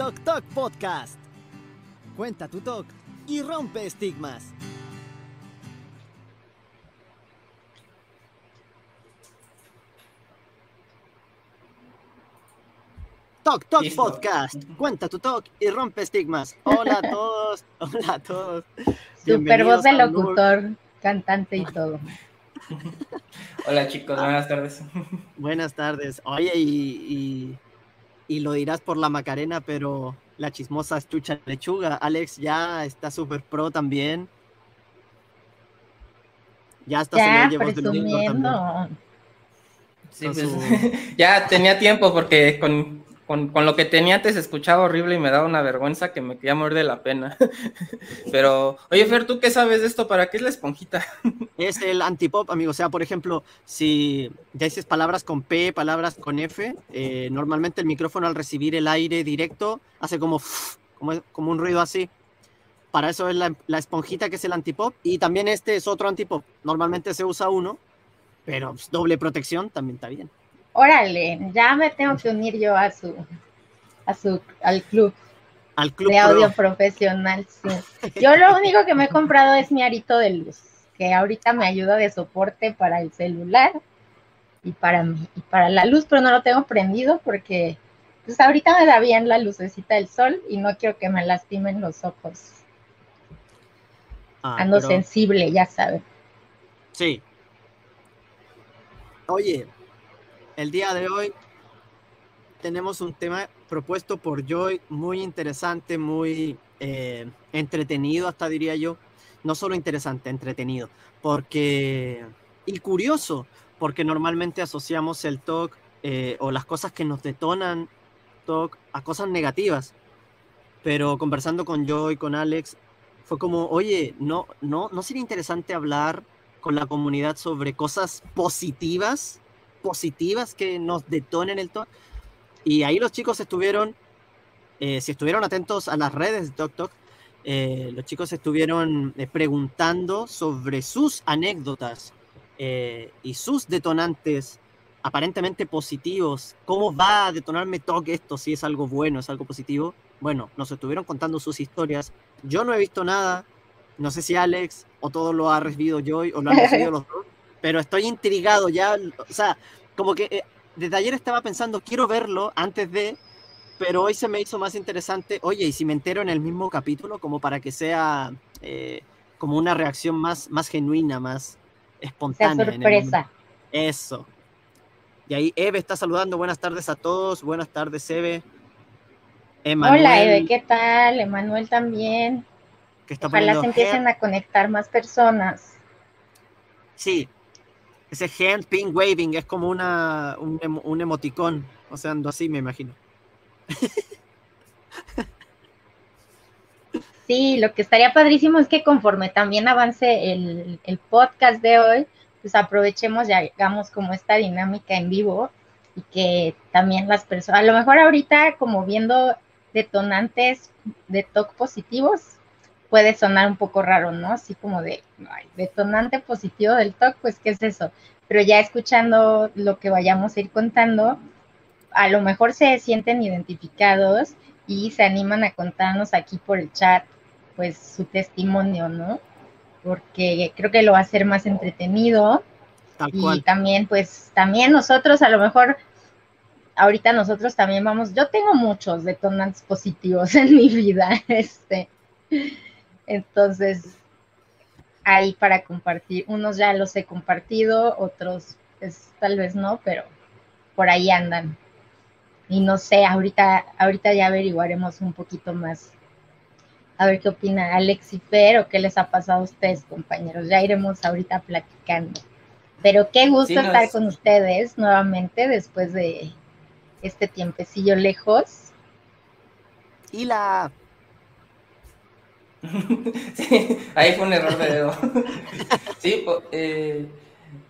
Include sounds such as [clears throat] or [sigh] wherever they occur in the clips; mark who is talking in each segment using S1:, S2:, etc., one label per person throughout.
S1: Tok Tok Podcast. Cuenta tu talk y rompe estigmas. Tok Tok
S2: Listo.
S1: Podcast. Cuenta tu talk y rompe estigmas. Hola a todos. [laughs] Hola a todos.
S3: Super voz de locutor, cantante y todo.
S2: Hola chicos, buenas tardes.
S1: Buenas tardes. Oye, y, y, y lo dirás por la Macarena, pero la chismosa es chucha lechuga. Alex ya está súper pro también. Ya se
S3: Ya,
S1: le llevó también.
S3: presumiendo.
S2: Sí, pues,
S1: su- [laughs]
S2: ya tenía tiempo porque con, con- con lo que tenía antes escuchaba horrible y me daba una vergüenza que me quería morir de la pena. [laughs] Pero, oye Fer, ¿tú qué sabes de esto? ¿Para qué es la esponjita? [laughs]
S1: Es el antipop, amigo. O sea, por ejemplo, si ya dices palabras con P, palabras con F, eh, normalmente el micrófono al recibir el aire directo hace como, [sniffs] como, como un ruido así. Para eso es la, la esponjita que es el antipop. Y también este es otro antipop. Normalmente se usa uno, pero pues, doble protección también está bien.
S3: Órale, ya me tengo que unir yo a su, a su, al club
S1: Al club
S3: de
S1: pro.
S3: audio profesional. sí. Yo lo único que me he comprado es mi arito de luz, que ahorita me ayuda de soporte para el celular y para mí, y para la luz, pero no lo tengo prendido porque pues ahorita me da bien la lucecita del sol y no quiero que me lastimen los ojos.
S1: Ah,
S3: Ando
S1: pero-
S3: sensible, ya saben.
S1: Sí. Oye, el día de hoy tenemos un tema propuesto por Joy muy interesante, muy eh, entretenido, hasta diría yo. No solo interesante, entretenido. Porque. Y curioso, porque normalmente asociamos el TOC eh, o las cosas que nos detonan TOC a cosas negativas. Pero conversando con Joy, con Alex, fue como, oye, no, no, no sería interesante hablar con la comunidad sobre cosas positivas, positivas que nos detonen el TOC. Y ahí los chicos estuvieron, eh, si estuvieron atentos a las redes de Tok Tok, eh, los chicos estuvieron eh, preguntando sobre sus anécdotas eh, y sus detonantes aparentemente positivos. ¿Cómo va a detonarme TOC esto? Si es algo bueno, es algo positivo. Bueno, nos estuvieron contando sus historias. Yo no he visto nada. No sé si Alex o todo lo ha recibido Joy o lo han recibido [laughs] los dos. Pero estoy intrigado ya. O sea, como que eh, desde ayer estaba pensando, quiero verlo antes de. Pero hoy se me hizo más interesante. Oye, y si me entero en el mismo capítulo, como para que sea eh, como una reacción más, más genuina, más espontánea. en el
S3: sorpresa.
S1: Eso. Y ahí Eve está saludando. Buenas tardes a todos. Buenas tardes, Eve. Emanuel,
S3: Hola, Eve, ¿qué tal? Emanuel también.
S1: que está
S3: Ojalá se empiecen a conectar más personas.
S1: Sí. Ese hand ping waving es como una, un emoticón. O sea, ando así, me imagino. [laughs]
S3: Sí, lo que estaría padrísimo es que conforme también avance el, el podcast de hoy, pues aprovechemos y hagamos como esta dinámica en vivo y que también las personas, a lo mejor ahorita como viendo detonantes de TOC positivos, puede sonar un poco raro, ¿no? Así como de, ay, detonante positivo del TOC, pues ¿qué es eso? Pero ya escuchando lo que vayamos a ir contando, a lo mejor se sienten identificados y se animan a contarnos aquí por el chat pues su testimonio, ¿no? Porque creo que lo va a hacer más entretenido
S1: Tal
S3: y
S1: cual.
S3: también pues también nosotros a lo mejor ahorita nosotros también vamos, yo tengo muchos detonantes positivos [laughs] en mi vida, este, entonces ahí para compartir, unos ya los he compartido, otros pues tal vez no, pero por ahí andan. Y no sé, ahorita, ahorita ya averiguaremos un poquito más. A ver qué opina Alex y Fer o qué les ha pasado a ustedes, compañeros. Ya iremos ahorita platicando. Pero qué gusto
S2: Sí,
S3: estar con ustedes nuevamente después de este tiempecillo lejos.
S1: Y la. [laughs]
S2: Sí, ahí fue un error de dedo. [laughs] Sí, eh,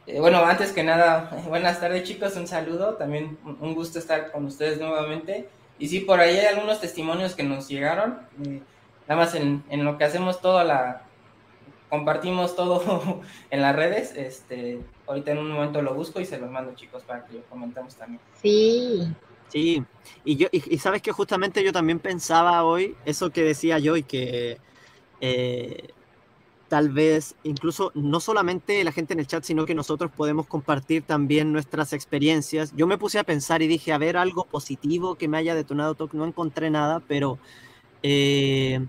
S2: eh, bueno, antes que nada, buenas tardes chicos, un saludo, también un gusto estar con ustedes nuevamente. Y sí, por ahí hay algunos testimonios que nos llegaron, eh, nada más en, en lo que hacemos todo la, compartimos todo [laughs] en las redes, este, ahorita en un momento lo busco y se los mando chicos para que lo comentemos también.
S3: Sí,
S1: Sí, y, yo, y, sabes que justamente yo también pensaba hoy, eso que decía yo, y que eh, tal vez incluso no solamente la gente en el chat, sino que nosotros podemos compartir también nuestras experiencias. Yo me puse a pensar y dije, a ver, algo positivo que me haya detonado TOC, no encontré nada, pero, eh,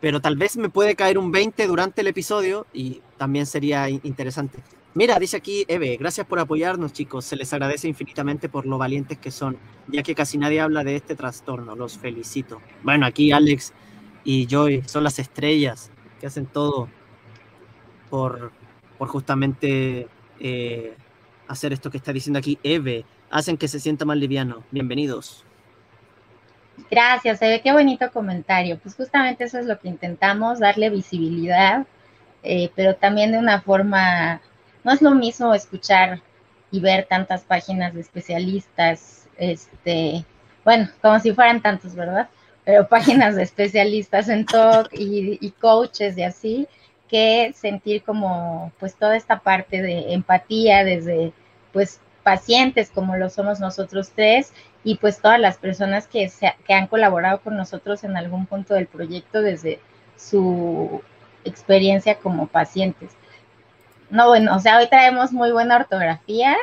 S1: pero tal vez me puede caer un 20 durante el episodio y también sería interesante. Mira, dice aquí Eve, gracias por apoyarnos chicos, se les agradece infinitamente por lo valientes que son, ya que casi nadie habla de este trastorno, los felicito. Bueno, aquí Alex y Joy son las estrellas que hacen todo por, por justamente eh, hacer esto que está diciendo aquí Eve, hacen que se sienta más liviano. Bienvenidos.
S3: Gracias, Eve, qué bonito comentario. Pues justamente eso es lo que intentamos, darle visibilidad, eh, pero también de una forma, no es lo mismo escuchar y ver tantas páginas de especialistas, este, bueno, como si fueran tantos, ¿verdad? Pero páginas de especialistas en talk y, coaches y así, que sentir como pues toda esta parte de empatía desde pues pacientes como lo somos nosotros tres y pues todas las personas que, se, que han colaborado con nosotros en algún punto del proyecto desde su experiencia como pacientes. No, bueno, o sea, hoy traemos muy buena ortografía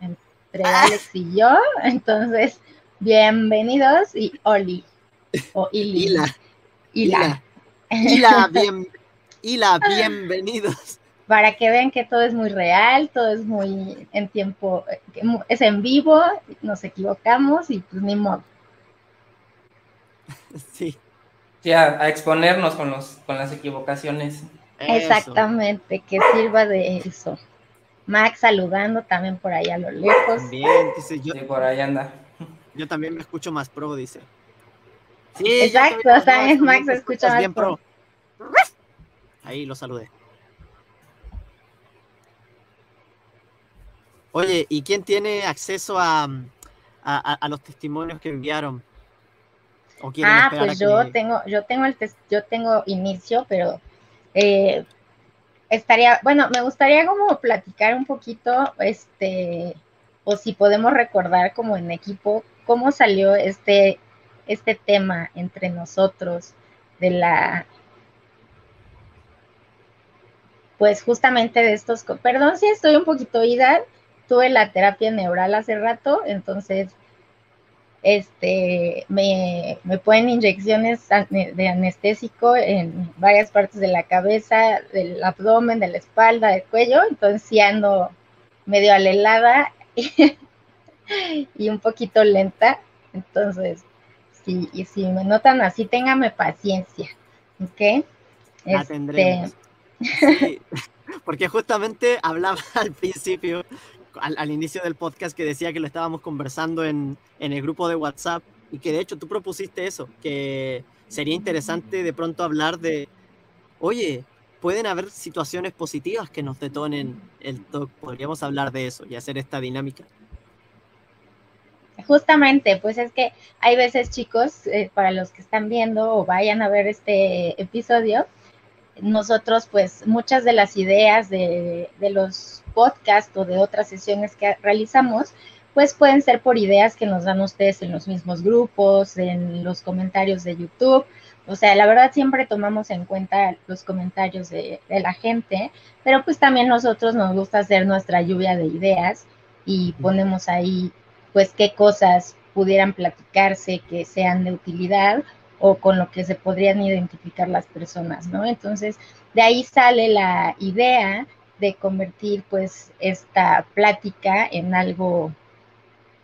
S3: entre ah. Alex y yo, entonces, bienvenidos y Oli. O Ili.
S1: Ila. Ila. bien, bienvenidos.
S3: Para que vean que todo es muy real, todo es muy en tiempo, es en vivo, nos equivocamos y pues ni modo.
S2: Sí. Sí, a, exponernos con, los, con las equivocaciones.
S3: Exactamente, que sirva de eso. Max saludando también por ahí a lo lejos.
S1: Bien, dice
S2: yo. Sí, por ahí anda.
S1: Yo también me escucho más pro, dice.
S3: Sí, Exacto, o sea, es Max escucha bien pro.
S1: Ahí lo saludé. Oye, ¿y quién tiene acceso a, a, los testimonios que enviaron?
S3: ah, pues yo tengo, yo tengo el yo tengo inicio, pero eh, estaría, bueno, me gustaría como platicar un poquito, este, o si podemos recordar como en equipo, cómo salió este este tema entre nosotros de la pues justamente de estos, perdón si estoy un poquito oída, tuve la terapia neural hace rato, entonces este me, me ponen inyecciones de anestésico en varias partes de la cabeza, del abdomen, de la espalda, del cuello, entonces sí ando medio alelada [laughs] y un poquito lenta, entonces y si me notan así, téngame paciencia, ¿ok?
S1: La este... [laughs] porque justamente hablaba [laughs] al principio, al, inicio del podcast, que decía que lo estábamos conversando en, en el grupo de WhatsApp y que de hecho tú propusiste eso, que sería interesante de pronto hablar de, oye, pueden haber situaciones positivas que nos detonen el talk, podríamos hablar de eso y hacer esta dinámica.
S3: Justamente, pues es que hay veces, chicos, eh, para los que están viendo o vayan a ver este episodio, nosotros, pues muchas de las ideas de, de los podcasts o de otras sesiones que realizamos, pues pueden ser por ideas que nos dan ustedes en los mismos grupos, en los comentarios de YouTube. O sea, la verdad siempre tomamos en cuenta los comentarios de, de la gente, pero pues también nosotros nos gusta hacer nuestra lluvia de ideas y ponemos ahí pues qué cosas pudieran platicarse que sean de utilidad o con lo que se podrían identificar las personas, ¿no? Entonces, de ahí sale la idea de convertir pues esta plática en algo,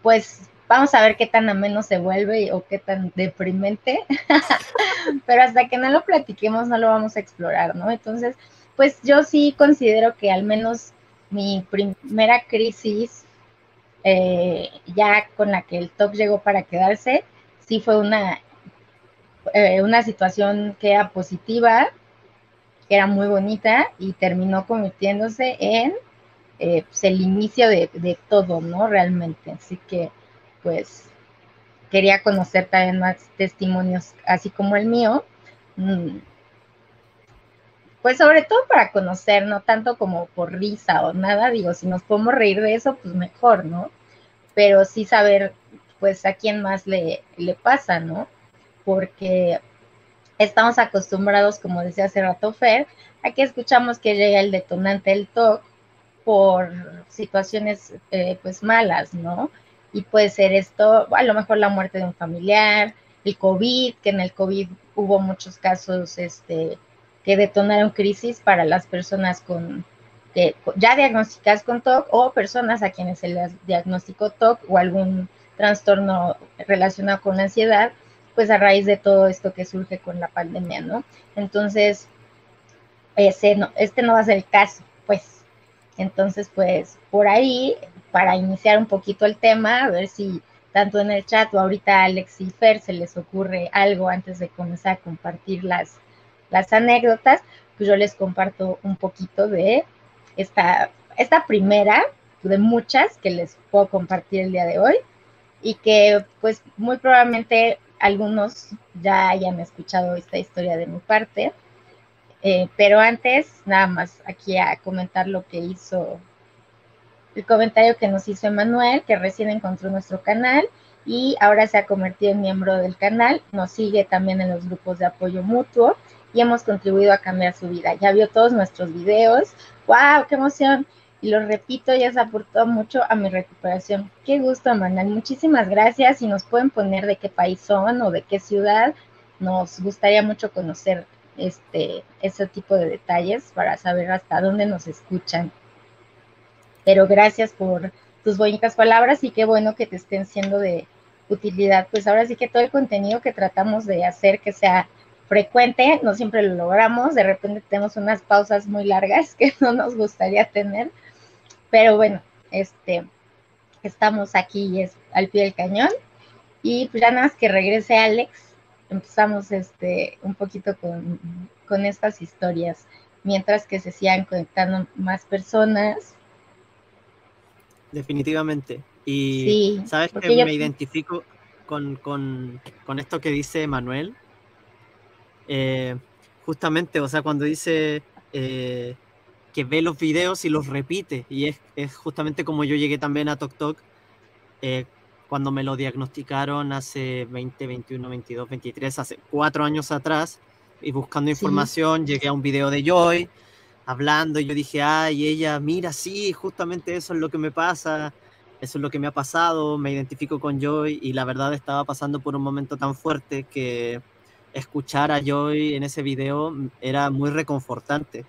S3: pues vamos a ver qué tan ameno se vuelve o qué tan deprimente, [laughs] pero hasta que no lo platiquemos no lo vamos a explorar, ¿no? Entonces, pues yo sí considero que al menos mi primera crisis eh, ya con la que el top llegó para quedarse, sí fue una, eh, una situación que era positiva, que era muy bonita y terminó convirtiéndose en eh, pues, el inicio de, de, todo, ¿no? Realmente. Así que, pues, quería conocer también más testimonios, así como el mío. Pues sobre todo para conocer, no tanto como por risa o nada, digo, si nos podemos reír de eso, pues mejor, ¿no? Pero sí saber pues a quién más le, le pasa, ¿no? Porque estamos acostumbrados, como decía hace rato Fer, a que escuchamos que llega el detonante del TOC por situaciones eh, pues malas, ¿no? Y puede ser esto, a lo mejor la muerte de un familiar, el COVID, que en el COVID hubo muchos casos este, que detonaron crisis para las personas con que ya diagnosticadas con TOC o personas a quienes se les diagnosticó TOC o algún trastorno relacionado con la ansiedad, pues a raíz de todo esto que surge con la pandemia, ¿no? Entonces, ese no, este no va a ser el caso, pues. Entonces, pues por ahí, para iniciar un poquito el tema, a ver si tanto en el chat o ahorita Alex y Fer se les ocurre algo antes de comenzar a compartir las, las anécdotas, pues yo les comparto un poquito de esta, esta primera de muchas que les puedo compartir el día de hoy y que pues muy probablemente algunos ya hayan escuchado esta historia de mi parte. Eh, pero antes, nada más aquí a comentar lo que hizo, el comentario que nos hizo Emanuel, que recién encontró nuestro canal y ahora se ha convertido en miembro del canal, nos sigue también en los grupos de apoyo mutuo y hemos contribuido a cambiar su vida. Ya vio todos nuestros videos, ¡wow! ¡Qué emoción! Y lo repito, ya se aportó mucho a mi recuperación. Qué gusto, Emanuel. Muchísimas gracias y nos pueden poner de qué país son o de qué ciudad. Nos gustaría mucho conocer este, ese tipo de detalles para saber hasta dónde nos escuchan. Pero gracias por tus bonitas palabras y qué bueno que te estén siendo de utilidad. Pues ahora sí que todo el contenido que tratamos de hacer que sea frecuente, no siempre lo logramos, de repente tenemos unas pausas muy largas [laughs] que no nos gustaría tener, pero bueno, este, estamos aquí es al pie del cañón y pues ya nada más que regrese Alex, empezamos este, un poquito con, con estas historias, mientras que se sigan conectando más personas.
S1: Definitivamente. Y sabes que me identifico con, con, con, esto que dice Manuel. Eh, justamente, o sea, cuando dice eh, que ve los videos y los repite, y es, es, justamente como yo llegué también a TokTok. Eh, cuando me lo diagnosticaron hace 20, 21, 22, 23, hace cuatro años atrás, y buscando información, llegué a un video de Joy, hablando, y yo dije, ay, ella, mira, sí, justamente eso es lo que me pasa, eso es lo que me ha pasado, me identifico con Joy, y la verdad estaba pasando por un momento tan fuerte que escuchar a Joy en ese video era muy reconfortante.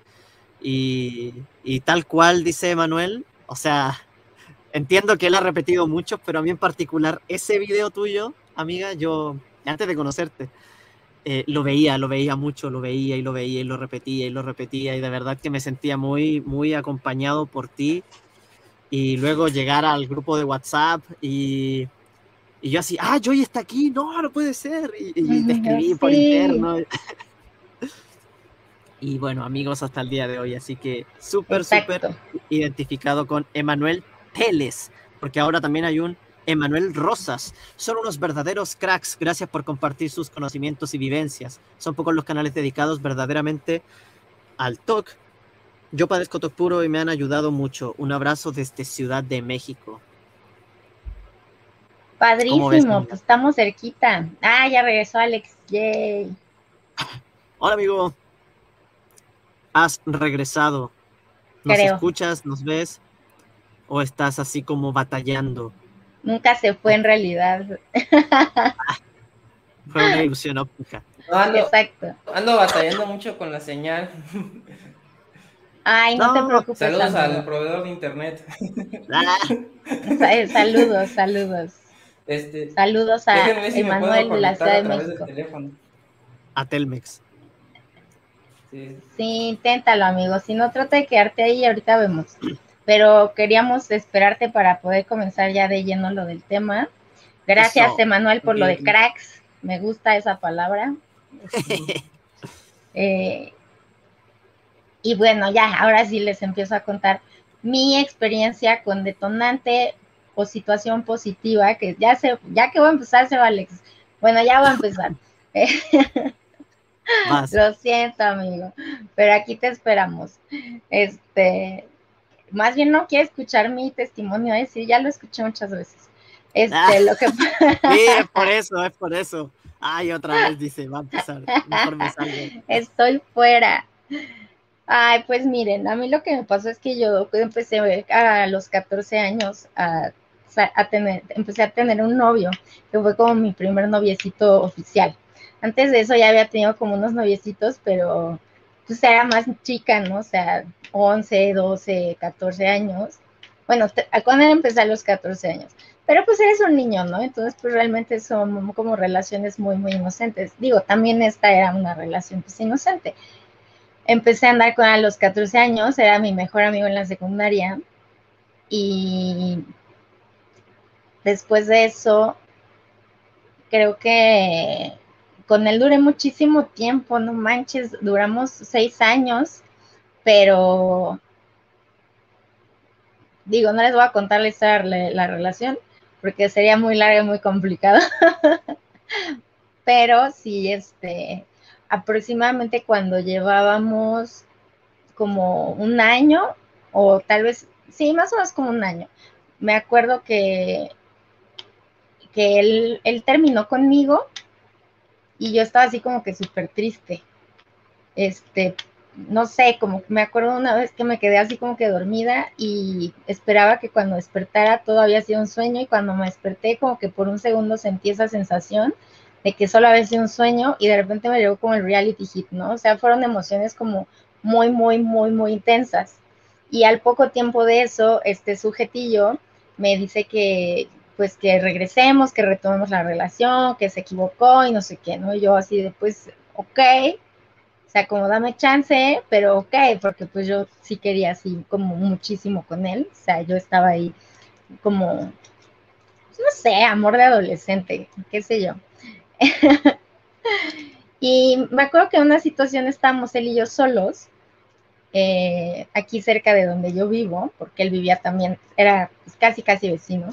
S1: Y, y tal cual dice Manuel, o sea, [laughs] entiendo que él ha repetido mucho, pero a mí en particular, ese video tuyo, amiga, yo, antes de conocerte, eh, lo veía, lo veía mucho, lo veía y lo veía y lo repetía y lo repetía y de verdad que me sentía muy, muy acompañado por ti y luego llegar al grupo de WhatsApp y, y yo así, ah, Joy está aquí, no, no puede ser, y, y te escribí por interno. [laughs] y bueno, amigos hasta el día de hoy, así que súper, súper identificado con Emanuel Teles, porque ahora también hay un Emanuel Rosas. Son unos verdaderos cracks. Gracias por compartir sus conocimientos y vivencias. Son pocos los canales dedicados verdaderamente al TOC. Yo padezco TOC puro y me han ayudado mucho. Un abrazo desde Ciudad de México.
S3: Padrísimo, pues estamos cerquita. Ah, ya regresó Alex. Yay.
S1: Hola, amigo. Has regresado. ¿Nos escuchas? ¿Nos ves? ¿O estás así como batallando?
S3: Nunca se fue en realidad. [laughs]
S1: fue una ilusión óptica.
S2: ando, Exacto. Ando batallando mucho con la señal.
S3: Ay, no, te preocupes.
S2: Saludos al proveedor de internet.
S3: Ah. saludos, saludos. Este, saludos a Emanuel de la Ciudad de México.
S1: A Telmex.
S3: Sí. sí, inténtalo, amigo. Si no, trata de quedarte ahí y ahorita vemos pero queríamos esperarte para poder comenzar ya de lleno lo del tema. Gracias, Emanuel, por lo de cracks. Me gusta esa palabra. [laughs] Eh, y bueno, ya, ahora sí les empiezo a contar mi experiencia con detonante o situación positiva, que ya se, ya que voy a empezar, se va Alex. Bueno, ya voy a empezar. [laughs] Lo siento, amigo, pero aquí te esperamos. Este, más bien no quiere escuchar mi testimonio, es decir, ya lo escuché muchas veces. Este, ah. lo que... [laughs]
S1: sí, es por eso, es por eso. Ay, otra vez dice, va a empezar. Mejor me salgo.
S3: Estoy fuera. Ay, pues miren, a mí lo que me pasó es que yo empecé a los 14 años a, a tener, empecé a tener un novio, que fue como mi primer noviecito oficial. Antes de eso ya había tenido como unos noviecitos, pero pues era más chica, ¿no? O sea, 11, 12, 14 años. Bueno, cuando empecé a los 14 años. Pero pues eres un niño, ¿no? Entonces, pues realmente son como relaciones muy, muy inocentes. Digo, también esta era una relación pues inocente. Empecé a andar con a los 14 años, era mi mejor amigo en la secundaria. Y después de eso, creo que con él duré muchísimo tiempo, no manches, duramos seis años, pero digo, no les voy a contar la la relación, porque sería muy larga y muy complicado. [laughs] pero sí, este, aproximadamente cuando llevábamos como un año, o tal vez, sí, más o menos como un año, me acuerdo que, que él, él terminó conmigo y yo estaba así como que súper triste. Este, no sé, como me acuerdo una vez que me quedé así como que dormida y esperaba que cuando despertara todo había sido un sueño y cuando me desperté como que por un segundo sentí esa sensación de que solo había sido un sueño y de repente me llegó como el reality hit, ¿no? O sea, fueron emociones como muy, muy, muy, muy intensas. Y al poco tiempo de eso, este sujetillo me dice que, pues que regresemos, que retomemos la relación, que se equivocó y no sé qué, ¿no? Y yo así de, pues, ok, o sea, como dame chance, pero ok, porque pues yo sí quería así como muchísimo con él, o sea, yo estaba ahí como, no sé, amor de adolescente, qué sé yo. [laughs] y me acuerdo que en una situación estábamos él y yo solos, eh, aquí cerca de donde yo vivo, porque él vivía también, era pues, casi, casi vecino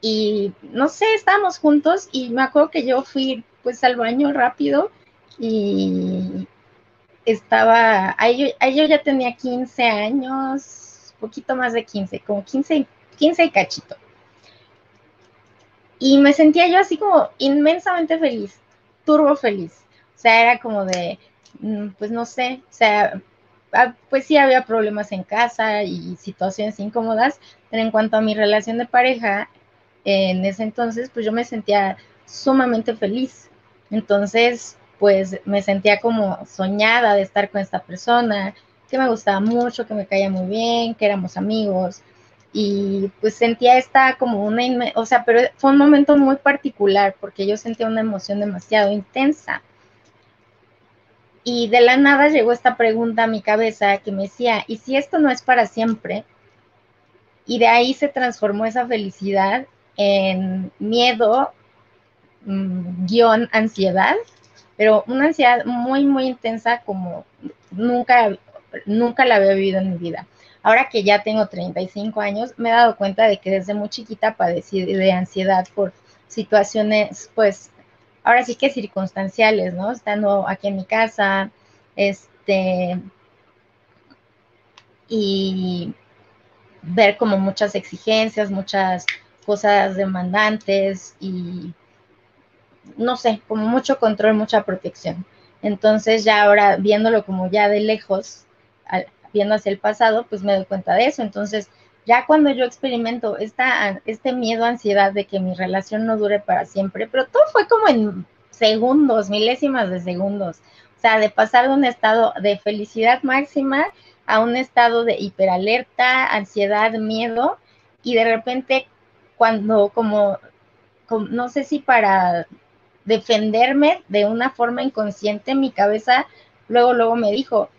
S3: y no sé, estábamos juntos y me acuerdo que yo fui pues al baño rápido y estaba, ahí yo, ya tenía 15 años, poquito más de 15, como 15, 15 y cachito. Y me sentía yo así como inmensamente feliz, turbo feliz. O sea, era como de, mm, pues no sé, o sea, ah, pues sí había problemas en casa y situaciones incómodas, pero en cuanto a mi relación de pareja, en ese entonces, pues yo me sentía sumamente feliz. Entonces, pues me sentía como soñada de estar con esta persona, que me gustaba mucho, que me caía muy bien, que éramos amigos. Y pues sentía esta como una, o sea, pero fue un momento muy particular porque yo sentía una emoción demasiado intensa. Y de la nada llegó esta pregunta a mi cabeza que me decía, ¿y si esto no es para siempre? Y de ahí se transformó esa felicidad en miedo, mm, guion, ansiedad, pero una ansiedad muy, muy intensa como nunca, nunca la había vivido en mi vida. Ahora que ya tengo 35 años, me he dado cuenta de que desde muy chiquita padecí de ansiedad por situaciones, pues, ahora sí que circunstanciales, ¿no? Estando aquí en mi casa, este, y ver como muchas exigencias, muchas cosas demandantes y no sé, como mucho control, mucha protección. Entonces ya ahora viéndolo como ya de lejos, viendo hacia el pasado, pues me doy cuenta de eso. Entonces ya cuando yo experimento esta, este miedo, ansiedad de que mi relación no dure para siempre, pero todo fue como en segundos, milésimas de segundos. O sea, de pasar de un estado de felicidad máxima a un estado de hiperalerta, ansiedad, miedo, y de repente cuando como, no sé si para defenderme de una forma inconsciente, mi cabeza luego, luego me dijo,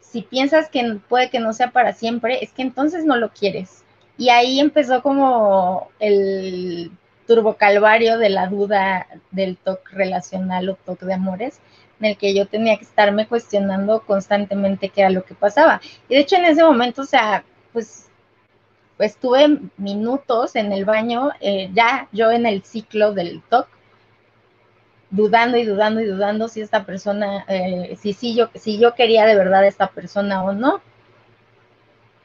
S3: si piensas que puede que no sea para siempre, es que entonces no lo quieres. Y ahí empezó como el turbocalvario de la duda del toque relacional o toque de amores, en el que yo tenía que estarme cuestionando constantemente qué era lo que pasaba. Y de hecho en ese momento, o sea, pues estuve minutos en el baño, eh, ya yo en el ciclo del TOC, dudando y dudando y dudando si esta persona, eh, si, yo, si yo quería de verdad a esta persona o no.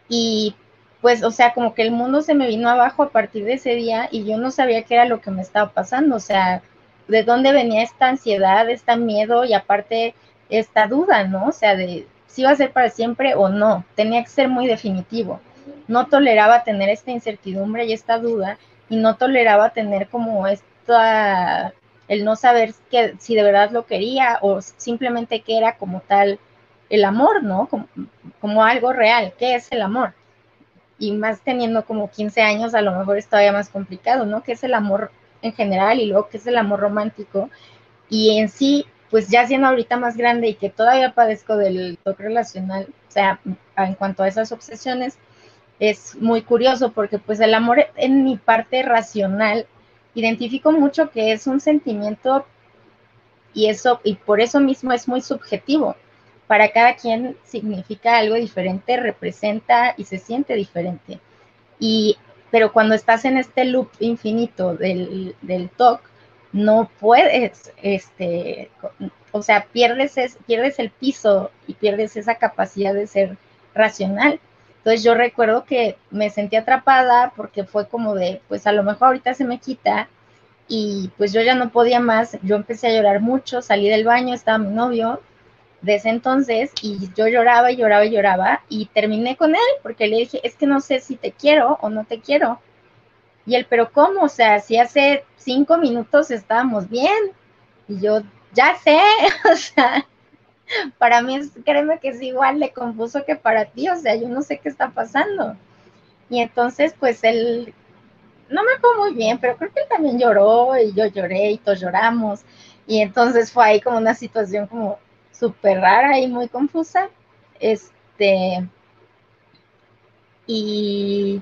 S3: Y pues, o sea, como que el mundo se me vino abajo a partir de ese día y yo no sabía qué era lo que me estaba pasando, o sea, de dónde venía esta ansiedad, este miedo y aparte esta duda, ¿no? O sea, de si iba a ser para siempre o no, tenía que ser muy definitivo. No toleraba tener esta incertidumbre y esta duda y no toleraba tener como esta, el no saber que, si de verdad lo quería o simplemente que era como tal el amor, ¿no? Como, como algo real, ¿qué es el amor? y más teniendo como 15 años, a lo mejor es todavía más complicado, ¿no? ¿Qué es el amor en general y luego qué es el amor romántico? Y en sí, pues ya siendo ahorita más grande y que todavía padezco del toque relacional, o sea, en cuanto a esas obsesiones, es muy curioso porque pues el amor en mi parte racional identifico mucho que es un sentimiento y eso y por eso mismo es muy subjetivo para cada quien significa algo diferente, representa y se siente diferente. Y, pero cuando estás en este loop infinito del, del TOC, no puedes, este, o sea, pierdes, pierdes el piso y pierdes esa capacidad de ser racional. Entonces yo recuerdo que me sentí atrapada porque fue como de, pues a lo mejor ahorita se me quita y pues yo ya no podía más, yo empecé a llorar mucho, salí del baño, estaba mi novio, de ese entonces y yo lloraba y lloraba y lloraba y terminé con él porque le dije, es que no sé si te quiero o no te quiero. Y él, pero ¿cómo? O sea, si hace cinco minutos estábamos bien y yo, ya sé, [laughs] o sea, [laughs] para mí, créeme que es igual de confuso que para ti, o sea, yo no sé qué está pasando. Y entonces, pues él, no me fue muy bien, pero creo que él también lloró y yo lloré y todos lloramos. Y entonces fue ahí como una situación como súper rara y muy confusa. Este, y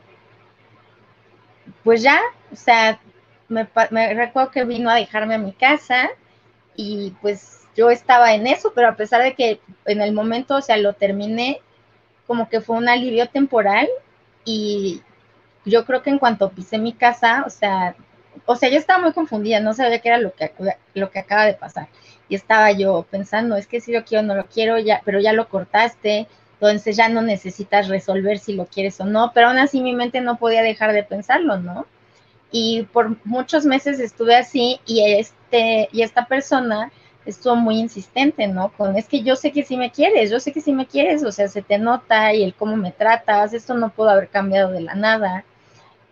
S3: pues ya, o sea, me, recuerdo que vino a dejarme a mi casa y pues yo estaba en eso, pero a pesar de que en el momento, o sea, lo terminé, como que fue un alivio temporal y yo creo que en cuanto pisé mi casa, o sea, o sea, yo estaba muy confundida, no sabía qué era lo que, lo que acaba de pasar y estaba yo pensando, es que si lo quiero no lo quiero, ya, pero ya lo cortaste, entonces ya no necesitas resolver si lo quieres o no, pero aún así mi mente no podía dejar de pensarlo, ¿no? Y por muchos meses estuve así y, este, y esta persona estuvo muy insistente, ¿no? Con, es que yo sé que sí me quieres, yo sé que sí me quieres, o sea, se te nota y el cómo me tratas, esto no pudo haber cambiado de la nada.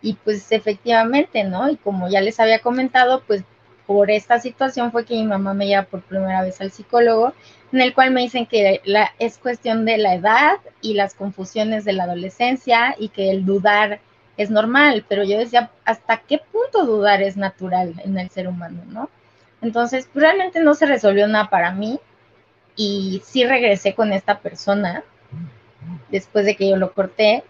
S3: Y pues efectivamente, ¿no? Y como ya les había comentado, pues por esta situación fue que mi mamá me lleva por primera vez al psicólogo, en el cual me dicen que la, es cuestión de la edad y las confusiones de la adolescencia y que el dudar es normal, pero yo decía, ¿hasta qué punto dudar es natural en el ser humano, no? Entonces, realmente no se resolvió nada para mí y sí regresé con esta persona después de que yo lo corté,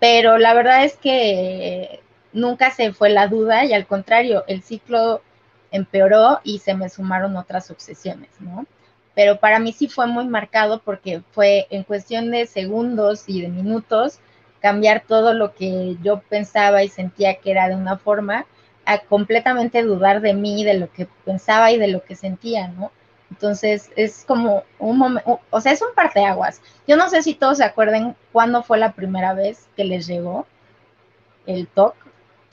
S3: pero la verdad es que nunca se fue la duda y al contrario, el ciclo empeoró y se me sumaron otras obsesiones, ¿no? Pero para mí sí fue muy marcado porque fue en cuestión de segundos y de minutos cambiar todo lo que yo pensaba y sentía que era de una forma a completamente dudar de mí, de lo que pensaba y de lo que sentía, ¿no? Entonces es como un momento, o sea, es un parteaguas. Yo no sé si todos se acuerden cuándo fue la primera vez que les llegó el TOC,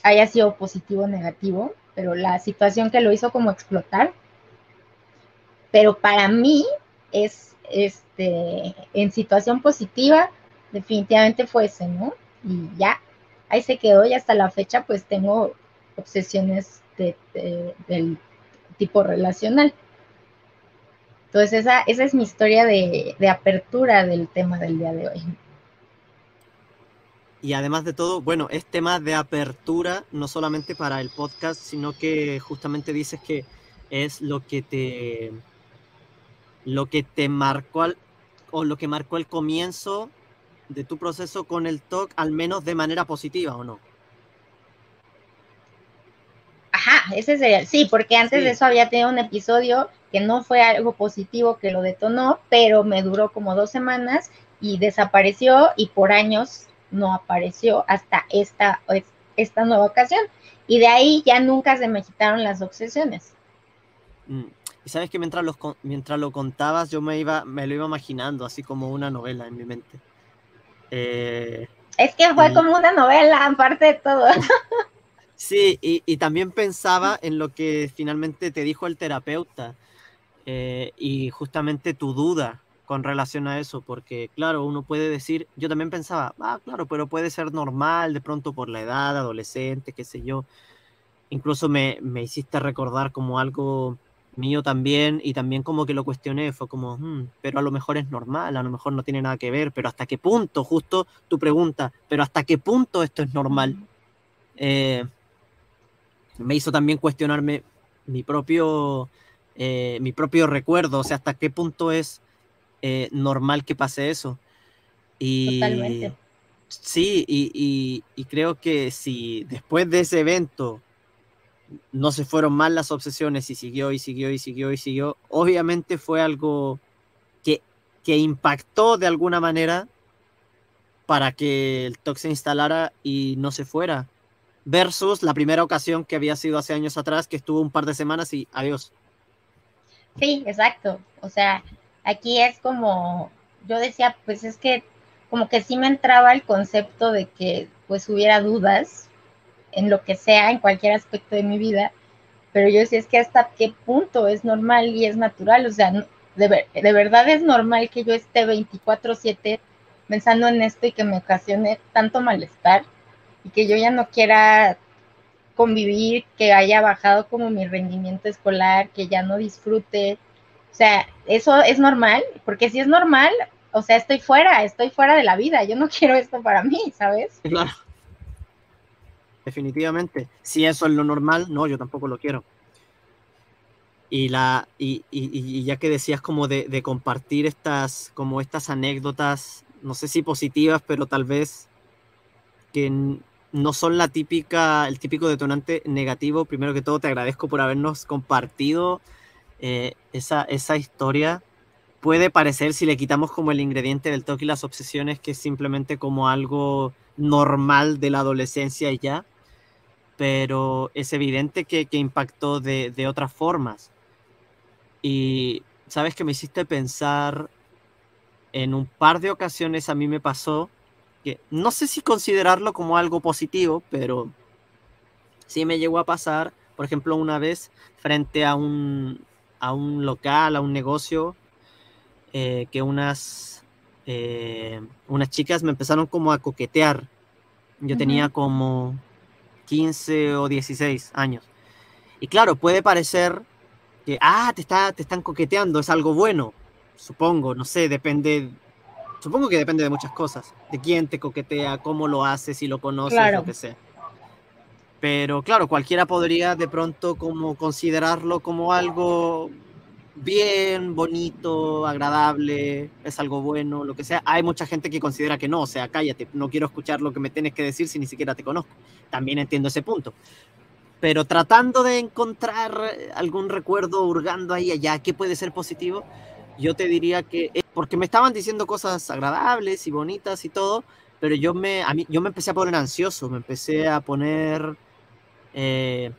S3: haya sido positivo o negativo, pero la situación que lo hizo como explotar. Pero para mí es, este, en situación positiva, definitivamente fue ese, ¿no? Y ya, ahí se quedó y hasta la fecha pues tengo obsesiones del tipo relacional. Entonces esa, esa es mi historia de, de apertura del tema del día de hoy.
S1: Y además de todo, bueno, es tema de apertura, no solamente para el podcast, sino que justamente dices que es lo que te lo que te marcó o lo que marcó el comienzo de tu proceso con el TOC, al menos de manera positiva, ¿o no?
S3: Ajá, ese sería, sí, porque antes de eso había tenido un episodio que no fue algo positivo que lo detonó, pero me duró como dos semanas y desapareció y por años no apareció hasta esta, esta nueva ocasión. Y de ahí ya nunca se me quitaron las obsesiones.
S1: Mm, y sabes que mientras, los, mientras lo contabas, yo me, iba, me lo iba imaginando, así como una novela en mi mente. Eh,
S3: Es que fue como una novela, [laughs] aparte de todo. [laughs]
S1: Sí, y, y, también pensaba en lo que finalmente te dijo el terapeuta eh, y justamente tu duda con relación a eso, porque claro, uno puede decir, yo también pensaba, ah, claro, pero puede ser normal de pronto por la edad, adolescente, qué sé yo. Incluso me, me hiciste recordar como algo mío también y también como que lo cuestioné, fue como, hmm, pero a lo mejor es normal, a lo mejor no tiene nada que ver, pero hasta qué punto, justo tu pregunta, pero hasta qué punto esto es normal. Eh, me hizo también cuestionarme mi propio, eh, mi propio recuerdo, o sea, hasta qué punto es eh, normal que pase eso. Y, Totalmente. Sí, y, y, y, creo que si después de ese evento no se fueron mal las obsesiones y siguió y siguió y siguió y siguió, obviamente fue algo que, que impactó de alguna manera para que el TOC se instalara y no se fuera versus la primera ocasión que había sido hace años atrás, que estuvo un par de semanas y adiós.
S3: Sí, exacto. O sea, aquí es como, yo decía, pues es que como que sí me entraba el concepto de que pues hubiera dudas en lo que sea, en cualquier aspecto de mi vida, pero yo decía, es que hasta qué punto es normal y es natural, o sea, de, de verdad es normal que yo esté 24/7 pensando en esto y que me ocasione tanto malestar y que yo ya no quiera convivir, que haya bajado como mi rendimiento escolar, que ya no disfrute. O sea, eso es normal, porque si es normal, o sea, estoy fuera, estoy fuera de la vida, yo no [laughs] quiero esto para mí, ¿sabes? [laughs]
S1: Claro. Definitivamente. Si eso es lo normal, no, yo tampoco lo quiero. Y, la, y, y, ya que decías como de, de, compartir estas, como estas anécdotas, no sé si positivas, pero tal vez que no son la típica, el típico detonante negativo. Primero que todo, te agradezco por habernos compartido eh, esa, esa historia. Puede parecer, si le quitamos como el ingrediente del toque y las obsesiones, que es simplemente como algo normal de la adolescencia y ya, pero es evidente que, que impactó de, de otras formas. Y sabes que me hiciste pensar en un par de ocasiones a mí me pasó que no sé si considerarlo como algo positivo, pero sí me llegó a pasar, por ejemplo, una vez frente a un, a un local, a un negocio, eh, que unas, eh, unas chicas me empezaron como a coquetear. Yo tenía como 15 o 16 años. Y claro, puede parecer que, ah, te, está, te están coqueteando, es algo bueno, supongo, no sé, depende Supongo que depende de muchas cosas, de quién te coquetea, cómo lo haces, si lo conoces, lo que sea. Pero claro, cualquiera podría de pronto como considerarlo como algo bien, bonito, agradable, es algo bueno, lo que sea. Hay mucha gente que considera que no, o sea, cállate, no quiero escuchar lo que me tienes que decir si ni siquiera te conozco. También entiendo ese punto. Pero tratando de encontrar algún recuerdo hurgando ahí allá, ¿qué puede ser positivo? Yo te diría que, porque me estaban diciendo cosas agradables y bonitas y todo, pero yo me, a mí, yo me empecé a poner ansioso, me empecé a poner eh,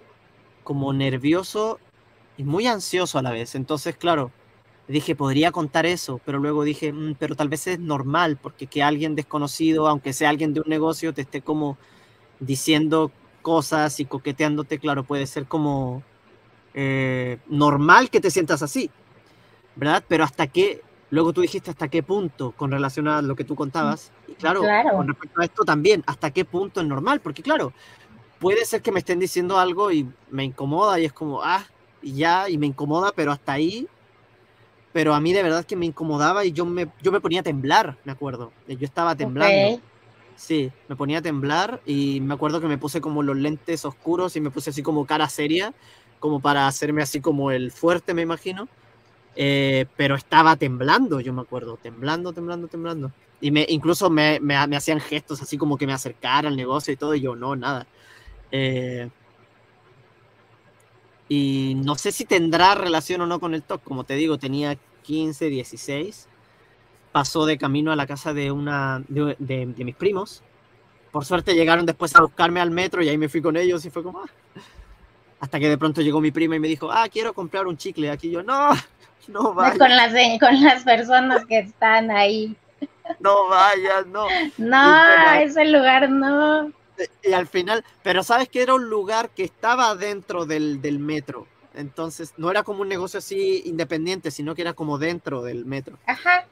S1: como nervioso y muy ansioso a la vez. Entonces, claro, dije, podría contar eso, pero luego dije, mm, pero tal vez es normal, porque que alguien desconocido, aunque sea alguien de un negocio, te esté como diciendo cosas y coqueteándote, claro, puede ser como eh, normal que te sientas así. ¿Verdad? Pero hasta qué, luego tú dijiste hasta qué punto con relación a lo que tú contabas, y claro, con respecto a esto también, hasta qué punto es normal, porque claro, puede ser que me estén diciendo algo y me incomoda y es como, ah, y ya, y me incomoda, pero hasta ahí, pero a mí de verdad que me incomodaba y yo me, yo me ponía a temblar, me acuerdo, yo estaba temblando. Sí, me ponía a temblar y me acuerdo que me puse como los lentes oscuros y me puse así como cara seria, como para hacerme así como el fuerte, me imagino. Eh, pero estaba temblando, yo me acuerdo, temblando, temblando, temblando. Y me, incluso me, me, hacían gestos así como que me acercara al negocio y todo, y yo no, nada. Eh, y no sé si tendrá relación o no con el TOC, como te digo, tenía 15, 16. Pasó de camino a la casa de una de mis primos. Por suerte llegaron después a buscarme al metro y ahí me fui con ellos y fue como... Ah. Hasta que de pronto llegó mi prima y me dijo, ah, quiero comprar un chicle. Aquí yo, no, [laughs] no
S3: Con las, con las personas que están ahí.
S1: no vayas, no.
S3: No, ese lugar no.
S1: Y al final, pero sabes que era un lugar que estaba dentro del, del metro. Entonces, no era como un negocio así independiente, sino que era como dentro del metro.
S3: Ajá.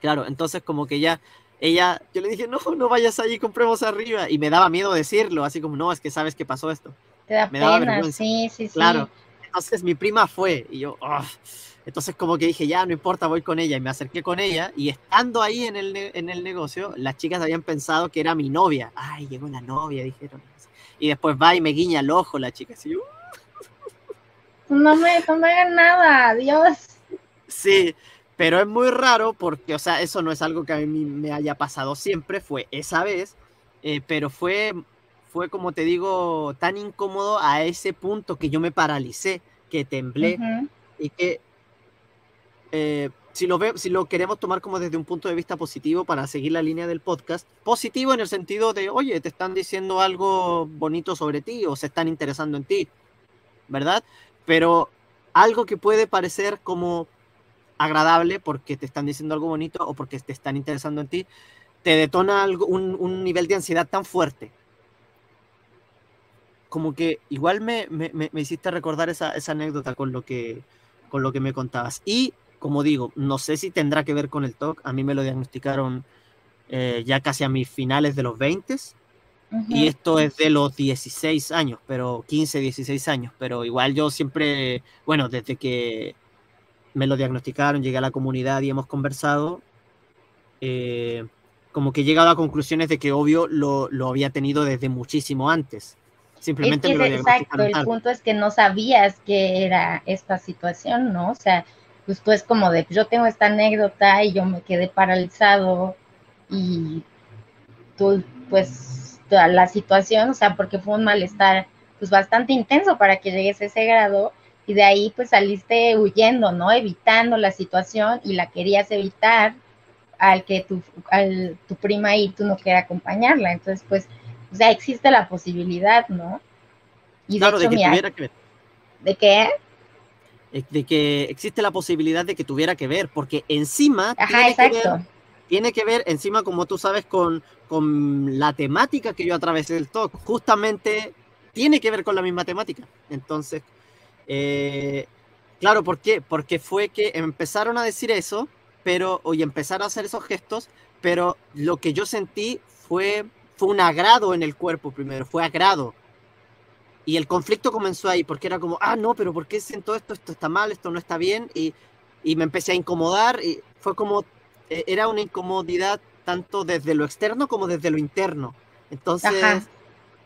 S1: Claro, entonces como que ya, ella, yo le dije, no, no vayas allí, compremos arriba. Y me daba miedo decirlo, así como, no, es que sabes que pasó esto.
S3: Te da
S1: Me
S3: pena, sí, sí, sí.
S1: Claro. Entonces mi prima fue y yo, entonces como que dije, ya, no importa, voy con ella. Y me acerqué con ella y estando ahí en el, en el negocio, las chicas habían pensado que era mi novia. Ay, llegó la novia, dijeron. Y después va y me guiña el ojo la chica. Así, "Uh".
S3: No me, no me hagan nada, Dios.
S1: Sí, pero es muy raro porque, o sea, eso no es algo que a mí me haya pasado siempre, fue esa vez, eh, pero fue, fue, como te digo, tan incómodo a ese punto que yo me paralicé, que temblé
S3: Ujú.
S1: y que eh, si, lo ve, si lo queremos tomar como desde un punto de vista positivo para seguir la línea del podcast, positivo en el sentido de, oye, te están diciendo algo bonito sobre ti o se están interesando en ti, ¿verdad? Pero algo que puede parecer como agradable porque te están diciendo algo bonito o porque te están interesando en ti, te detona algo, un, un nivel de ansiedad tan fuerte. Como que igual me, me, me- hiciste recordar esa, esa anécdota con lo, que, con lo que me contabas. Y como digo, no sé si tendrá que ver con el TOC. A mí me lo diagnosticaron eh, ya casi a mis finales de los 20
S3: Ujú.
S1: y esto es de los 16 años, pero 15, 16 años, pero igual yo siempre, bueno, desde que me lo diagnosticaron, llegué a la comunidad y hemos conversado, eh, como que he llegado a conclusiones de que obvio lo, lo había tenido desde muchísimo antes.
S3: Es
S1: Simplemente
S3: que
S1: lo
S3: es exacto,
S1: diagnosticaron
S3: el punto es que no sabías que era esta situación, ¿no? O sea, pues tú es como de, yo tengo esta anécdota y yo me quedé paralizado y tú, pues, toda la situación, o sea, porque fue un malestar, pues, bastante intenso para que llegues a ese grado y de ahí, pues, saliste huyendo, ¿no? Evitando la situación y la querías evitar al que tu, al, tu prima y tú no quieras acompañarla, entonces, pues, o sea, existe la posibilidad, ¿no? Y
S1: Claro,
S3: de
S1: de
S3: hecho,
S1: que
S3: mira,
S1: tuviera que ver.
S3: ¿de qué?
S1: eh, De que existe la posibilidad de que tuviera que ver, porque encima
S3: Ajá,
S1: tiene que ver
S3: exacto.
S1: tiene que ver encima, como tú sabes, con, con la temática que yo atravesé del talk. Justamente tiene que ver con la misma temática. Entonces, eh, claro, ¿por qué? Porque fue que empezaron a decir eso, pero, y empezaron a hacer esos gestos, pero lo que yo sentí fue, fue un agrado en el cuerpo primero, fue agrado. Y el conflicto comenzó ahí, porque era como, ah, no, pero ¿por qué siento esto? Esto está mal, esto no está bien. Y, y me empecé a incomodar y fue como eh, era una incomodidad tanto desde lo externo como desde lo interno. Entonces,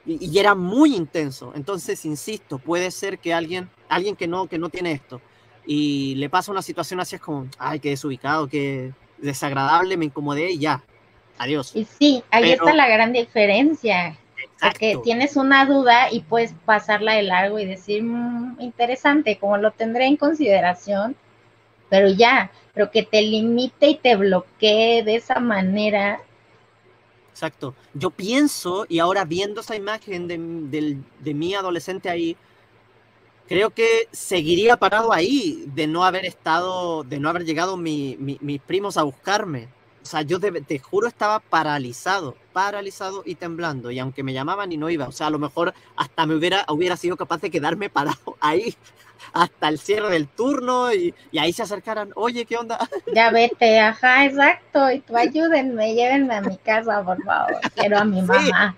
S1: y era muy intenso. Entonces, insisto, puede ser que alguien, alguien que no, que no tiene esto, y le pasa una situación así, es como, ay, qué desubicado, qué desagradable, me incomodé y ya. Adiós.
S3: Y sí, ahí
S1: Pero-
S3: está la gran diferencia, porque tienes una duda y puedes pasarla de largo y decir, "Mm, interesante, como lo tendré en consideración, pero ya, pero que te limite y te bloquee de esa manera,
S1: Exacto. Yo pienso, y ahora viendo esa imagen de, del- de mi adolescente ahí, creo que seguiría parado ahí de no haber estado, de no haber llegado mi- mi- mis primos a buscarme. O sea, yo te, te juro estaba paralizado, paralizado y temblando. Y aunque me llamaban y no iba, o sea, a lo mejor hasta me hubiera, hubiera sido capaz de quedarme parado [laughs] ahí hasta el cierre del turno y, y ahí se acercaran, oye, ¿qué onda? [laughs]
S3: ya vete, ajá, exacto, y tú ayúdenme, llévenme a mi casa, por favor, quiero a mi
S1: Sí.
S3: mamá.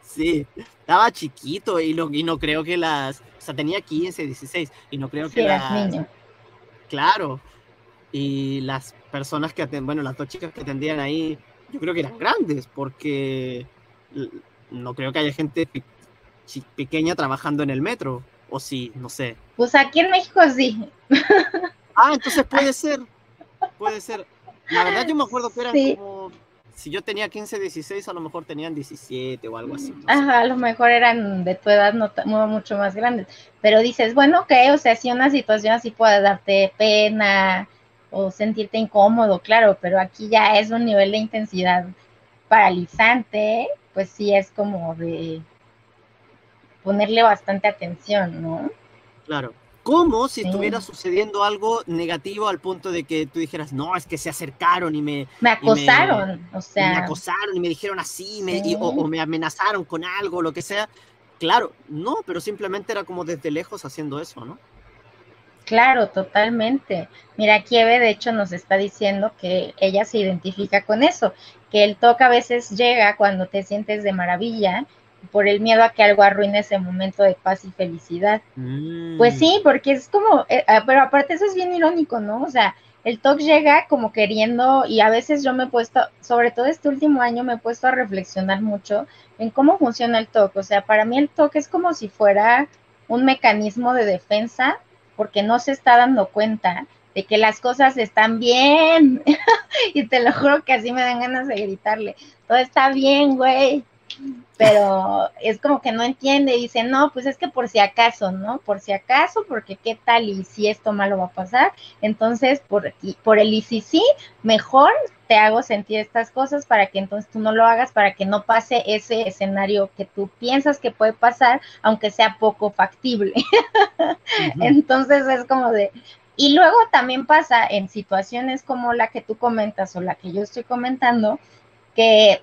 S1: Sí, estaba chiquito y no, y no creo que las, o sea, tenía 15, 16 y no creo que las,
S3: niño.
S1: claro, y las personas que atendían, bueno, las dos chicas que atendían ahí, yo creo que eran grandes porque no creo que haya gente pe- pequeña trabajando en el metro, o sí, no sé.
S3: Pues aquí en México sí, [laughs]
S1: Ah, entonces puede ser, puede ser. La verdad yo me acuerdo que eran
S3: Sí.
S1: como, si yo tenía 15, 16, a lo mejor tenían 17 o algo así. no sé.
S3: Ajá, a lo mejor eran de tu edad no mucho más grandes, pero dices, bueno, ok, o sea, si una situación así puede darte pena o sentirte incómodo, claro, pero aquí ya es un nivel de intensidad paralizante, pues sí es como de ponerle bastante atención, ¿no?
S1: Claro. como si estuviera sucediendo algo negativo al punto de que tú dijeras, no, es que se acercaron y me...
S3: Me acosaron, o sea...
S1: Me acosaron y me dijeron así, me, o, me amenazaron con algo, lo que sea. Claro, no, pero simplemente era como desde lejos haciendo eso, ¿no?
S3: Claro, totalmente. Mira, Kieve de hecho nos está diciendo que ella se identifica con eso, que el toque a veces llega cuando te sientes de maravilla por el miedo a que algo arruine ese momento de paz y felicidad. Mm. Pues sí, porque es como, eh, ah, pero aparte eso es bien irónico, ¿no? O sea, el TOC llega como queriendo, y a veces yo me he puesto, sobre todo este último año, me he puesto a reflexionar mucho en cómo funciona el TOC. O sea, para mí el TOC es como si fuera un mecanismo de defensa, porque no se está dando cuenta de que las cosas están bien. [laughs] y te lo juro que así me dan ganas de gritarle, todo está bien, güey pero es como que no entiende, dice, no, pues es que por si acaso, ¿no? Por si acaso, porque qué tal y si esto malo va a pasar, entonces por, por el y si sí, mejor te hago sentir estas cosas para que entonces tú no lo hagas, para que no pase ese escenario que tú piensas que puede pasar, aunque sea poco factible. [laughs] Entonces es como de... Y luego también pasa en situaciones como la que tú comentas o la que yo estoy comentando, que,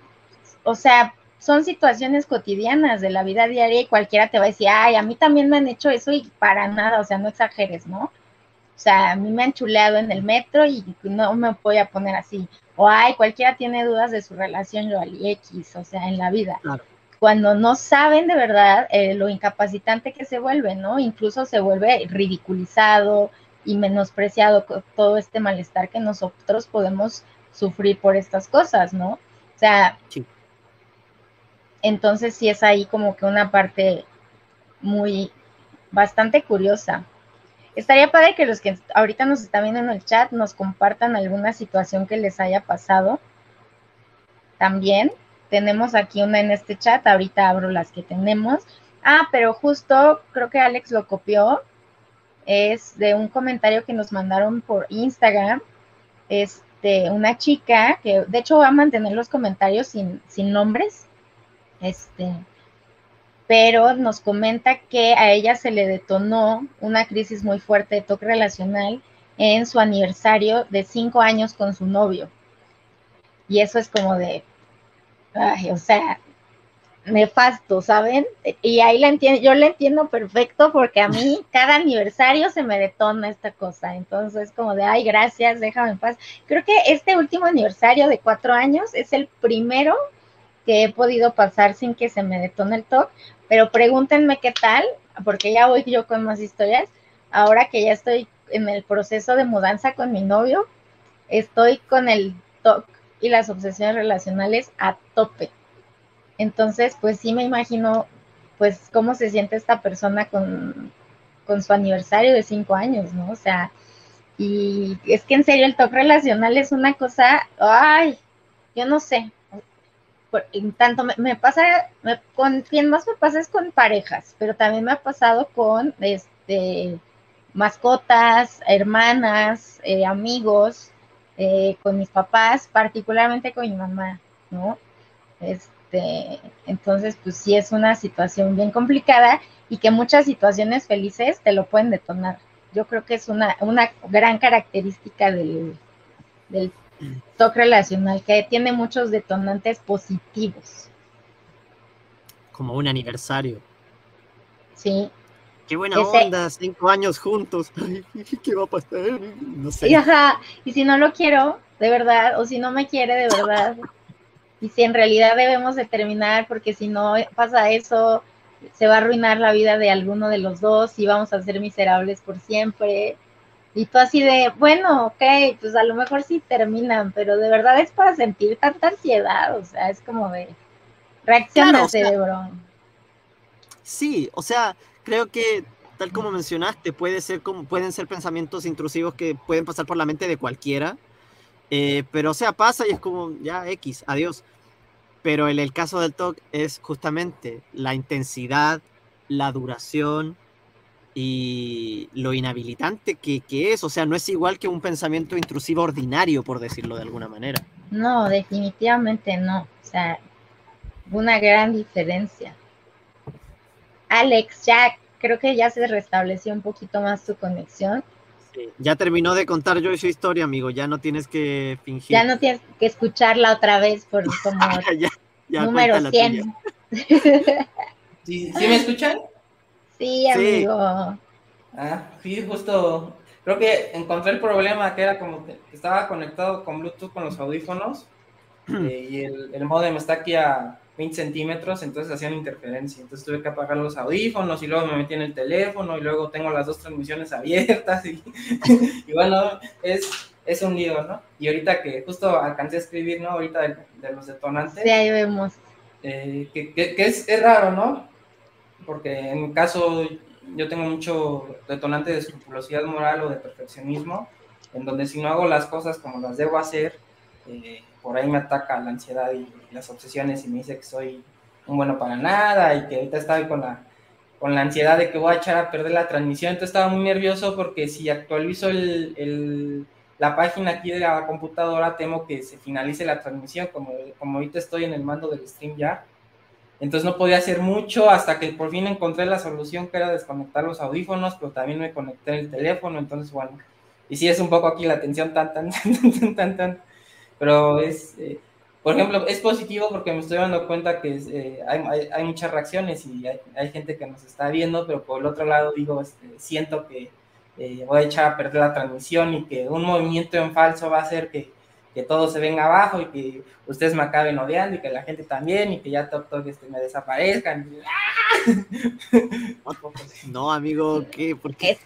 S3: o sea, son situaciones cotidianas de la vida diaria y cualquiera te va a decir, ay, a mí también me han hecho eso y para nada, o sea, no exageres, ¿no? O sea, a mí me han chuleado en el metro y no me voy a poner así. O ay, cualquiera tiene dudas de su relación yo al X, o sea, en la vida. Cuando no saben de verdad eh, lo incapacitante que se vuelve, ¿no? Incluso se vuelve ridiculizado y menospreciado todo este malestar que nosotros podemos sufrir por estas cosas, ¿no? O sea, entonces sí es ahí como que una parte muy, bastante curiosa. Estaría padre que los que ahorita nos están viendo en el chat nos compartan alguna situación que les haya pasado. También tenemos aquí una en este chat, ahorita abro las que tenemos. Ah, pero justo creo que Alex lo copió. Es de un comentario que nos mandaron por Instagram. Este, una chica que de hecho va a mantener los comentarios sin, sin nombres este, pero nos comenta que a ella se le detonó una crisis muy fuerte de toque relacional en su aniversario de cinco años con su novio. Y eso es como de, ay, o sea, nefasto, ¿saben? Y ahí la entiendo, yo la entiendo perfecto porque a mí [laughs] cada aniversario se me detona esta cosa. Entonces, como de, ay, gracias, déjame en paz. Creo que este último aniversario de cuatro años es el primero que he podido pasar sin que se me detone el TOC, pero pregúntenme qué tal, porque ya voy yo con más historias. Ahora que ya estoy en el proceso de mudanza con mi novio, estoy con el TOC y las obsesiones relacionales a tope. Entonces, pues sí me imagino, pues, cómo se siente esta persona con, con su aniversario de cinco años, ¿no? O sea, y es que en serio el TOC relacional es una cosa, ay, yo no sé, tanto me, pasa, con quien más me pasa es con parejas, pero también me ha pasado con este mascotas, hermanas, eh, amigos, eh, con mis papás, particularmente con mi mamá, ¿no? Este, entonces, pues sí es una situación bien complicada y que muchas situaciones felices te lo pueden detonar. Yo creo que es una, una gran característica del TOC relacional que tiene muchos detonantes positivos.
S1: Como un aniversario.
S3: Sí.
S1: Qué buena onda, cinco años juntos. [laughs] ¿Qué va a pasar?
S3: No sé. Y, ajá, y si no lo quiero, de verdad, o si no me quiere de verdad, y si en realidad debemos de terminar, porque si no pasa eso, se va a arruinar la vida de alguno de los dos y vamos a ser miserables por siempre. Y tú así de, bueno, ok, pues a lo mejor sí terminan, pero de verdad es para sentir tanta ansiedad, o sea, es como de reacciona cerebro.
S1: Sí, o sea, creo que tal como mencionaste, puede ser como, pueden ser pensamientos intrusivos que pueden pasar por la mente de cualquiera, eh, pero o sea, pasa y es como, ya, X, adiós. Pero en el caso del TOC es justamente la intensidad, la duración, y lo inhabilitante que, es, o sea, no es igual que un pensamiento intrusivo ordinario, por decirlo de alguna manera.
S3: No, definitivamente no, o sea, una gran diferencia. Alex, ya creo que ya se restableció un poquito más tu conexión.
S1: Ya terminó de contar yo su historia, amigo. Ya no tienes que fingir.
S3: Ya no tienes que escucharla otra vez por [laughs] como número 100. [laughs]
S2: ¿Sí, me escuchan?
S3: Sí, amigo.
S2: Ah, sí, justo. Creo que encontré el problema que era como que estaba conectado con Bluetooth con los audífonos [clears throat] eh, y el, el modem está aquí a 20 centímetros, entonces hacían interferencia. Entonces tuve que apagar los audífonos y luego me metí en el teléfono y luego tengo las dos transmisiones abiertas y, [laughs] bueno, es, es un lío, ¿no? Y ahorita que justo alcancé a escribir, ¿no? Ahorita de, los detonantes.
S3: Sí, ahí vemos.
S2: Eh, que, que, es, es, raro, ¿no? Porque en mi caso yo tengo mucho detonante de escrupulosidad moral o de perfeccionismo, en donde si no hago las cosas como las debo hacer, eh, por ahí me ataca la ansiedad y las obsesiones y me dice que soy un bueno para nada y que ahorita estaba con la, con la ansiedad de que voy a echar a perder la transmisión. Entonces estaba muy nervioso porque si actualizo la página aquí de la computadora, temo que se finalice la transmisión, como, como ahorita estoy en el mando del stream ya. Entonces no podía hacer mucho hasta que por fin encontré la solución que era desconectar los audífonos, pero también me conecté el teléfono, entonces bueno. Y sí es un poco aquí la tensión tan, tan, [laughs] tan, tan, tan, tan pero es, eh, por ejemplo, es positivo porque me estoy dando cuenta que eh, hay, hay, muchas reacciones y hay, gente que nos está viendo, pero por el otro lado digo, este, siento que eh, voy a echar a perder la transmisión y que un movimiento en falso va a hacer que, que, todo se venga abajo y que ustedes me acaben odiando y que la gente también y que ya TokTok este, me desaparezcan. [laughs]
S1: No, amigo, ¿qué? ¿Por qué?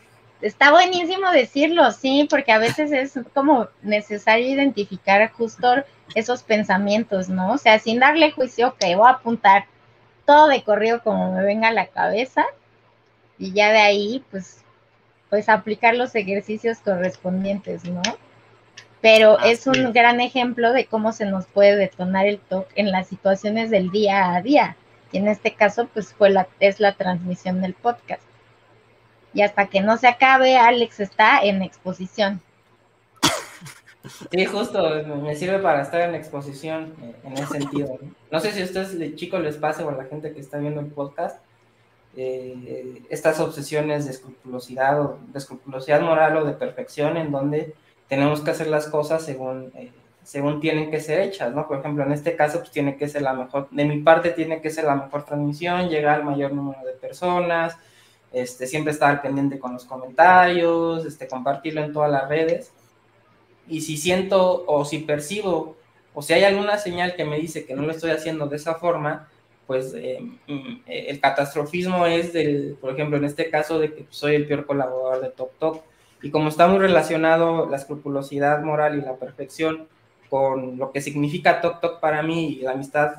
S3: Está buenísimo decirlo, sí, porque a veces es como necesario identificar justo esos pensamientos, ¿no? O sea, sin darle juicio, ok, voy a apuntar todo de corrido como me venga a la cabeza y ya de ahí, pues, pues aplicar los ejercicios correspondientes, ¿no? Pero es un gran ejemplo de cómo se nos puede detonar el TOC en las situaciones del día a día. Y en este caso, pues fue la, es la transmisión del podcast y hasta que no se acabe, Alex está en exposición.
S2: Sí, justo, me sirve para estar en exposición eh, en ese sentido. No sé si a ustedes de chicos les pase o a la gente que está viendo el podcast, eh, estas obsesiones de escrupulosidad o de escrupulosidad moral o de perfección en donde tenemos que hacer las cosas según, eh, según tienen que ser hechas, ¿no? Por ejemplo, en este caso, pues tiene que ser la mejor, de mi parte tiene que ser la mejor transmisión, llegar al mayor número de personas, este, siempre estar pendiente con los comentarios, este, compartirlo en todas las redes. Y si siento o si percibo o si hay alguna señal que me dice que no lo estoy haciendo de esa forma, pues eh, mm, el catastrofismo es del, por ejemplo, en este caso de que soy el peor colaborador de TokTok. Y como está muy relacionado la escrupulosidad moral y la perfección con lo que significa TokTok para mí y la amistad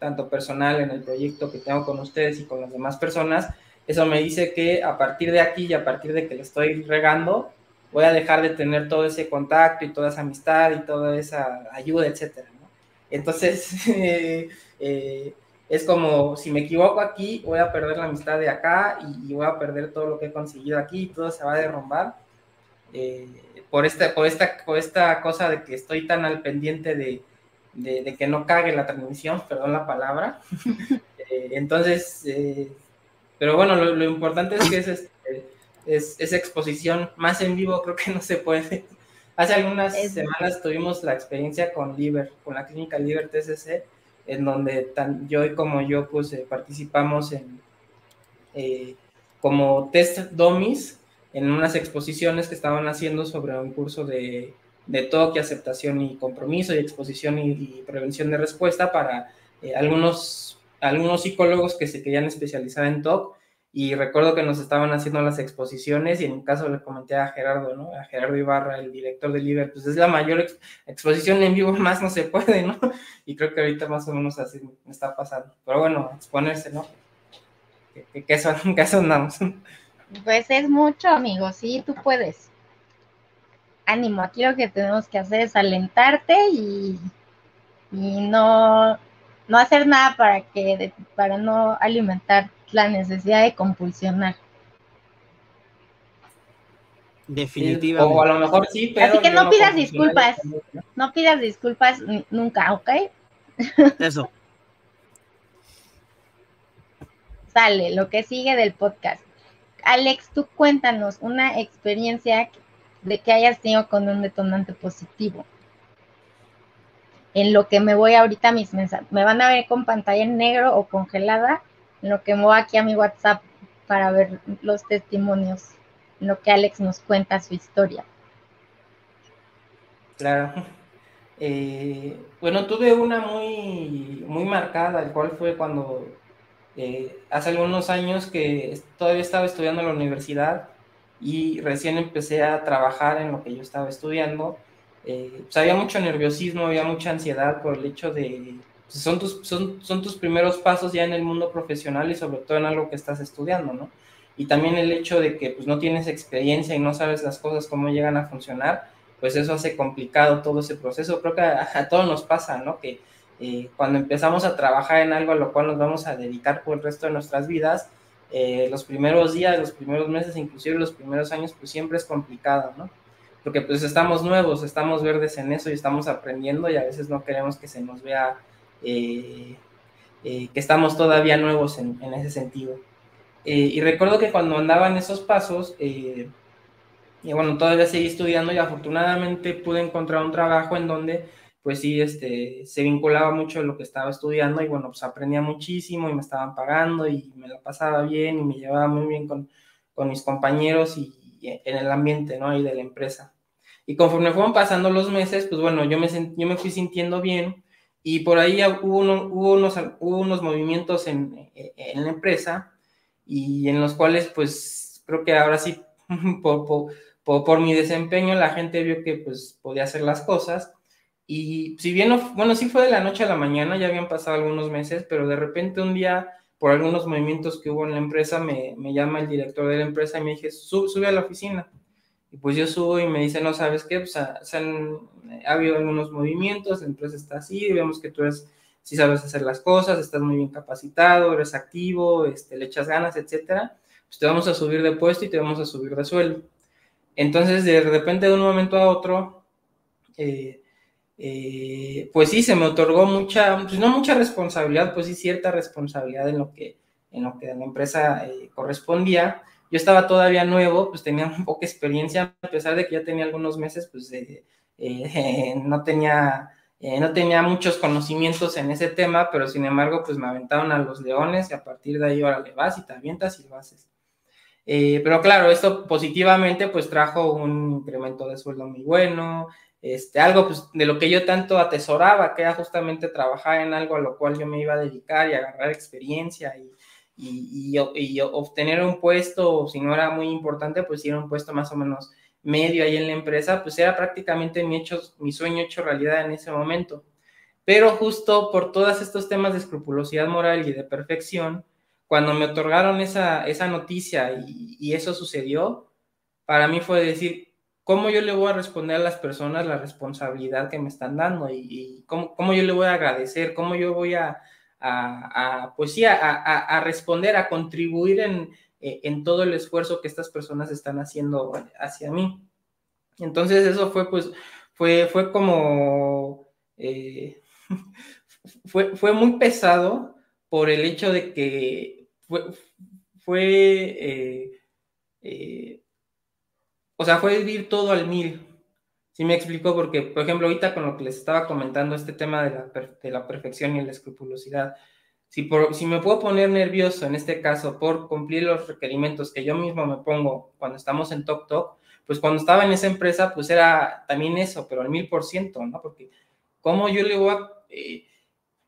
S2: tanto personal en el proyecto que tengo con ustedes y con las demás personas, eso me dice que a partir de aquí y a partir de que le estoy regando, voy a dejar de tener todo ese contacto y toda esa amistad y toda esa ayuda, etcétera. Entonces, [laughs] eh, eh, es como si me equivoco aquí, voy a perder la amistad de acá y, voy a perder todo lo que he conseguido aquí y todo se va a derrumbar. Eh, por, esta, por, esta, por esta cosa de que estoy tan al pendiente de, de, que no cague la transmisión, perdón la palabra. [laughs] entonces, pero bueno, lo, importante es que es, este, es, esa exposición más en vivo, creo que no se puede. Hace algunas semanas tuvimos la experiencia con Liber, con la clínica Liber TCC, en donde tan yo y como yo pues eh, participamos en eh, como test dummies en unas exposiciones que estaban haciendo sobre un curso de, de toque, aceptación y compromiso y exposición y, prevención de respuesta para eh, algunos algunos psicólogos que se querían especializar en TOC y recuerdo que nos estaban haciendo las exposiciones y en un caso le comenté a Gerardo, ¿no? A Gerardo Ibarra, el director de Liber, pues es la mayor exposición en vivo, [laughs] más no se puede, ¿no? Y creo que ahorita más o menos así me está pasando. Pero bueno, exponerse, ¿no? ¿Qué, qué, son, qué andamos?
S3: Pues es mucho, amigo, sí, tú puedes. Ánimo, aquí lo que tenemos que hacer es alentarte y, y no, no hacer nada para que para no alimentar la necesidad de compulsionar.
S1: Definitivamente.
S2: O a lo mejor sí, pero.
S3: Así que no, pidas disculpas. No pidas disculpas nunca, ¿ok? [laughs]
S1: Eso.
S3: Sale, lo que sigue del podcast. Alex, tú cuéntanos una experiencia de que hayas tenido con un detonante positivo. En lo que me voy ahorita mis mensajes, me van a ver con pantalla en negro o congelada, en lo que me voy aquí a mi WhatsApp para ver los testimonios, en lo que Alex nos cuenta su historia.
S2: Claro. Eh, bueno, tuve una muy, muy marcada, el cual fue cuando eh, hace algunos años que todavía estaba estudiando en la universidad y recién empecé a trabajar en lo que yo estaba estudiando. Eh, pues había mucho nerviosismo, había mucha ansiedad por el hecho de, pues son, tus, son, son tus primeros pasos ya en el mundo profesional y sobre todo en algo que estás estudiando, ¿no? Y también el hecho de que pues no tienes experiencia y no sabes las cosas cómo llegan a funcionar, pues eso hace complicado todo ese proceso. Creo que a, todos nos pasa, ¿no? Que eh, cuando empezamos a trabajar en algo a lo cual nos vamos a dedicar por el resto de nuestras vidas, eh, los primeros días, los primeros meses, inclusive los primeros años, pues siempre es complicado, ¿no? Porque pues estamos nuevos, estamos verdes en eso y estamos aprendiendo y a veces no queremos que se nos vea eh, que estamos todavía nuevos en, en ese sentido. y recuerdo que cuando andaba en esos pasos, y bueno, todavía seguí estudiando y afortunadamente pude encontrar un trabajo en donde pues sí, este, se vinculaba mucho a lo que estaba estudiando y bueno, pues aprendía muchísimo y me estaban pagando y me la pasaba bien y me llevaba muy bien con, con mis compañeros y, en el ambiente, ¿no? Ahí de la empresa. Y conforme fueron pasando los meses, pues bueno, yo me, yo me fui sintiendo bien y por ahí hubo, hubo, unos, hubo unos movimientos en, en, la empresa y en los cuales pues creo que ahora sí, [laughs] por, por por, mi desempeño la gente vio que pues podía hacer las cosas. Y si bien, bueno, sí fue de la noche a la mañana, ya habían pasado algunos meses, pero de repente un día, por algunos movimientos que hubo en la empresa, me, me llama el director de la empresa y me dije, sube a la oficina. Y pues yo subo y me dice, no, ¿sabes qué? Pues ha, ha habido algunos movimientos, la empresa está así, vemos que tú eres, si sabes hacer las cosas, estás muy bien capacitado, eres activo, este, le echas ganas, etcétera, pues te vamos a subir de puesto y te vamos a subir de sueldo. Entonces, de repente, de un momento a otro, eh, eh, pues sí, se me otorgó mucha, pues no mucha responsabilidad, pues sí, cierta responsabilidad en lo que, en lo que a la empresa eh, correspondía. Yo estaba todavía nuevo, pues tenía un poca experiencia, a pesar de que ya tenía algunos meses, pues [laughs] no tenía... no tenía muchos conocimientos en ese tema, pero sin embargo, pues me aventaron a los leones y a partir de ahí ahora le vas y te avientas y lo haces. Eh, pero claro, esto positivamente pues trajo un incremento de sueldo muy bueno, este, algo pues, de lo que yo tanto atesoraba, que era justamente trabajar en algo a lo cual yo me iba a dedicar y agarrar experiencia y, y, y, obtener un puesto, si no era muy importante, pues si era un puesto más o menos medio ahí en la empresa, pues era prácticamente mi, hecho, mi sueño hecho realidad en ese momento. Pero justo por todos estos temas de escrupulosidad moral y de perfección, cuando me otorgaron esa, esa noticia y, eso sucedió, para mí fue decir, ¿cómo yo le voy a responder a las personas la responsabilidad que me están dando? Y, cómo, cómo, yo le voy a agradecer, cómo yo voy a, a, pues sí, a, responder, a contribuir en, en todo el esfuerzo que estas personas están haciendo hacia mí. Entonces eso fue pues, fue, fue como, eh, [laughs] fue, fue muy pesado por el hecho de que fue, eh, eh, o sea, fue vivir todo al mil. Sí me explico porque, por ejemplo, ahorita con lo que les estaba comentando, este tema de la, de la perfección y la escrupulosidad, si, por, si me puedo poner nervioso en este caso por cumplir los requerimientos que yo mismo me pongo cuando estamos en Tok Tok, pues cuando estaba en esa empresa, pues era también eso, pero al mil por ciento, ¿no? Porque como yo le voy a... Eh,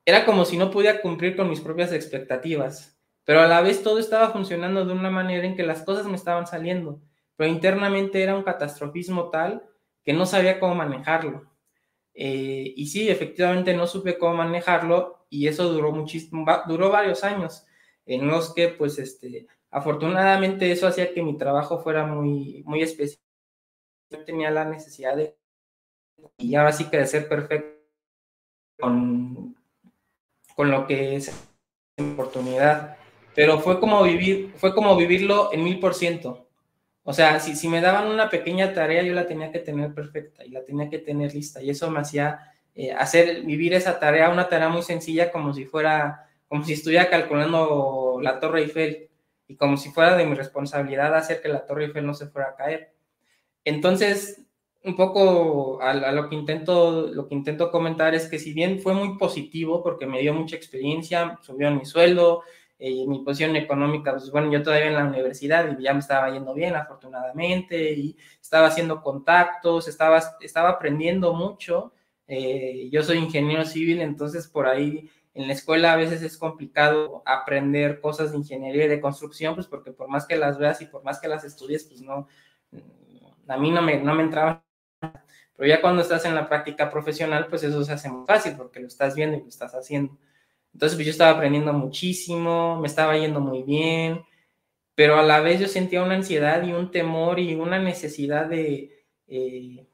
S2: era como si no pudiera cumplir con mis propias expectativas pero a la vez todo estaba funcionando de una manera en que las cosas me estaban saliendo, pero internamente era un catastrofismo tal que no sabía cómo manejarlo. Eh, y sí, efectivamente no supe cómo manejarlo y eso duró muchísimo, duró varios años en los que pues este, afortunadamente eso hacía que mi trabajo fuera muy, muy especial. Yo tenía la necesidad de, y ahora sí ser perfecto con, con lo que es oportunidad pero fue como vivir, fue como vivirlo en mil por ciento. O sea, si, si me daban una pequeña tarea, yo la tenía que tener perfecta y la tenía que tener lista. Y eso me hacía eh, hacer, vivir esa tarea, una tarea muy sencilla, como si fuera, como si estuviera calculando la Torre Eiffel. y como si fuera de mi responsabilidad hacer que la Torre Eiffel no se fuera a caer. Entonces, un poco a, lo que intento lo que intento comentar es que si bien fue muy positivo porque me dio mucha experiencia, subió mi sueldo, eh, mi posición económica, pues bueno, yo todavía en la universidad y ya me estaba yendo bien afortunadamente y estaba haciendo contactos, estaba, estaba aprendiendo mucho. Eh, yo soy ingeniero civil, entonces por ahí en la escuela a veces es complicado aprender cosas de ingeniería y de construcción, pues porque por más que las veas y por más que las estudies, pues no, a mí no me, no me entraba pero ya cuando estás en la práctica profesional, pues eso se hace muy fácil porque lo estás viendo y lo estás haciendo. Entonces, pues yo estaba aprendiendo muchísimo, me estaba yendo muy bien, pero a la vez yo sentía una ansiedad y un temor y una necesidad de, eh,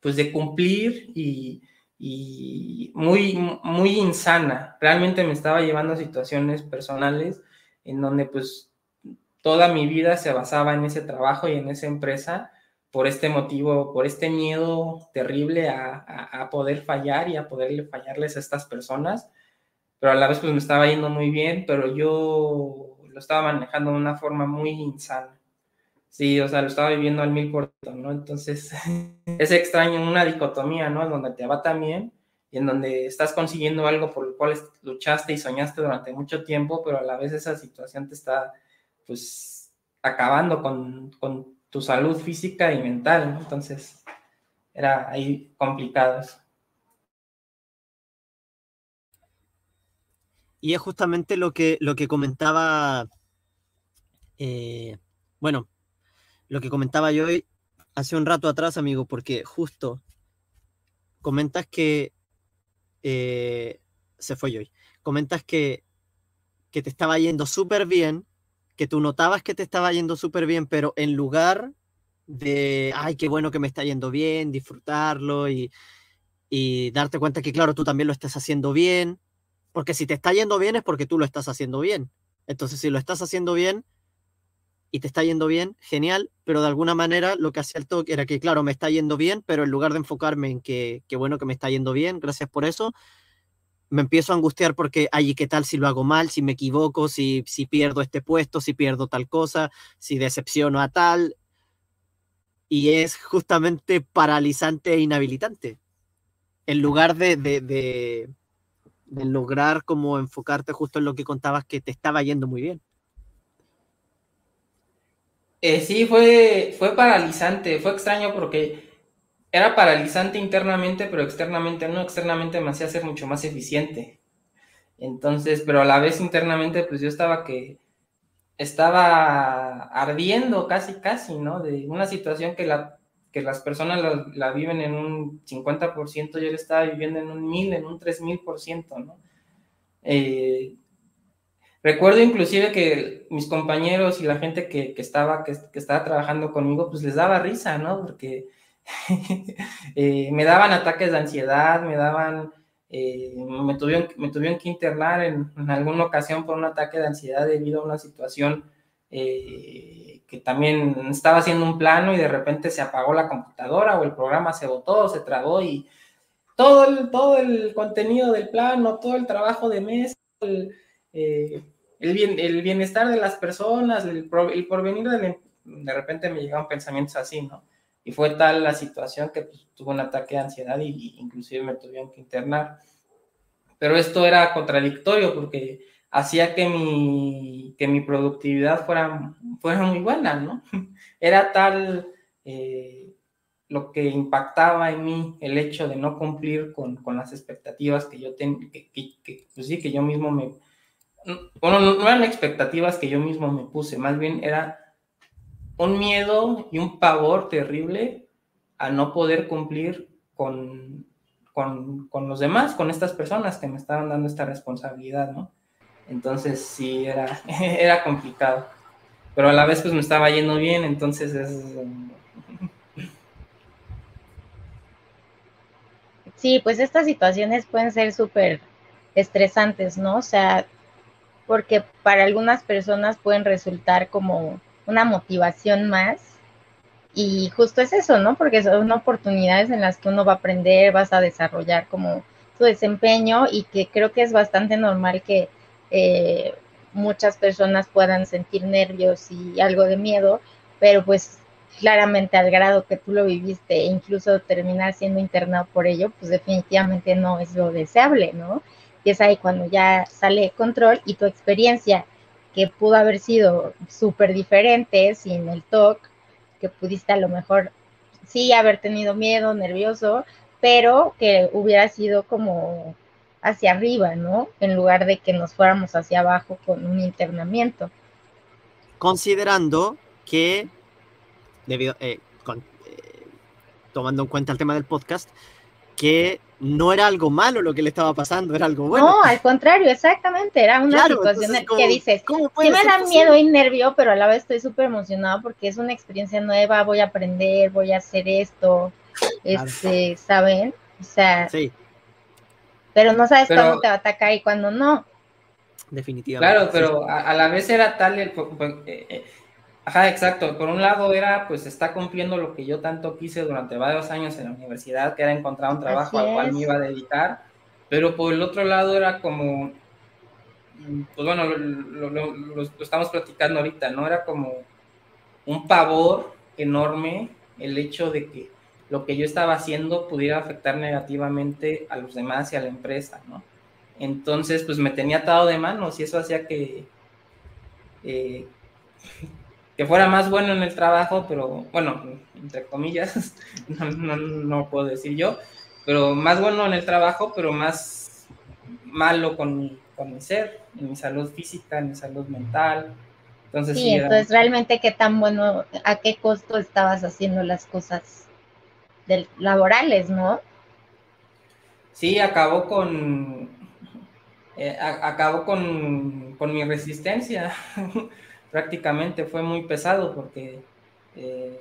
S2: pues de cumplir y, y, muy, muy insana. Realmente me estaba llevando a situaciones personales en donde pues toda mi vida se basaba en ese trabajo y en esa empresa por este motivo, por este miedo terrible a, poder fallar y a poderle fallarles a estas personas, pero a la vez pues me estaba yendo muy bien, pero yo lo estaba manejando de una forma muy insana. Sí, o sea, lo estaba viviendo al mil por ¿no? Entonces, [laughs] es extraño una dicotomía, ¿no? Donde te va tan bien y en donde estás consiguiendo algo por lo cual luchaste y soñaste durante mucho tiempo, pero a la vez esa situación te está, pues, acabando con, con tu salud física y mental, ¿no? Entonces, era ahí complicado eso.
S1: Y es justamente lo que, lo que comentaba, eh, bueno, lo que comentaba yo hace un rato atrás, amigo, porque justo comentas que eh, se fue hoy. Comentas que, que te estaba yendo súper bien que tú notabas que te estaba yendo súper bien, pero en lugar de, ay, qué bueno que me está yendo bien, disfrutarlo y, y darte cuenta que, claro, tú también lo estás haciendo bien, porque si te está yendo bien es porque tú lo estás haciendo bien. Entonces, si lo estás haciendo bien y te está yendo bien, genial, pero de alguna manera lo que hacía el toque era que, claro, me está yendo bien, pero en lugar de enfocarme en que, qué bueno que me está yendo bien, gracias por eso, me empiezo a angustiar porque, ay, ¿qué tal si lo hago mal, si me equivoco, si, si pierdo este puesto, si pierdo tal cosa, si decepciono a tal? Y es justamente paralizante e inhabilitante. En lugar de, lograr como enfocarte justo en lo que contabas que te estaba yendo muy bien.
S2: Eh, sí, fue, fue paralizante, fue extraño porque era paralizante internamente, pero externamente no, externamente me hacía ser mucho más eficiente. Entonces, pero a la vez internamente, pues yo estaba que estaba ardiendo casi, casi, ¿no? De una situación que, la, que las personas la, viven en un 50%, yo le estaba viviendo en un 1000, en un 3000%, ¿no? Eh, recuerdo inclusive que mis compañeros y la gente que, estaba, que, que, estaba trabajando conmigo, pues les daba risa, ¿no? Porque [laughs] Eh, me daban ataques de ansiedad, me daban, eh, me, tuvieron, me tuvieron que internar en, alguna ocasión por un ataque de ansiedad debido a una situación eh, también estaba haciendo un plano y de repente se apagó la computadora o el programa se botó, se trabó y todo el, todo el contenido del plano, todo el trabajo de mes, el, bien, el bienestar de las personas, el, el porvenir de, de repente me llegaban pensamientos así, ¿no? Y fue tal la situación que pues, tuvo un ataque de ansiedad y, inclusive me tuvieron que internar. Pero esto era contradictorio porque hacía que mi, que mi productividad fuera, fuera muy buena, ¿no? [laughs] Era tal eh, lo que impactaba en mí el hecho de no cumplir con, con las expectativas que yo tenía, que, que, pues sí, que yo mismo me... Bueno, no eran expectativas que yo mismo me puse, más bien era un miedo y un pavor terrible a no poder cumplir con, con, los demás, con estas personas que me estaban dando esta responsabilidad, ¿no? Entonces sí, era, [laughs] era complicado. Pero a la vez pues me estaba yendo bien, entonces es... [laughs]
S3: Sí, pues estas situaciones pueden ser súper estresantes, ¿no? O sea, porque para algunas personas pueden resultar como una motivación más. Y justo es eso, ¿no? Porque son oportunidades en las que uno va a aprender, vas a desarrollar como tu desempeño y que creo que es bastante normal que eh, muchas personas puedan sentir nervios y algo de miedo, pero pues claramente al grado que tú lo viviste e incluso terminar siendo internado por ello, pues definitivamente no es lo deseable, ¿no? Y es ahí cuando ya sale control y tu experiencia, que pudo haber sido súper diferente sin el TOC, que pudiste a lo mejor sí haber tenido miedo, nervioso, pero que hubiera sido como hacia arriba, ¿no? En lugar de que nos fuéramos hacia abajo con un internamiento.
S1: Considerando que debido, eh, eh, tomando en cuenta el tema del podcast, que no era algo malo lo que le estaba pasando, era algo bueno.
S3: No, al contrario, exactamente, era una situación que dices, ¿cómo sí me da miedo y nervio, pero a la vez estoy súper emocionado porque es una experiencia nueva, voy a aprender, voy a hacer esto, este, ¿saben? O sea, sí. Pero no sabes cuándo te va a atacar y cuándo no.
S1: Definitivamente.
S2: Claro, pero a, la vez era tal el... Eh, Ajá, exacto. Por un lado era, pues está cumpliendo lo que yo tanto quise durante varios años en la universidad, que era encontrar un trabajo al cual me iba a dedicar, pero por el otro lado era como, pues bueno, lo, estamos platicando ahorita, ¿no? Era como un pavor enorme el hecho de que lo que yo estaba haciendo pudiera afectar negativamente a los demás y a la empresa, ¿no? Entonces, pues me tenía atado de manos y eso hacía que... Eh, [laughs] que fuera más bueno en el trabajo, pero bueno, entre comillas, [laughs] no, puedo decir yo, pero más bueno en el trabajo, pero más malo con mi, con mi ser, en mi salud física, en mi salud mental.
S3: Entonces, sí, entonces realmente qué tan bueno, a qué costo estabas haciendo las cosas del, laborales, ¿no?
S2: Sí, acabó con, eh, acabó con, con mi resistencia. [laughs] prácticamente fue muy pesado porque eh,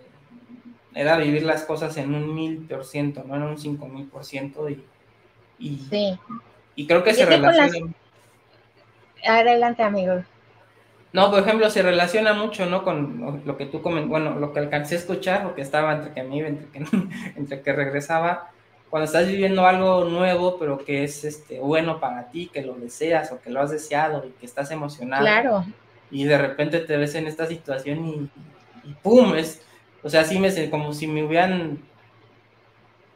S2: era vivir las cosas en un mil por ciento, no en un cinco mil por ciento y, y, creo que se relaciona.
S3: Adelante, amigo.
S2: No, por ejemplo, se relaciona mucho, ¿no? Con lo que tú comentas, bueno, lo que alcancé a escuchar, lo que estaba entre que me iba, entre que, [laughs] entre que regresaba, cuando estás viviendo algo nuevo, pero que es este, bueno para ti, que lo deseas o que lo has deseado y que estás emocionado.
S3: Claro
S2: y de repente te ves en esta situación y, ¡pum! Es, o sea, así me como si me hubieran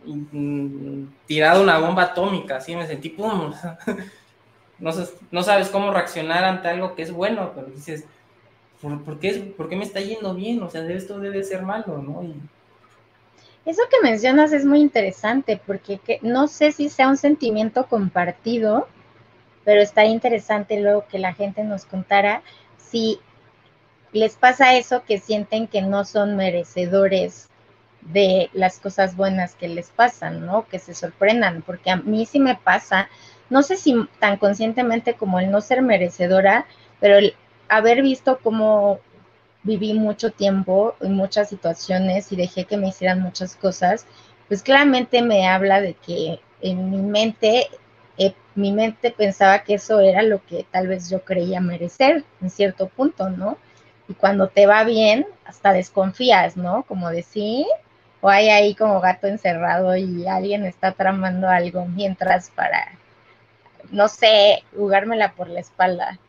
S2: mm, tirado una bomba atómica, así me sentí ¡pum! [laughs] no, sabes cómo reaccionar ante algo que es bueno, pero dices, ¿por, qué, ¿por qué me está yendo bien? O sea, esto debe ser malo, ¿no?
S3: Eso que mencionas es muy interesante porque no sé si sea un sentimiento compartido, pero está interesante luego que la gente nos contara si les pasa eso, que sienten que no son merecedores de las cosas buenas que les pasan, ¿no? Que se sorprendan, porque a mí sí me pasa, no sé si tan conscientemente como el no ser merecedora, pero el haber visto cómo viví mucho tiempo en muchas situaciones y dejé que me hicieran muchas cosas, pues claramente me habla de que en mi mente eh, mi mente pensaba que eso era lo que tal vez yo creía merecer en cierto punto, ¿no? Y cuando te va bien, hasta desconfías, ¿no? Como decir, o hay ahí como gato encerrado y alguien está tramando algo mientras para, no sé, jugármela por la espalda.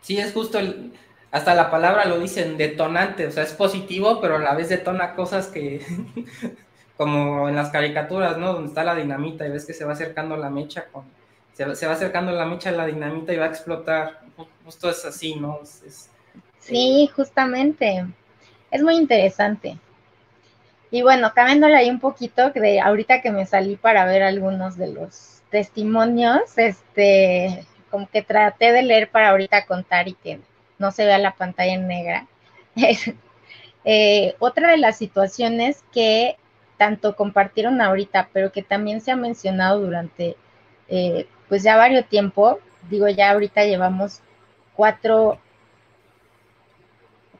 S2: Sí, es justo el, hasta la palabra lo dicen, detonante, o sea, es positivo, pero a la vez detona cosas que [laughs] como en las caricaturas, ¿no? Donde está la dinamita y ves que se va acercando la mecha con, se, va acercando la mecha a la dinamita y va a explotar. Justo es así, ¿no?
S3: sí, justamente. Es muy interesante. Y bueno, cambiándole ahí un poquito, de ahorita que me salí para ver algunos de los testimonios, este, como que traté de leer para ahorita contar y que no se vea la pantalla en negra. [laughs] Eh, otra de las situaciones que tanto compartieron ahorita, pero que también se ha mencionado durante eh, pues ya varios tiempo, digo ya ahorita llevamos cuatro,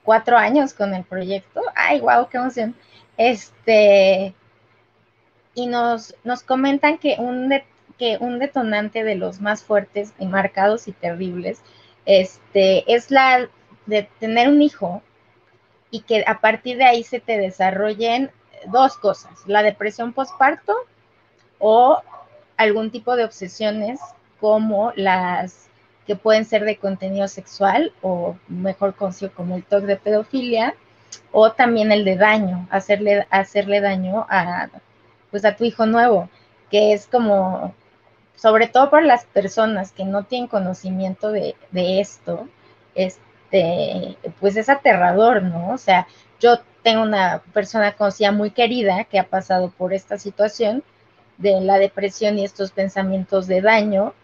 S3: cuatro años con el proyecto, ay wow, qué emoción, este, y nos, nos comentan que un, que un detonante de los más fuertes y marcados y terribles, este, es la de tener un hijo y que a partir de ahí se te desarrollen dos cosas, la depresión postparto o algún tipo de obsesiones como las que pueden ser de contenido sexual o mejor conocido como el TOC de pedofilia, o también el de daño, hacerle, hacerle daño a, pues a tu hijo nuevo, que es como, sobre todo para las personas que no tienen conocimiento de, de esto, este, pues es aterrador, ¿no? O sea, yo tengo una persona conocida muy querida que ha pasado por esta situación de la depresión y estos pensamientos de daño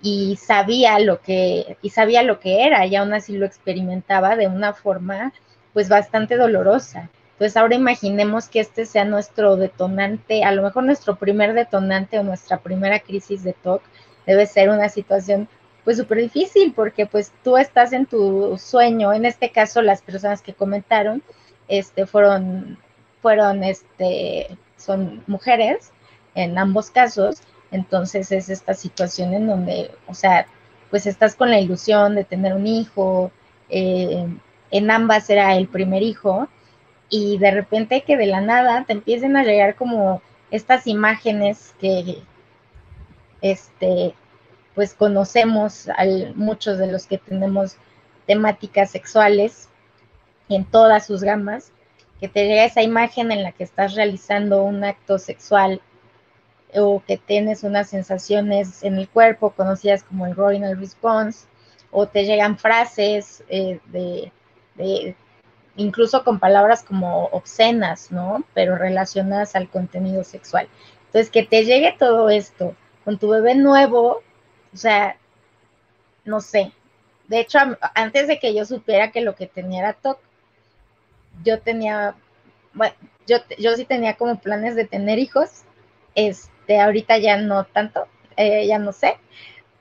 S3: y sabía lo que y sabía lo que era y aún así lo experimentaba de una forma pues bastante dolorosa. Entonces ahora imaginemos que este sea nuestro detonante, a lo mejor nuestro primer detonante o nuestra primera crisis de TOC debe ser una situación pues súper difícil porque pues tú estás en tu sueño, en este caso las personas que comentaron este fueron fueron este son mujeres en ambos casos. Entonces es esta situación en donde, o sea, pues estás con la ilusión de tener un hijo, eh, en ambas era el primer hijo, y de repente que de la nada te empiecen a llegar como estas imágenes que, este, pues conocemos a muchos de los que tenemos temáticas sexuales en todas sus gamas, que te llega esa imagen en la que estás realizando un acto sexual o que tienes unas sensaciones en el cuerpo conocidas como el groinal response, o te llegan frases eh, de, incluso con palabras como obscenas, ¿no? Pero relacionadas al contenido sexual. Entonces, que te llegue todo esto con tu bebé nuevo, o sea, no sé. De hecho, antes de que yo supiera que lo que tenía era TOC, yo tenía, bueno, yo, yo sí tenía como planes de tener hijos, este, ahorita ya no tanto, eh, ya no sé,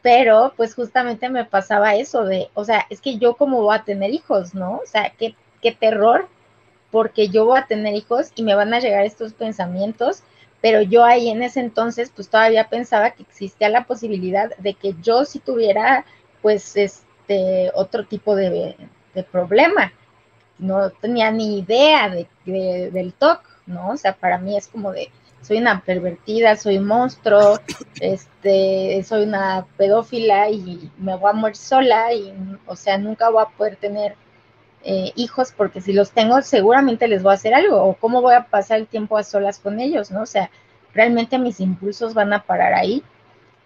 S3: pero pues justamente me pasaba eso de, o sea, es que yo cómo voy a tener hijos, ¿no? O sea, qué, qué terror, porque yo voy a tener hijos y me van a llegar estos pensamientos, pero yo ahí en ese entonces pues todavía pensaba que existía la posibilidad de que yo si tuviera pues este otro tipo de, problema. No tenía ni idea de, del TOC, ¿no? O sea, para mí es como de, soy una pervertida, soy un monstruo, [coughs] este, soy una pedófila y me voy a morir sola y, o sea, nunca voy a poder tener eh, hijos porque si los tengo seguramente les voy a hacer algo o cómo voy a pasar el tiempo a solas con ellos, ¿no? O sea, realmente mis impulsos van a parar ahí.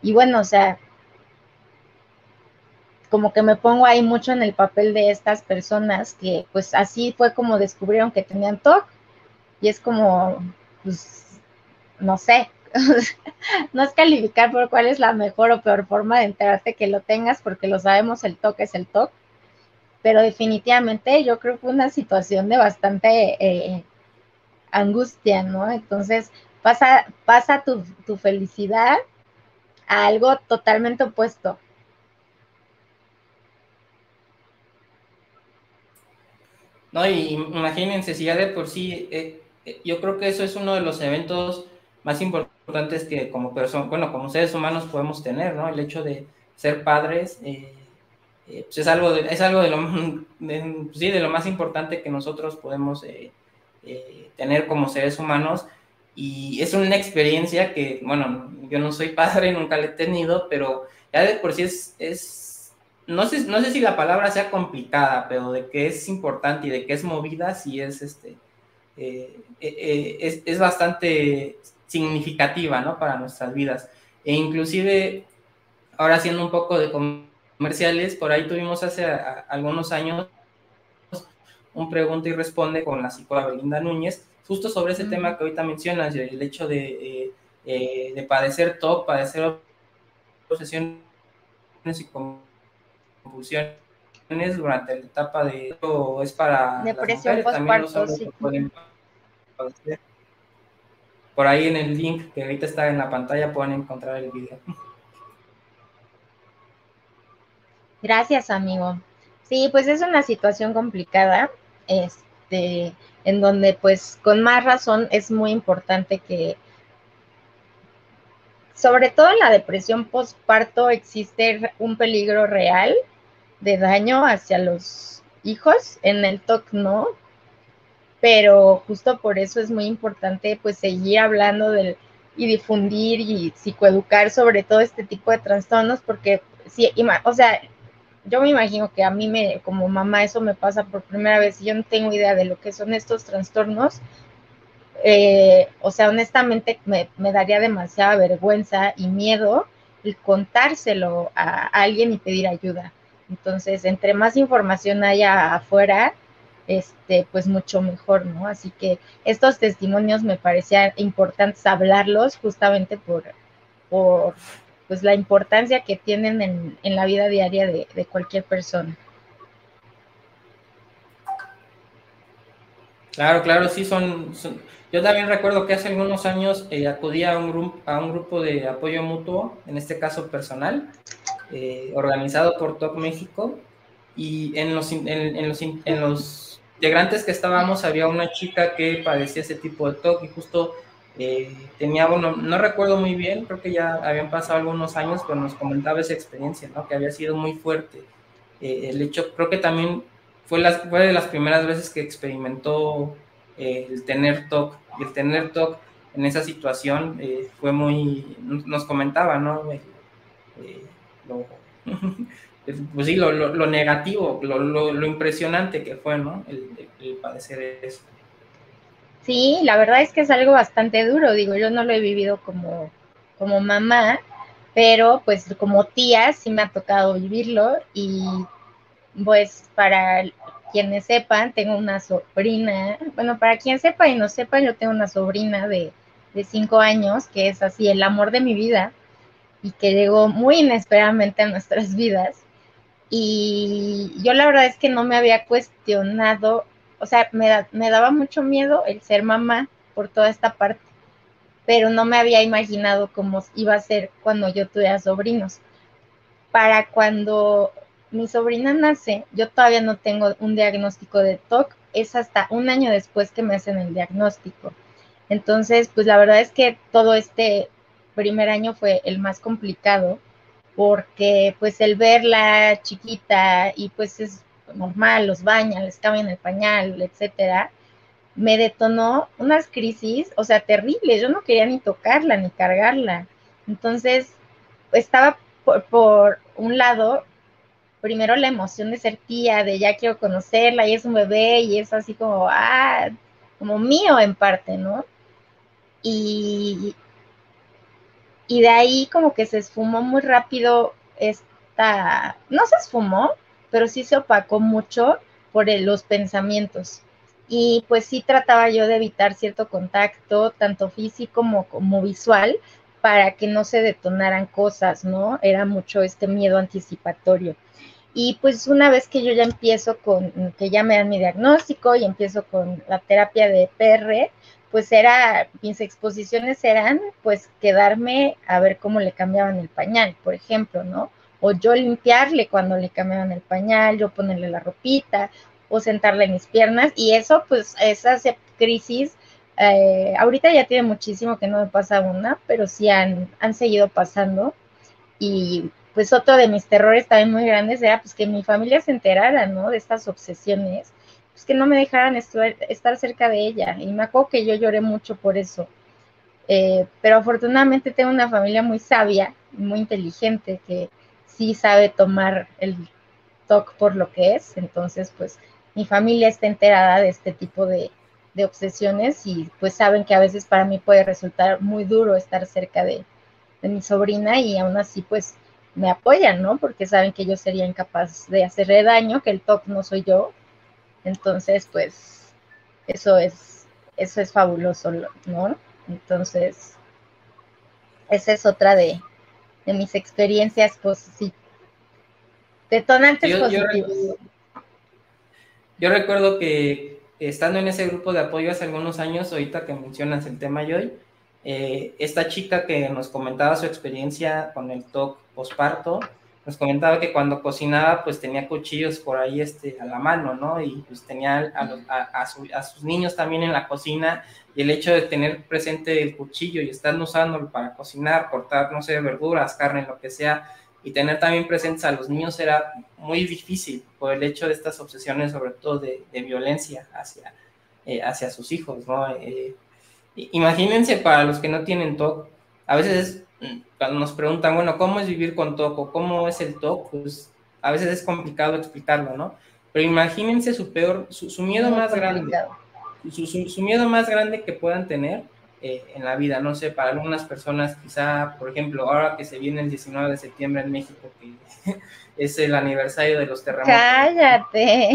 S3: Y bueno, o sea, como que me pongo ahí mucho en el papel de estas personas que pues así fue como descubrieron que tenían TOC y es como, pues no sé, [laughs] no es calificar por cuál es la mejor o peor forma de enterarte que lo tengas, porque lo sabemos, el toque es el toque, pero definitivamente yo creo que fue una situación de bastante eh, angustia, ¿no? Entonces pasa, pasa tu, tu felicidad a algo totalmente opuesto.
S2: No, y imagínense, si ya de por sí, eh, eh, yo creo que eso es uno de los eventos más importantes que como personas, bueno, como seres humanos podemos tener, ¿no? El hecho de ser padres eh, eh, pues es algo, de, es algo de, lo, [laughs] sí, de lo más importante que nosotros podemos eh, tener como seres humanos y es una experiencia que, bueno, yo no soy [laughs] padre, nunca la he tenido, pero ya de por sí es, es no, sé, no sé si la palabra sea complicada, pero de que es importante y de que es movida, sí es, este, es, es bastante significativa, ¿no? Para nuestras vidas. E inclusive, ahora haciendo un poco de comerciales, por ahí tuvimos hace algunos años un pregunta y responde con la psicóloga Belinda Núñez, justo sobre ese tema que ahorita mencionas, el hecho de, eh, eh, de padecer TOC, padecer obsesiones y confusiones durante la etapa de es para
S3: depresión postparto, sí.
S2: Por ahí en el link que ahorita está en la pantalla pueden encontrar el video.
S3: Gracias, amigo. Sí, pues es una situación complicada, este, en donde pues con más razón es muy importante que, sobre todo en la depresión postparto, existe un peligro real de daño hacia los hijos, en el TOC no, pero justo por eso es muy importante pues seguir hablando del, y difundir y psicoeducar sobre todo este tipo de trastornos, porque sí, o sea, yo me imagino que a mí me, como mamá, eso me pasa por primera vez y yo no tengo idea de lo que son estos trastornos. Eh, o sea, honestamente me, daría demasiada vergüenza y miedo el contárselo a alguien y pedir ayuda. Entonces, entre más información haya afuera, este, pues mucho mejor, ¿no? Así que estos testimonios me parecían importantes hablarlos justamente por, por pues la importancia que tienen en, en la vida diaria de, de cualquier persona.
S2: Claro, claro, sí, son, Yo también recuerdo que hace algunos años eh, acudí a un, grupo, a un grupo de apoyo mutuo, en este caso personal, eh, organizado por Top México, y en los, en, los, en los integrantes que estábamos había una chica que padecía ese tipo de TOC y justo eh, tenía, bueno, no recuerdo muy bien, creo que ya habían pasado algunos años, pero nos comentaba esa experiencia, ¿no? Que había sido muy fuerte. el hecho, creo que también fue, las, fue de las primeras veces que experimentó eh, el tener TOC. Y el tener TOC en esa situación eh, fue muy, nos comentaba, ¿no? Eh, lo, [laughs] pues sí, lo, lo, negativo, lo, impresionante que fue, ¿no? El, el, padecer eso.
S3: Sí, la verdad es que es algo bastante duro, digo, yo no lo he vivido como, como mamá, pero pues como tía sí me ha tocado vivirlo y pues para quienes sepan, tengo una sobrina, bueno, para quien sepa y no sepa, yo tengo una sobrina de, de cinco años, que es así el amor de mi vida y que llegó muy inesperadamente a nuestras vidas. Y yo la verdad es que no me había cuestionado, o sea, me, me daba mucho miedo el ser mamá por toda esta parte, pero no me había imaginado cómo iba a ser cuando yo tuviera sobrinos. Para cuando mi sobrina nace, yo todavía no tengo un diagnóstico de TOC, es hasta un año después que me hacen el diagnóstico. Entonces, pues la verdad es que todo este primer año fue el más complicado porque pues el verla chiquita y pues es normal, los bañan, les cambian el pañal, etcétera, me detonó unas crisis, o sea, terribles. Yo no quería ni tocarla ni cargarla. Entonces, estaba por, por un lado primero la emoción de ser tía, de ya quiero conocerla y es un bebé y es así como, ah, como mío en parte, ¿no? Y, y de ahí como que se esfumó muy rápido esta, no se esfumó, pero sí se opacó mucho por los pensamientos. Y pues sí trataba yo de evitar cierto contacto, tanto físico como, como visual, para que no se detonaran cosas, ¿no? Era mucho este miedo anticipatorio. Y pues una vez que yo ya empiezo con, que ya me dan mi diagnóstico y empiezo con la terapia de PR, pues era, mis exposiciones eran pues quedarme a ver cómo le cambiaban el pañal, por ejemplo, ¿no? O yo limpiarle cuando le cambiaban el pañal, yo ponerle la ropita o sentarle en mis piernas y eso pues esas crisis, eh, ahorita ya tiene muchísimo que no me pasa una, pero sí han, han seguido pasando y pues otro de mis terrores también muy grandes era pues que mi familia se enterara, ¿no? De estas obsesiones, pues que no me dejaran estar cerca de ella. Y me acuerdo que yo lloré mucho por eso. Eh, pero afortunadamente tengo una familia muy sabia, muy inteligente, que sí sabe tomar el TOC por lo que es. Entonces, pues mi familia está enterada de este tipo de, obsesiones y pues saben que a veces para mí puede resultar muy duro estar cerca de, de mi sobrina y aún así pues me apoyan, ¿no? Porque saben que yo sería incapaz de hacerle daño, que el top no soy yo. Entonces, pues, eso es, eso es fabuloso, ¿no? Entonces, esa es otra de, de mis experiencias positivas. Detonantes yo, positivos.
S2: Yo, recuerdo que estando en ese grupo de apoyo hace algunos años, ahorita que mencionas el tema Joy, eh, esta chica que nos comentaba su experiencia con el TOC posparto, nos comentaba que cuando cocinaba pues tenía cuchillos por ahí este, a la mano, ¿no? Y pues tenía a, sus niños también en la cocina y el hecho de tener presente el cuchillo y estar usándolo para cocinar, cortar, no sé, verduras, carne, lo que sea, y tener también presentes a los niños era muy difícil por el hecho de estas obsesiones, sobre todo de, violencia hacia, eh, hacia sus hijos, ¿no? Eh, Imagínense para los que no tienen TOC, a veces mm, cuando nos preguntan, bueno, ¿cómo es vivir con TOC o cómo es el TOC? Pues a veces es complicado explicarlo, ¿no? Pero imagínense su peor, su, miedo más grande, su, su, miedo más grande que puedan tener eh, en la vida. No sé, para algunas personas quizá, por ejemplo, ahora que se viene el 19 de septiembre en México, que [laughs] es el aniversario de los terremotos.
S3: Cállate.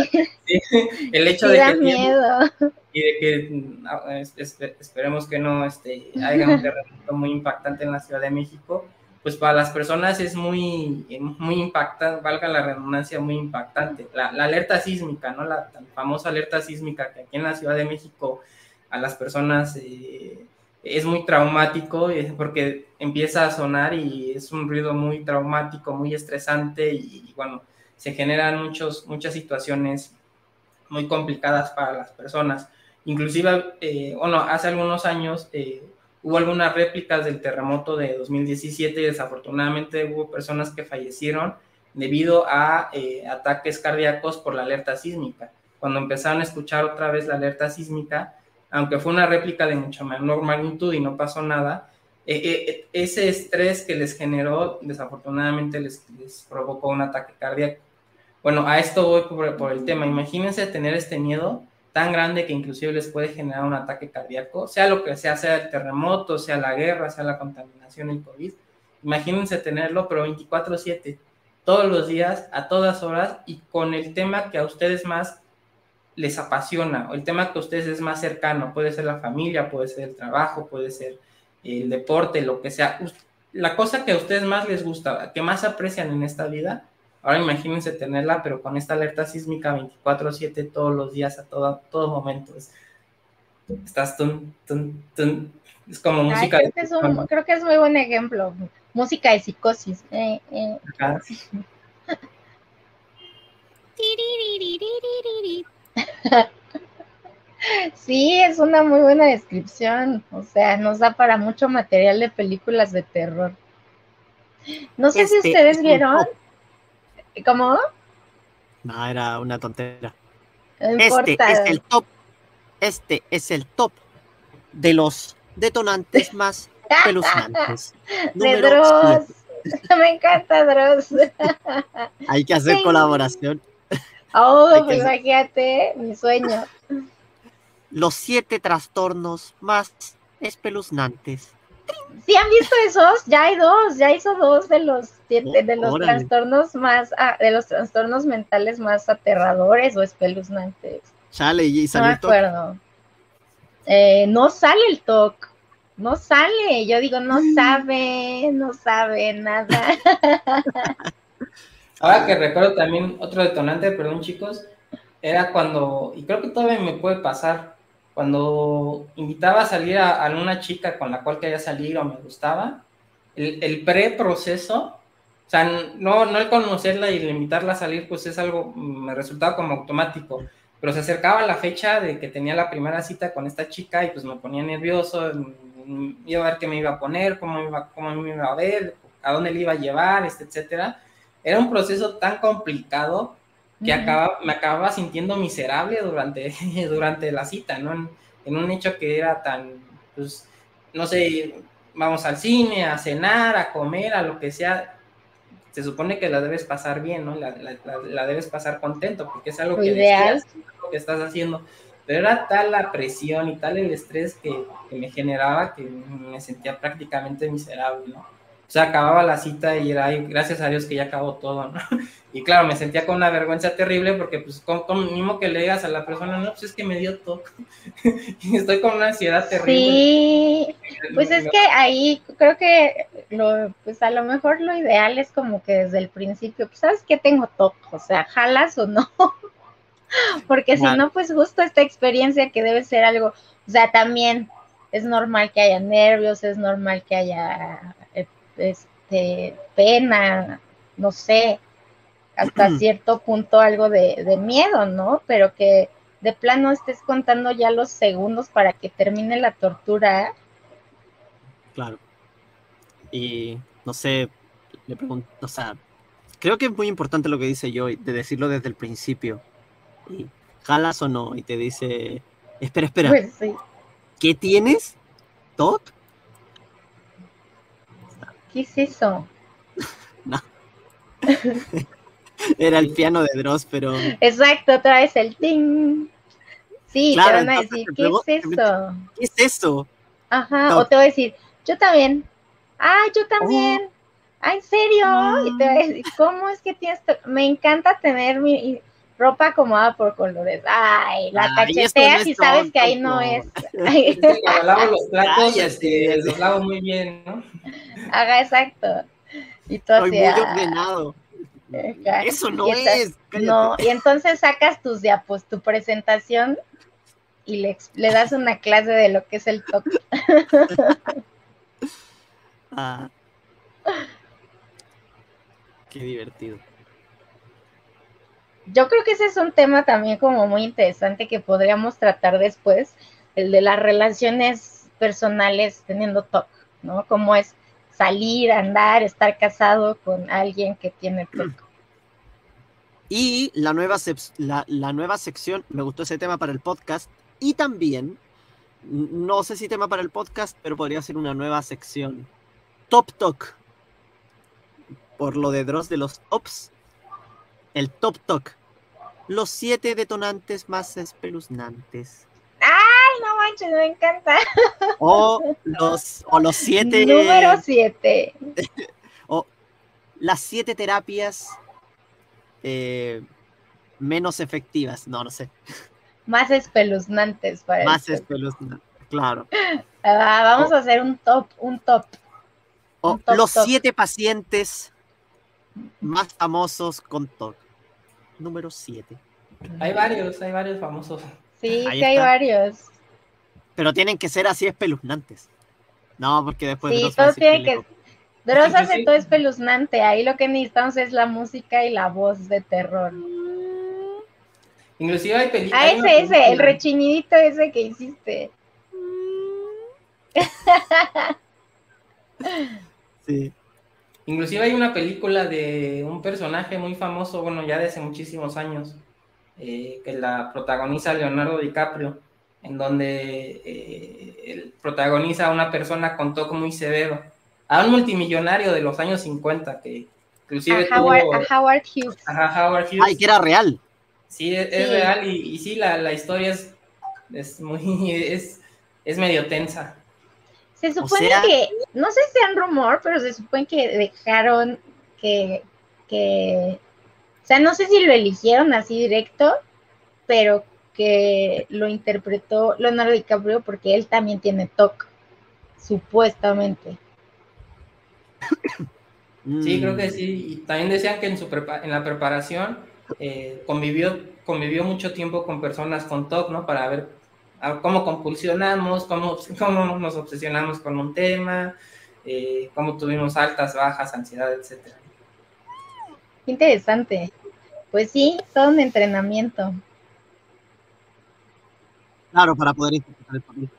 S2: el hecho de que... Miedo. Y de que esperemos que no este, haya un [laughs] terremoto muy impactante en la Ciudad de México, pues para las personas es muy, muy impactante, valga la redundancia, muy impactante. La, alerta sísmica, ¿no? La famosa alerta sísmica que aquí en la Ciudad de México a las personas eh, es muy traumático porque empieza a sonar y es un ruido muy traumático, muy estresante y, bueno, se generan muchos, muchas situaciones muy complicadas para las personas. Inclusive, eh, bueno, hace algunos años eh, hubo algunas réplicas del terremoto de 2017 y desafortunadamente hubo personas que fallecieron debido a eh, ataques cardíacos por la alerta sísmica. Cuando empezaron a escuchar otra vez la alerta sísmica, aunque fue una réplica de mucha menor magnitud y no pasó nada, eh, eh, ese estrés que les generó, desafortunadamente les, provocó un ataque cardíaco. Bueno, a esto voy por, el tema. Imagínense tener este miedo tan grande que inclusive les puede generar un ataque cardíaco, sea lo que sea, sea el terremoto, sea la guerra, sea la contaminación, el COVID. Imagínense tenerlo, pero 24/7, todos los días, a todas horas y con el tema que a ustedes más les apasiona, o el tema que a ustedes es más cercano, puede ser la familia, puede ser el trabajo, puede ser el deporte, lo que sea. La cosa que a ustedes más les gusta, que más aprecian en esta vida, ahora imagínense tenerla, pero con esta alerta sísmica 24/7 todos los días, a todo, todo momento. estás tun, es como música.
S3: Creo, que es un, creo que es muy buen ejemplo. Música de psicosis. Eh, eh. [laughs] Sí, es una muy buena descripción. O sea, nos da para mucho material de películas de terror. No sé si este ustedes vieron. ¿Cómo?
S1: No, era una tontera. este es el top. Este es el top de los detonantes más [laughs] peluznantes.
S3: de Dross. [laughs] Me encanta Dross. [laughs]
S1: Hay que hacer colaboración.
S3: Oh, pues imagínate, mi sueño.
S1: Los siete trastornos más espeluznantes.
S3: ¿Sí han visto esos? Ya hay dos, ya hizo dos de los siete, de los trastornos más, ah, de los trastornos mentales más aterradores o espeluznantes.
S1: Sale y sale
S3: no me acuerdo. Eh, no sale el TOC, no sale. Yo digo, no sabe, no sabe nada. [laughs]
S2: Ahora que recuerdo también otro detonante, perdón chicos, era cuando, y creo que todavía me puede pasar, cuando invitaba a salir a, a una chica con la cual quería salir o me gustaba, el, el pre-proceso, o sea, no, no el conocerla y el invitarla a salir, pues es algo, me resultaba como automático, pero se acercaba la fecha de que tenía la primera cita con esta chica y pues me ponía nervioso, iba a ver qué me iba a poner, cómo iba, cómo me iba a ver, a dónde le iba a llevar, este, etcétera. Era un proceso tan complicado que acaba, me acababa sintiendo miserable durante, [laughs] durante la cita, ¿no? En, un hecho que era tan, pues, no sé, vamos al cine, a cenar, a comer, a lo que sea, se supone que la debes pasar bien, ¿no? La, debes pasar contento, porque es algo que, deseas, lo que estás haciendo. Pero era tal la presión y tal el estrés que, que me generaba que me sentía prácticamente miserable, ¿no? O sea, acababa la cita y era, gracias a Dios que ya acabó todo, ¿no? [laughs] Y claro, me sentía con una vergüenza terrible porque, pues, como, mismo que le digas a la persona, no, pues es que me dio todo. [laughs] y estoy con una ansiedad terrible.
S3: Sí, pues es que ahí creo que, lo, pues a lo mejor lo ideal es como que desde el principio, pues, ¿sabes qué tengo todo? O sea, jalas o no. [laughs] porque si no, pues justo esta experiencia que debe ser algo, o sea, también es normal que haya nervios, es normal que haya este, pena, no sé, hasta [clears throat] cierto punto algo de, miedo, ¿no? Pero que de plano estés contando ya los segundos para que termine la tortura.
S1: Claro. Y no sé, le pregunto, o sea, creo que es muy importante lo que dice yo, de decirlo desde el principio. Y, ¿Jalas o no? Y te dice, espera, espera. Pues ¿Qué tienes? ¿Tot?
S3: ¿Qué es eso? [laughs]
S1: no. [laughs] Era el piano de Dross, pero.
S3: Exacto, otra vez el ting. Sí,
S1: Claro,
S3: te van a decir, ¿qué es eso?
S1: ¿Qué es eso?
S3: Ajá,
S1: No.
S3: o te voy a decir, yo también. Ah, yo también. Ah, ¿en serio? Y te voy a decir, ¿cómo es que tienes? Me encanta tener mi ropa acomodada por colores. Ay, la
S1: Ay, no
S3: cacheteas y sabes que ahí no es. [laughs] Ay,
S2: cuando lavo los platos,
S1: Cállate.
S2: este, los lavo muy bien, ¿no?
S3: Haga exacto. Y tú
S1: Soy
S3: así,
S1: muy
S3: ah,
S1: ordenado.
S3: ajá.
S1: Eso no es. cállate.
S3: No, y entonces sacas tus diapos, tu presentación y le, le das una clase de lo que es el top. [laughs]
S1: Ah. Qué divertido.
S3: Yo creo que ese es un tema también como muy interesante que podríamos tratar después, el de las relaciones personales teniendo TOC, ¿no? Cómo es salir, andar, estar casado con alguien que tiene TOC.
S1: Y la nueva, la, la nueva sección, me gustó ese tema para el podcast. Y también, no sé si tema para el podcast, pero podría ser una nueva sección. Top Talk. Por lo de Dross de los tops. El Top Talk. Los siete detonantes más espeluznantes.
S3: Ay, no manches, me encanta.
S1: O los, o los siete.
S3: Número 7. [laughs]
S1: o las siete terapias eh, menos efectivas. No, no sé.
S3: Más espeluznantes para
S1: Más espeluznantes. Claro.
S3: Ah, vamos a hacer un top, un top.
S1: O
S3: Un top
S1: los siete pacientes más famosos con TOC. Número 7.
S2: Hay varios, hay varios famosos.
S3: Sí,
S1: Ahí
S3: que hay varios.
S1: Pero tienen que ser así espeluznantes. No, porque después
S3: Sí, todo tiene que-
S1: copié.
S3: Dross hace todo espeluznante. Ahí lo que necesitamos es la música y la voz de terror.
S2: Inclusive hay películas.
S3: Ah, ese, ese, el rechinidito ese que hiciste.
S1: Sí.
S2: Inclusive hay una película de un personaje muy famoso, bueno, ya de hace muchísimos años, eh, que la protagoniza Leonardo DiCaprio, en donde eh, él protagoniza a una persona con toque muy severo, a un multimillonario de los años 50, que inclusive
S3: A Howard,
S2: tuvo-
S3: a Howard Hughes.
S2: Ajá, Howard Hughes.
S1: Ay, que era real.
S2: Sí, es, es
S3: Sí.
S2: real y, y sí, la, la historia es, es muy, [laughs] es, es medio tensa.
S3: Se supone
S1: sea-
S3: que, no sé si sea un rumor, pero se supone que dejaron que, que, o sea, no sé si lo eligieron así directo, pero que lo interpretó Leonardo DiCaprio porque él también tiene TOC, supuestamente.
S2: Sí,
S1: Mm.
S2: creo que sí. Y también decían que en, su prepa- en la preparación eh, convivió, convivió mucho tiempo con personas con TOC, ¿no? Para ver a- cómo compulsionamos, cómo, [laughs] cómo nos obsesionamos con un tema, eh, cómo tuvimos altas, bajas, ansiedad, etc.
S3: Interesante. Pues sí, todo un entrenamiento.
S1: Claro, para poder interpretar el papel.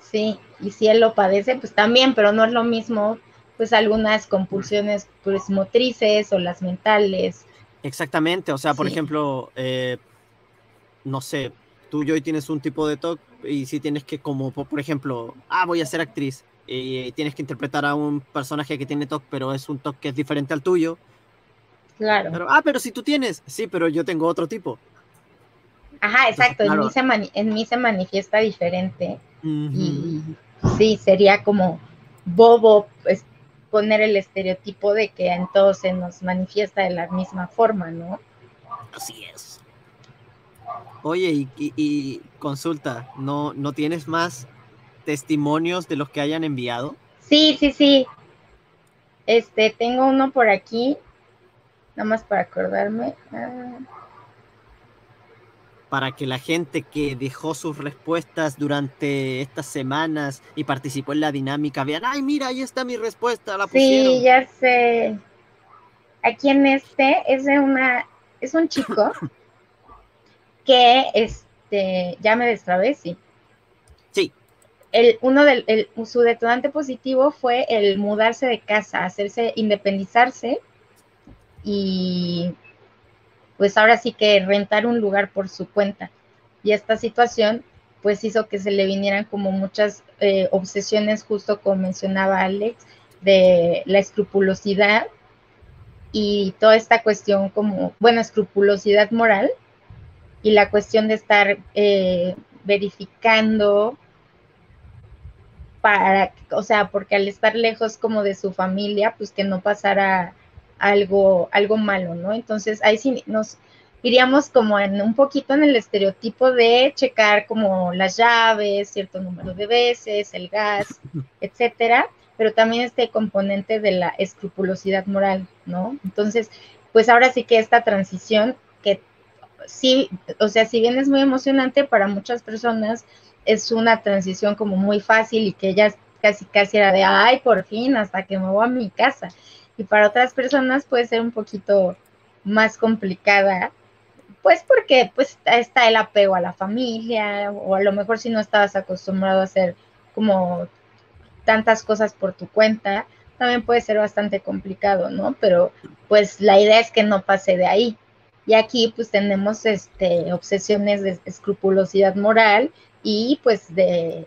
S3: Sí, y si él lo padece, pues también, pero no es lo mismo, pues algunas compulsiones pues motrices o las mentales.
S1: Exactamente, o sea, por
S3: Sí.
S1: ejemplo, eh, no sé, tú y hoy tienes un tipo de TOC y si tienes que, como po- por ejemplo, ah, voy a ser actriz y tienes que interpretar a un personaje que tiene TOC, pero es un TOC que es diferente al tuyo.
S3: Claro.
S1: Pero, ah, pero si tú tienes, sí, pero yo tengo otro tipo.
S3: Ajá, exacto. En,
S1: claro.
S3: mí se en mí se manifiesta diferente. Y sí, sería como bobo pues, poner el estereotipo de que en todos se nos manifiesta de la misma forma, ¿no?
S1: Así es. Oye, y, y- y consulta, ¿no, ¿no tienes más testimonios de los que hayan enviado?
S3: Sí, sí, sí. Este, tengo uno por aquí, nada más para acordarme. Ah,
S1: Para que la gente que dejó sus respuestas durante estas semanas y participó en la dinámica vean, ay, mira, ahí está mi respuesta, la pusieron.
S3: sí, ya sé. Aquí en este es de una, es un chico [laughs] que este, ya me destrabé, sí.
S1: Sí.
S3: El, uno del, el- su detonante positivo fue el mudarse de casa, hacerse, independizarse y pues ahora sí que rentar un lugar por su cuenta. Y esta situación pues hizo que se le vinieran como muchas eh, obsesiones, justo como mencionaba Alex, de la escrupulosidad y toda esta cuestión como, bueno, escrupulosidad moral y la cuestión de estar eh, verificando para, o sea, porque al estar lejos como de su familia, pues que no pasara algo, algo malo, ¿no? Entonces ahí sí nos iríamos como en un poquito en el estereotipo de checar como las llaves, cierto número de veces, el gas, [laughs] etcétera, pero también este componente de la escrupulosidad moral, ¿no? Entonces, pues ahora sí que esta transición sí, o sea, si bien es muy emocionante para muchas personas, es una transición como muy fácil y que ya casi casi era de, ay, por fin, hasta que me voy a mi casa. Y para otras personas puede ser un poquito más complicada, pues porque pues está el apego a la familia, o a lo mejor si no estabas acostumbrado a hacer como tantas cosas por tu cuenta, también puede ser bastante complicado, ¿no? Pero pues la idea es que no pase de ahí. Y aquí pues tenemos este, obsesiones de escrupulosidad moral y pues de,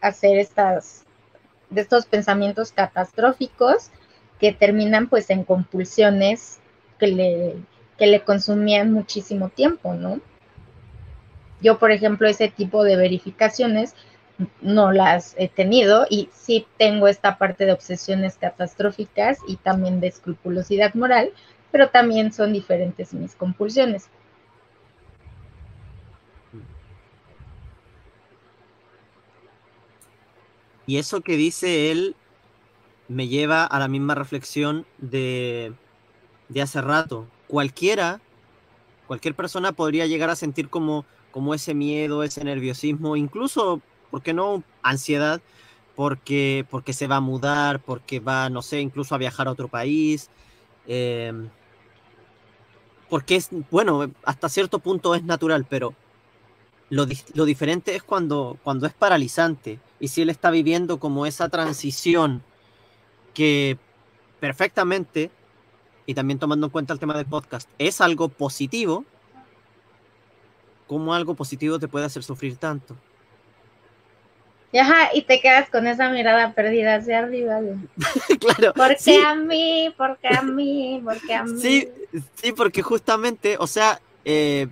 S3: hacer estas, de estos pensamientos catastróficos que terminan pues en compulsiones que le, que le consumían muchísimo tiempo, ¿no? Yo, por ejemplo, ese tipo de verificaciones no las he tenido y sí tengo esta parte de obsesiones catastróficas y también de escrupulosidad moral, pero también son diferentes mis compulsiones.
S1: Y eso que dice él me lleva a la misma reflexión de, de hace rato. Cualquiera, cualquier persona podría llegar a sentir como, como ese miedo, ese nerviosismo, incluso ¿por qué no? Ansiedad, porque, porque se va a mudar, porque va, no sé, incluso a viajar a otro país. Em, porque es, bueno, hasta cierto punto es natural, pero lo, lo, diferente es cuando, cuando es paralizante. Y si él está viviendo como esa transición que perfectamente, y también tomando en cuenta el tema del podcast, es algo positivo, ¿cómo algo positivo te puede hacer sufrir tanto?
S3: Y, ajá, y te quedas con esa mirada perdida hacia arriba. [laughs]
S1: claro.
S3: ¿Por qué a mí? ¿Por qué a mí? ¿Por qué a mí?
S1: Sí, sí, porque justamente, o sea, eh,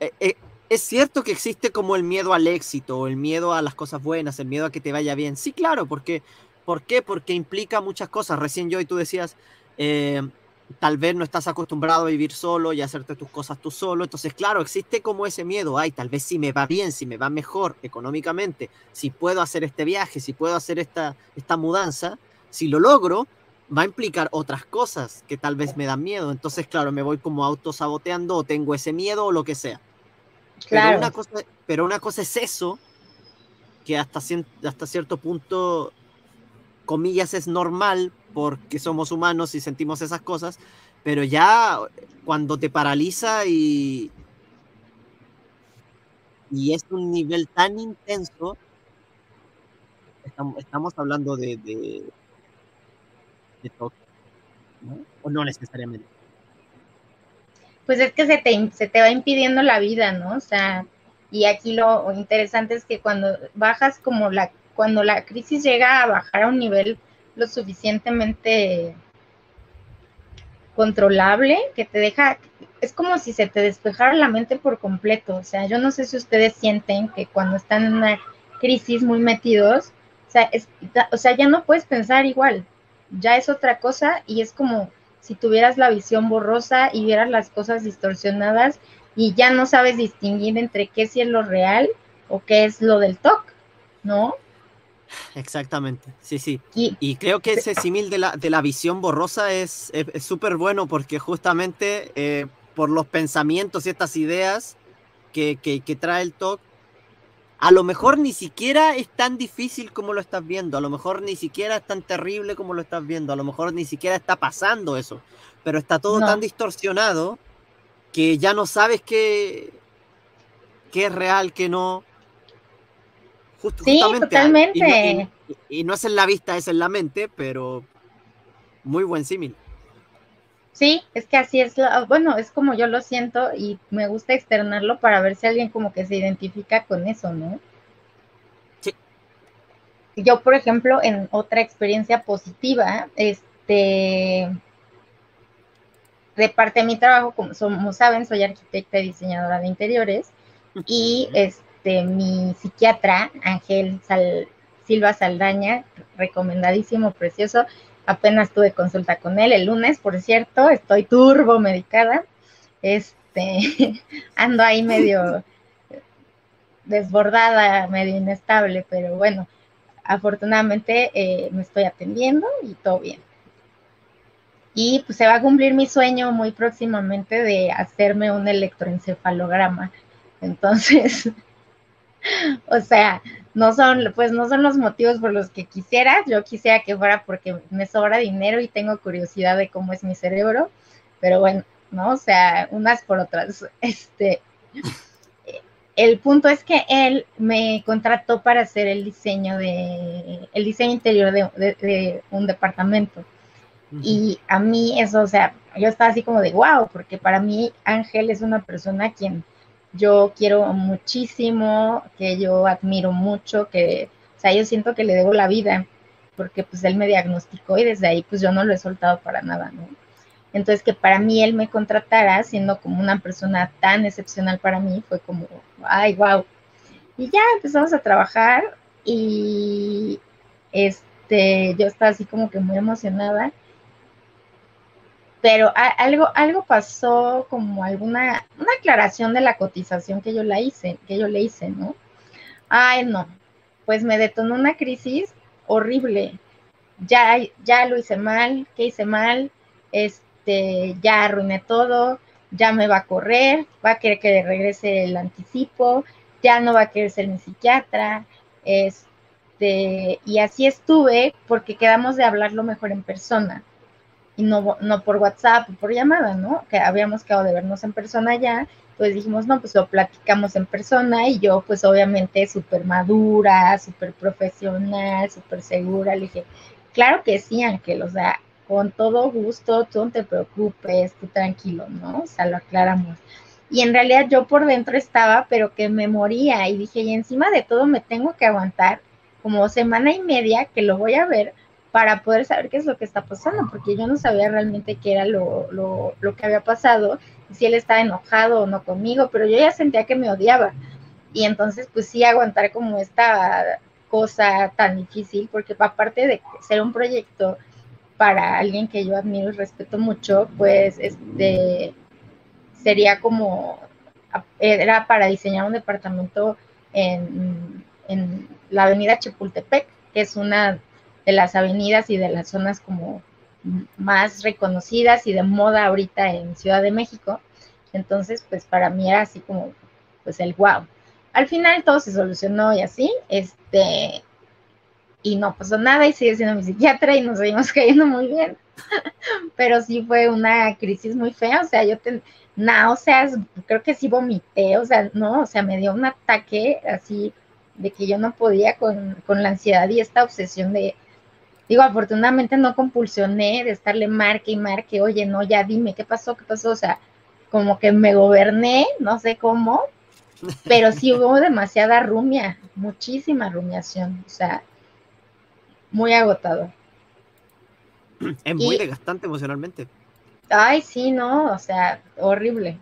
S1: eh, eh, es cierto que existe como el miedo al éxito, el miedo a las cosas buenas, el miedo a que te vaya bien. Sí, claro, porque, ¿por qué? Porque implica muchas cosas. Recién yo y tú decías, tal vez no estás acostumbrado a vivir solo y hacerte tus cosas tú solo. Entonces, claro, existe como ese miedo, ay, tal vez si me va bien, si me va mejor económicamente, si puedo hacer este viaje, si puedo hacer esta, esta mudanza, si lo logro, va a implicar otras cosas que tal vez me dan miedo. Entonces, claro, me voy como autosaboteando o tengo ese miedo o lo que sea. Claro. Pero, una cosa, pero una cosa es eso, que hasta, hasta cierto punto, comillas, es normal porque somos humanos y sentimos esas cosas, pero ya cuando te paraliza y, y es un nivel tan intenso, estamos, hablando de, de, ¿no? O no necesariamente.
S3: Pues es que se te, se te va impidiendo la vida, ¿no? O sea, y aquí lo interesante es que cuando bajas como la, cuando la crisis llega a bajar a un nivel lo suficientemente controlable que te deja, es como si se te despejara la mente por completo. O sea, yo no sé si ustedes sienten que cuando están en una crisis muy metidos, o sea, o sea, ya no puedes pensar igual, ya es otra cosa y es como si tuvieras la visión borrosa y vieras las cosas distorsionadas y ya no sabes distinguir entre qué es lo real o qué es lo del TOC, ¿no?
S1: Exactamente, sí, sí. Y, creo que ese símil de la, de la visión borrosa es súper bueno porque justamente eh, por los pensamientos y estas ideas que, que, trae el talk, a lo mejor ni siquiera es tan difícil como lo estás viendo, a lo mejor ni siquiera es tan terrible como lo estás viendo, a lo mejor ni siquiera está pasando eso, pero está todo tan distorsionado que ya no sabes qué, qué es real, qué no
S3: sí, totalmente.
S1: Y no, es en la vista, es en la mente, pero muy buen símil.
S3: Sí, es que así es, bueno, es como yo lo siento y me gusta externarlo para ver si alguien como que se identifica con eso, ¿no?
S1: Sí.
S3: Yo, por ejemplo, en otra experiencia positiva, este, de parte de mi trabajo, como, como saben, soy arquitecta y diseñadora de interiores y este, mi psiquiatra, Ángel Silva Saldaña, recomendadísimo, precioso, apenas tuve consulta con él el lunes, por cierto, estoy turbo medicada, este, [laughs] ando ahí medio desbordada, medio inestable, pero bueno, afortunadamente eh, me estoy atendiendo y todo bien. Y pues se va a cumplir mi sueño muy próximamente de hacerme un electroencefalograma. Entonces, [laughs] [laughs] o sea, no son, pues no son los motivos por los que quisiera. Yo quisiera que fuera porque me sobra dinero y tengo curiosidad de cómo es mi cerebro. Pero bueno, ¿no? O sea, unas por otras. [laughs] Este, el punto es que él me contrató para hacer el diseño de, el diseño interior de un departamento. Y a mí eso, o sea, yo estaba así como de wow, porque para mí Ángel es una persona quien yo quiero muchísimo, que yo admiro mucho, que, o sea, yo siento que le debo la vida, porque pues él me diagnosticó y desde ahí pues yo no lo he soltado para nada, ¿no? Entonces que para mí él me contratara siendo como una persona tan excepcional para mí fue como, ay, wow. Y ya empezamos a trabajar y este, yo estaba así como que muy emocionada pero algo, algo pasó como alguna, una aclaración de la cotización que yo la hice, que yo le hice, ¿no? Ay, no, pues me detonó una crisis horrible. Ya, ya lo hice mal, ¿qué hice mal? Este, ya arruiné todo, ya me va a correr, va a querer que regrese el anticipo, ya no va a querer ser mi psiquiatra, este, y así estuve porque quedamos de hablarlo mejor en persona y no, no por WhatsApp, por llamada, ¿no? Que habíamos quedado de vernos en persona ya, pues dijimos, no, pues lo platicamos en persona y yo pues obviamente súper madura, súper profesional, súper segura, le dije, claro que sí, Ángel, o sea, con todo gusto, tú no te preocupes, tú tranquilo, ¿no? O sea, lo aclaramos. Y en realidad yo por dentro estaba, pero que me moría y dije, y encima de todo me tengo que aguantar como semana y media que lo voy a ver para poder saber qué es lo que está pasando, porque yo no sabía realmente qué era lo, lo, lo, que había pasado, si él estaba enojado o no conmigo, pero yo ya sentía que me odiaba. Y entonces, pues sí, aguantar como esta cosa tan difícil, porque aparte de ser un proyecto para alguien que yo admiro y respeto mucho, pues este sería como, era para diseñar un departamento en, en la avenida Chapultepec, que es una de las avenidas y de las zonas como más reconocidas y de moda ahorita en Ciudad de México. Entonces, pues para mí era así como, pues el wow. Al final todo se solucionó y así, este, y no pasó nada y sigue siendo mi psiquiatra y nos seguimos [laughs] cayendo muy bien. [laughs] Pero sí fue una crisis muy fea, o sea, yo ten, náuseas, creo que sí vomité, o sea, no, o sea, me dio un ataque así de que yo no podía con, con la ansiedad y esta obsesión de, Digo, afortunadamente no compulsioné de estarle marque y marque, oye, no, ya dime, ¿qué pasó? ¿Qué pasó? O sea, como que me goberné, no sé cómo, pero sí hubo demasiada rumia, muchísima rumiación, o sea, muy agotador.
S1: Es muy desgastante emocionalmente.
S3: Ay, sí, no, o sea, horrible,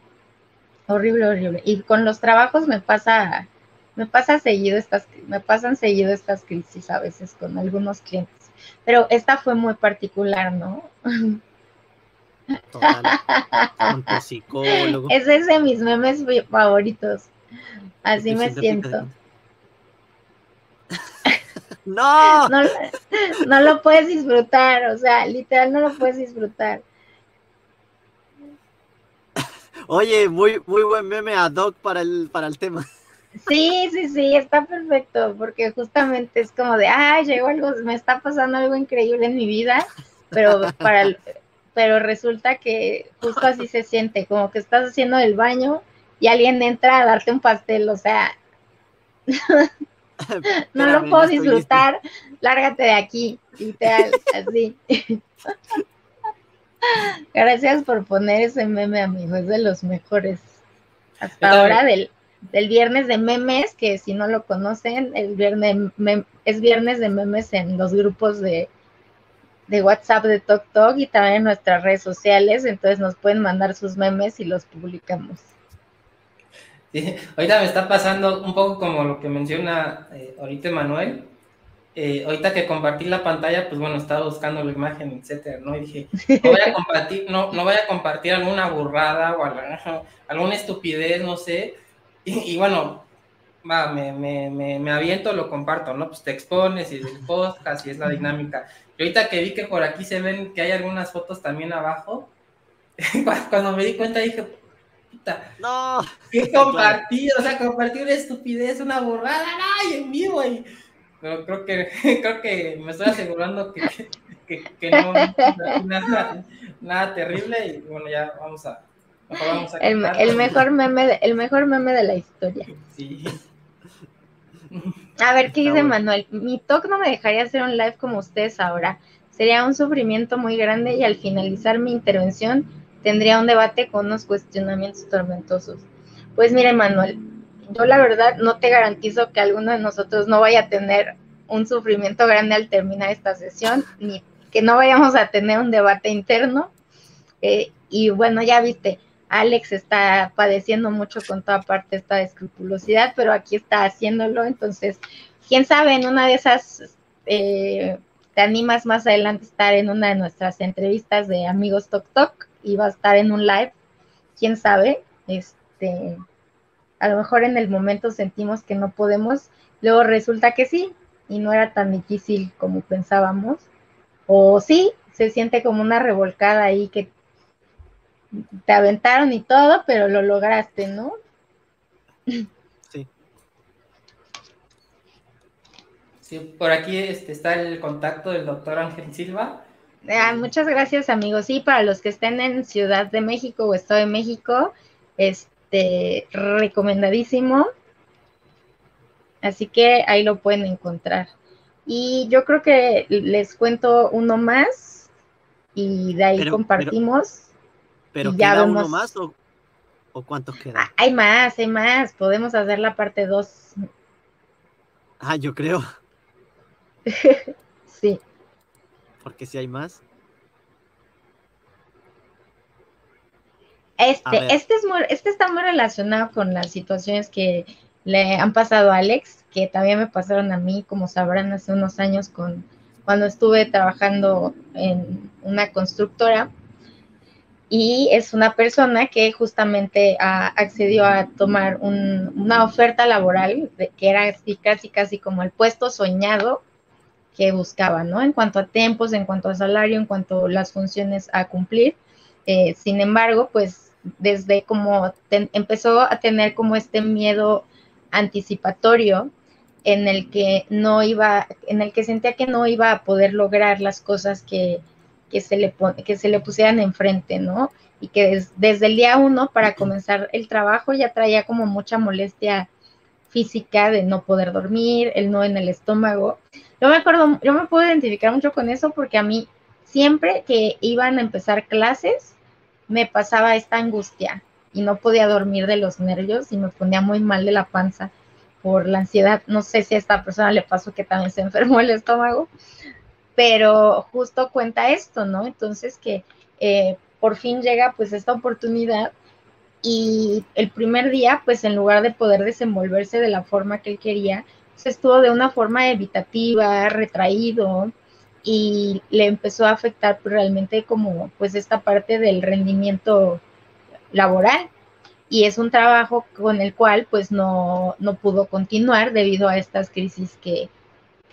S3: horrible, horrible. Y con los trabajos me pasa, me pasa seguido estas, me pasan seguido estas crisis a veces con algunos clientes. Pero esta fue muy particular, ¿no?
S1: Total. Con tu psicólogo.
S3: Es de mis memes favoritos. Así me siento. [laughs]
S1: No.
S3: no. No lo puedes disfrutar, o sea, literal no lo puedes disfrutar.
S1: Oye, muy, muy buen meme ad hoc para el, para el tema.
S3: Sí, sí, sí, está perfecto, porque justamente es como de, ay, llegó algo, me está pasando algo increíble en mi vida, pero para pero resulta que justo así se siente, como que estás haciendo el baño y alguien entra a darte un pastel, o sea, [laughs] no lo puedo disfrutar, lárgate de aquí, literal, así. [laughs] Gracias por poner ese meme, amigo, es de los mejores. Hasta ahora del, del viernes de memes, que si no lo conocen, el viernes es viernes de memes en los grupos de, de WhatsApp de TokTok y también en nuestras redes sociales, entonces nos pueden mandar sus memes y los publicamos.
S2: Sí, ahorita me está pasando un poco como lo que menciona eh, ahorita Manuel. Eh, ahorita que compartí la pantalla, pues bueno, estaba buscando la imagen, etcétera, ¿no? Y dije, no voy a [laughs] compartir, no, no voy a compartir alguna burrada o alguna, estupidez, no sé. Y, bueno, va, me, me, me, me, aviento, lo comparto, ¿no? Pues te expones y el podcast y es la dinámica. Y ahorita que vi que por aquí se ven que hay algunas fotos también abajo, [laughs] cuando me di cuenta dije, puta,
S1: no,
S2: ¿qué [laughs] compartí? O sea, compartí una estupidez, una burrada, ¡ay, en vivo! Y, pero creo que, [laughs] creo que me estoy asegurando que, que, que no nada, nada terrible y bueno, ya vamos a...
S3: El, el, mejor meme de, el mejor meme de la historia.
S2: Sí.
S3: A ver, ¿qué dice Manuel? Mi talk no me dejaría hacer un live como ustedes ahora. Sería un sufrimiento muy grande y al finalizar mi intervención tendría un debate con unos cuestionamientos tormentosos. Pues mire, Manuel, yo la verdad no te garantizo que alguno de nosotros no vaya a tener un sufrimiento grande al terminar esta sesión, ni que no vayamos a tener un debate interno. Eh, y bueno, ya viste, Alex está padeciendo mucho con toda parte esta escrupulosidad, pero aquí está haciéndolo, entonces, quién sabe, en una de esas eh, te animas más adelante a estar en una de nuestras entrevistas de amigos Tok Tok y va a estar en un live, quién sabe, este, a lo mejor en el momento sentimos que no podemos, luego resulta que sí, y no era tan difícil como pensábamos, o sí, se siente como una revolcada ahí que te aventaron y todo, pero lo lograste, ¿no?
S1: Sí.
S2: Sí, por aquí este, está el contacto del doctor Ángel Silva.
S3: Ah, muchas gracias, amigos. Sí, para los que estén en Ciudad de México o Estado de México, este, recomendadísimo. Así que ahí lo pueden encontrar. Y yo creo que les cuento uno más y de ahí compartimos.
S1: ¿Pero queda uno más o, cuántos quedan? Ah,
S3: hay más, hay más. Podemos hacer la parte 2.
S1: Ah, yo creo. [laughs]
S3: sí.
S1: Porque si hay más.
S3: Este, este, es muy, este está muy relacionado con las situaciones que le han pasado a Alex, que también me pasaron a mí, como sabrán, hace unos años con cuando estuve trabajando en una constructora y es una persona que justamente accedió a tomar una oferta laboral que era así, casi, casi como el puesto soñado que buscaba, ¿no? En cuanto a tiempos, en cuanto a salario, en cuanto a las funciones a cumplir. Eh, sin embargo, pues desde como empezó a tener como este miedo anticipatorio en el que no iba, en el que sentía que no iba a poder lograr las cosas que, que se le, que se le pusieran enfrente, ¿no? Y que desde el día uno, para comenzar el trabajo, ya traía como mucha molestia física de no poder dormir, el no en el estómago. Yo me acuerdo, yo me puedo identificar mucho con eso porque a mí siempre que iban a empezar clases, me pasaba esta angustia y no podía dormir de los nervios y me ponía muy mal de la panza por la ansiedad. No sé si a esta persona le pasó que también se [laughs] enfermó el estómago, pero justo cuenta esto, ¿no? Entonces que eh, por fin llega pues esta oportunidad y el primer día pues en lugar de poder desenvolverse de la forma que él quería, pues estuvo de una forma evitativa, retraído y le empezó a afectar pues, realmente como pues esta parte del rendimiento laboral y es un trabajo con el cual pues no, no pudo continuar debido a estas crisis que,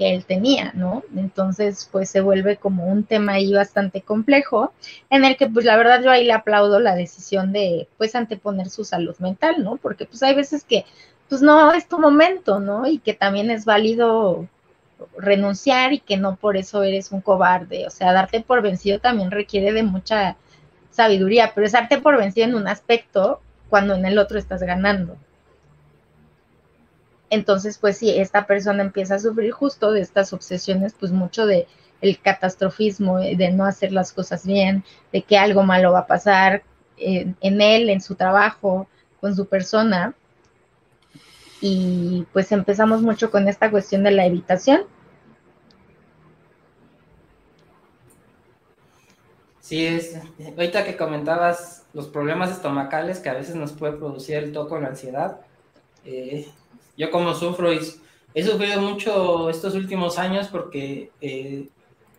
S3: él tenía, ¿no? Entonces, pues se vuelve como un tema ahí bastante complejo, en el que pues la verdad yo ahí le aplaudo la decisión de pues anteponer su salud mental, ¿no? Porque pues hay veces que pues no es tu momento, ¿no? Y que también es válido renunciar y que no por eso eres un cobarde, o sea, darte por vencido también requiere de mucha sabiduría, pero es darte por vencido en un aspecto cuando en el otro estás ganando. Entonces, pues sí, esta persona empieza a sufrir justo de estas obsesiones, pues mucho de el catastrofismo, de no hacer las cosas bien, de que algo malo va a pasar en, él, en su trabajo, con su persona. Y pues empezamos mucho con esta cuestión de la evitación.
S2: Sí, es. Ahorita que comentabas los problemas estomacales que a veces nos puede producir el toco la ansiedad. Eh, yo como sufro y he sufrido mucho estos últimos años porque eh,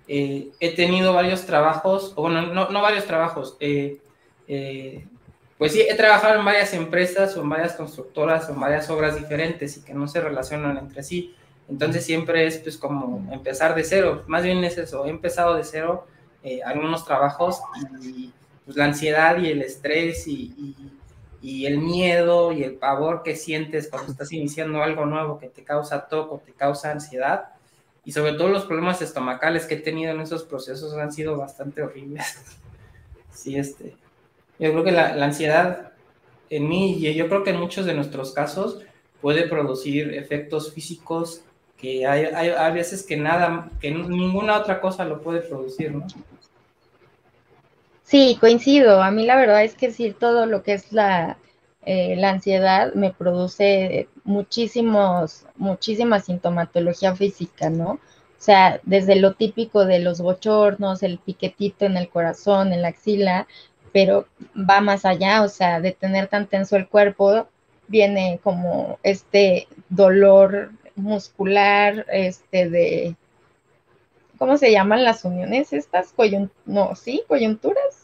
S2: eh, he tenido varios trabajos, o bueno, no, varios trabajos, pues sí, he trabajado en varias empresas o en varias constructoras o en varias obras diferentes y que no se relacionan entre sí. Entonces siempre es pues como empezar de cero, más bien es eso, he empezado de cero eh, algunos trabajos y pues, la ansiedad y el estrés y, el miedo y el pavor que sientes cuando estás iniciando algo nuevo que te causa toco, te causa ansiedad y sobre todo los problemas estomacales que he tenido en esos procesos han sido bastante horribles. [laughs] sí, este, yo creo que la, ansiedad en mí y yo creo que en muchos de nuestros casos puede producir efectos físicos que hay, hay, veces que nada, que ninguna otra cosa lo puede producir, ¿no?
S3: Sí, coincido. A mí la verdad es que sí, todo lo que es la, eh, la ansiedad me produce muchísimos, muchísima sintomatología física, ¿no? O sea, desde lo típico de los bochornos, el piquetito en el corazón, en la axila, pero va más allá, o sea, de tener tan tenso el cuerpo, viene como este dolor muscular, este de, ¿cómo se llaman las uniones estas? no, sí, coyunturas.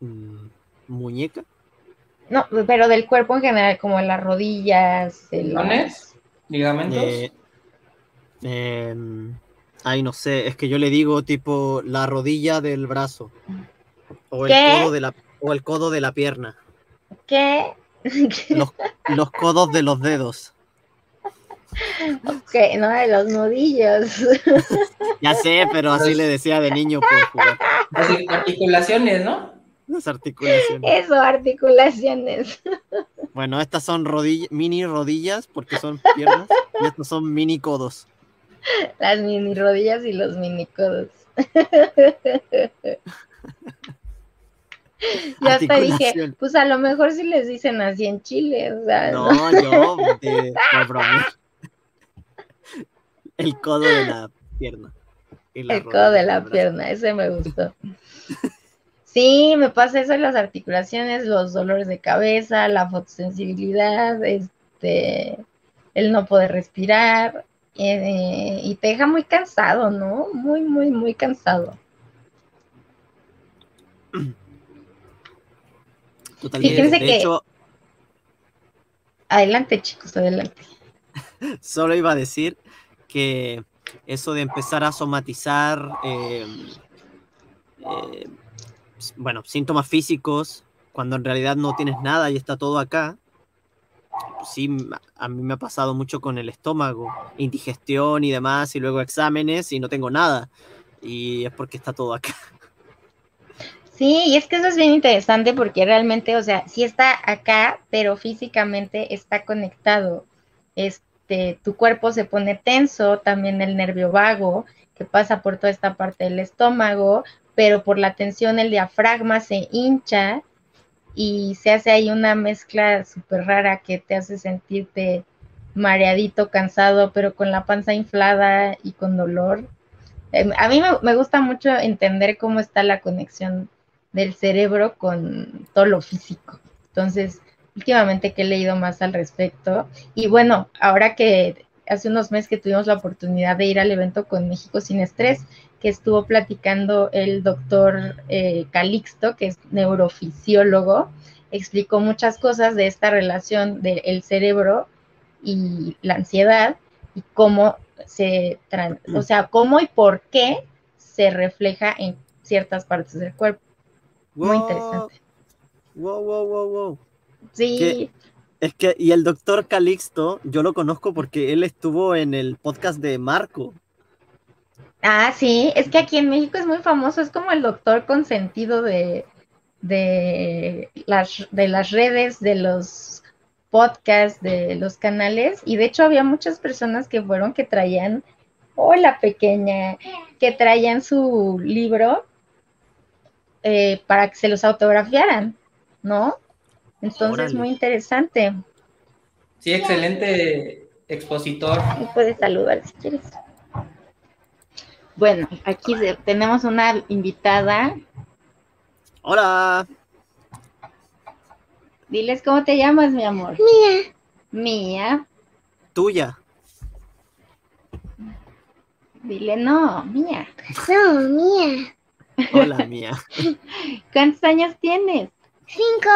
S1: Mm, Muñeca.
S3: No, pero del cuerpo en general, como en las rodillas.
S2: ¿Ligamentos? ¿Ligamentos? Eh,
S1: em, ay, no sé, es que yo le digo tipo la rodilla del brazo. O el, codo de la, o el codo de la pierna.
S3: ¿Qué? [laughs]
S1: Los, codos de los dedos.
S3: Ok, no de los nudillos. [laughs]
S1: ya sé, pero así le decía de niño jugar.
S2: articulaciones, ¿no?
S1: Las articulaciones.
S3: Eso, articulaciones.
S1: Bueno, estas son mini rodillas porque son piernas y estos son mini codos.
S3: Las mini rodillas y los mini codos. [laughs] Yo hasta dije, pues a lo mejor si les dicen así en Chile, o sea.
S1: No, yo, de, El codo de la pierna.
S3: el codo de la pierna, ese me gustó. Sí, me pasa eso en las articulaciones, los dolores de cabeza, la fotosensibilidad, este, el no poder respirar, eh, y te deja muy cansado, ¿no? Muy, muy, muy cansado.
S1: Totalmente. de hecho,
S3: adelante, chicos, adelante. [laughs]
S1: Solo iba a decir que eso de empezar a somatizar, em, eh, bueno, síntomas físicos, cuando en realidad no tienes nada y está todo acá, sí, a mí me ha pasado mucho con el estómago, indigestión y demás, y luego exámenes y no tengo nada. Y es porque está todo acá.
S3: Sí, y es que eso es bien interesante porque realmente, o sea, sí está acá, pero físicamente está conectado. Este, tu cuerpo se pone tenso, también el nervio vago, que pasa por toda esta parte del estómago, pero por la tensión el diafragma se hincha y se hace ahí una mezcla súper rara que te hace sentirte mareadito, cansado, pero con la panza inflada y con dolor. Em, a mí me, gusta mucho entender cómo está la conexión del cerebro con todo lo físico. Entonces, últimamente que he leído más al respecto, y bueno, ahora que hace unos meses que tuvimos la oportunidad de ir al evento con México sin estrés, que estuvo platicando el doctor eh, Calixto, que es neurofisiólogo, explicó muchas cosas de esta relación del cerebro y la ansiedad y cómo se, o sea, cómo y por qué se refleja en ciertas partes del cuerpo. Muy interesante.
S1: Wow, wow, wow, wow.
S3: Sí.
S1: es que, y el doctor Calixto, yo lo conozco porque él estuvo en el podcast de Marco.
S3: Ah, sí, es que aquí en México es muy famoso, es como el doctor consentido de, de, las, de las redes, de los podcasts, de los canales, y de hecho había muchas personas que fueron que traían, hola pequeña, que traían su libro eh, para que se los autografiaran, ¿no? Entonces, muy interesante.
S2: Sí, excelente expositor.
S3: Y puedes saludar si quieres. Bueno, aquí tenemos una invitada.
S1: Hola.
S3: Diles cómo te llamas, mi amor.
S4: Mía.
S3: Mía.
S1: Tuya.
S3: Dile no, mía.
S4: No, mía.
S1: Hola, mía. [laughs]
S3: ¿Cuántos años tienes?
S4: Cinco.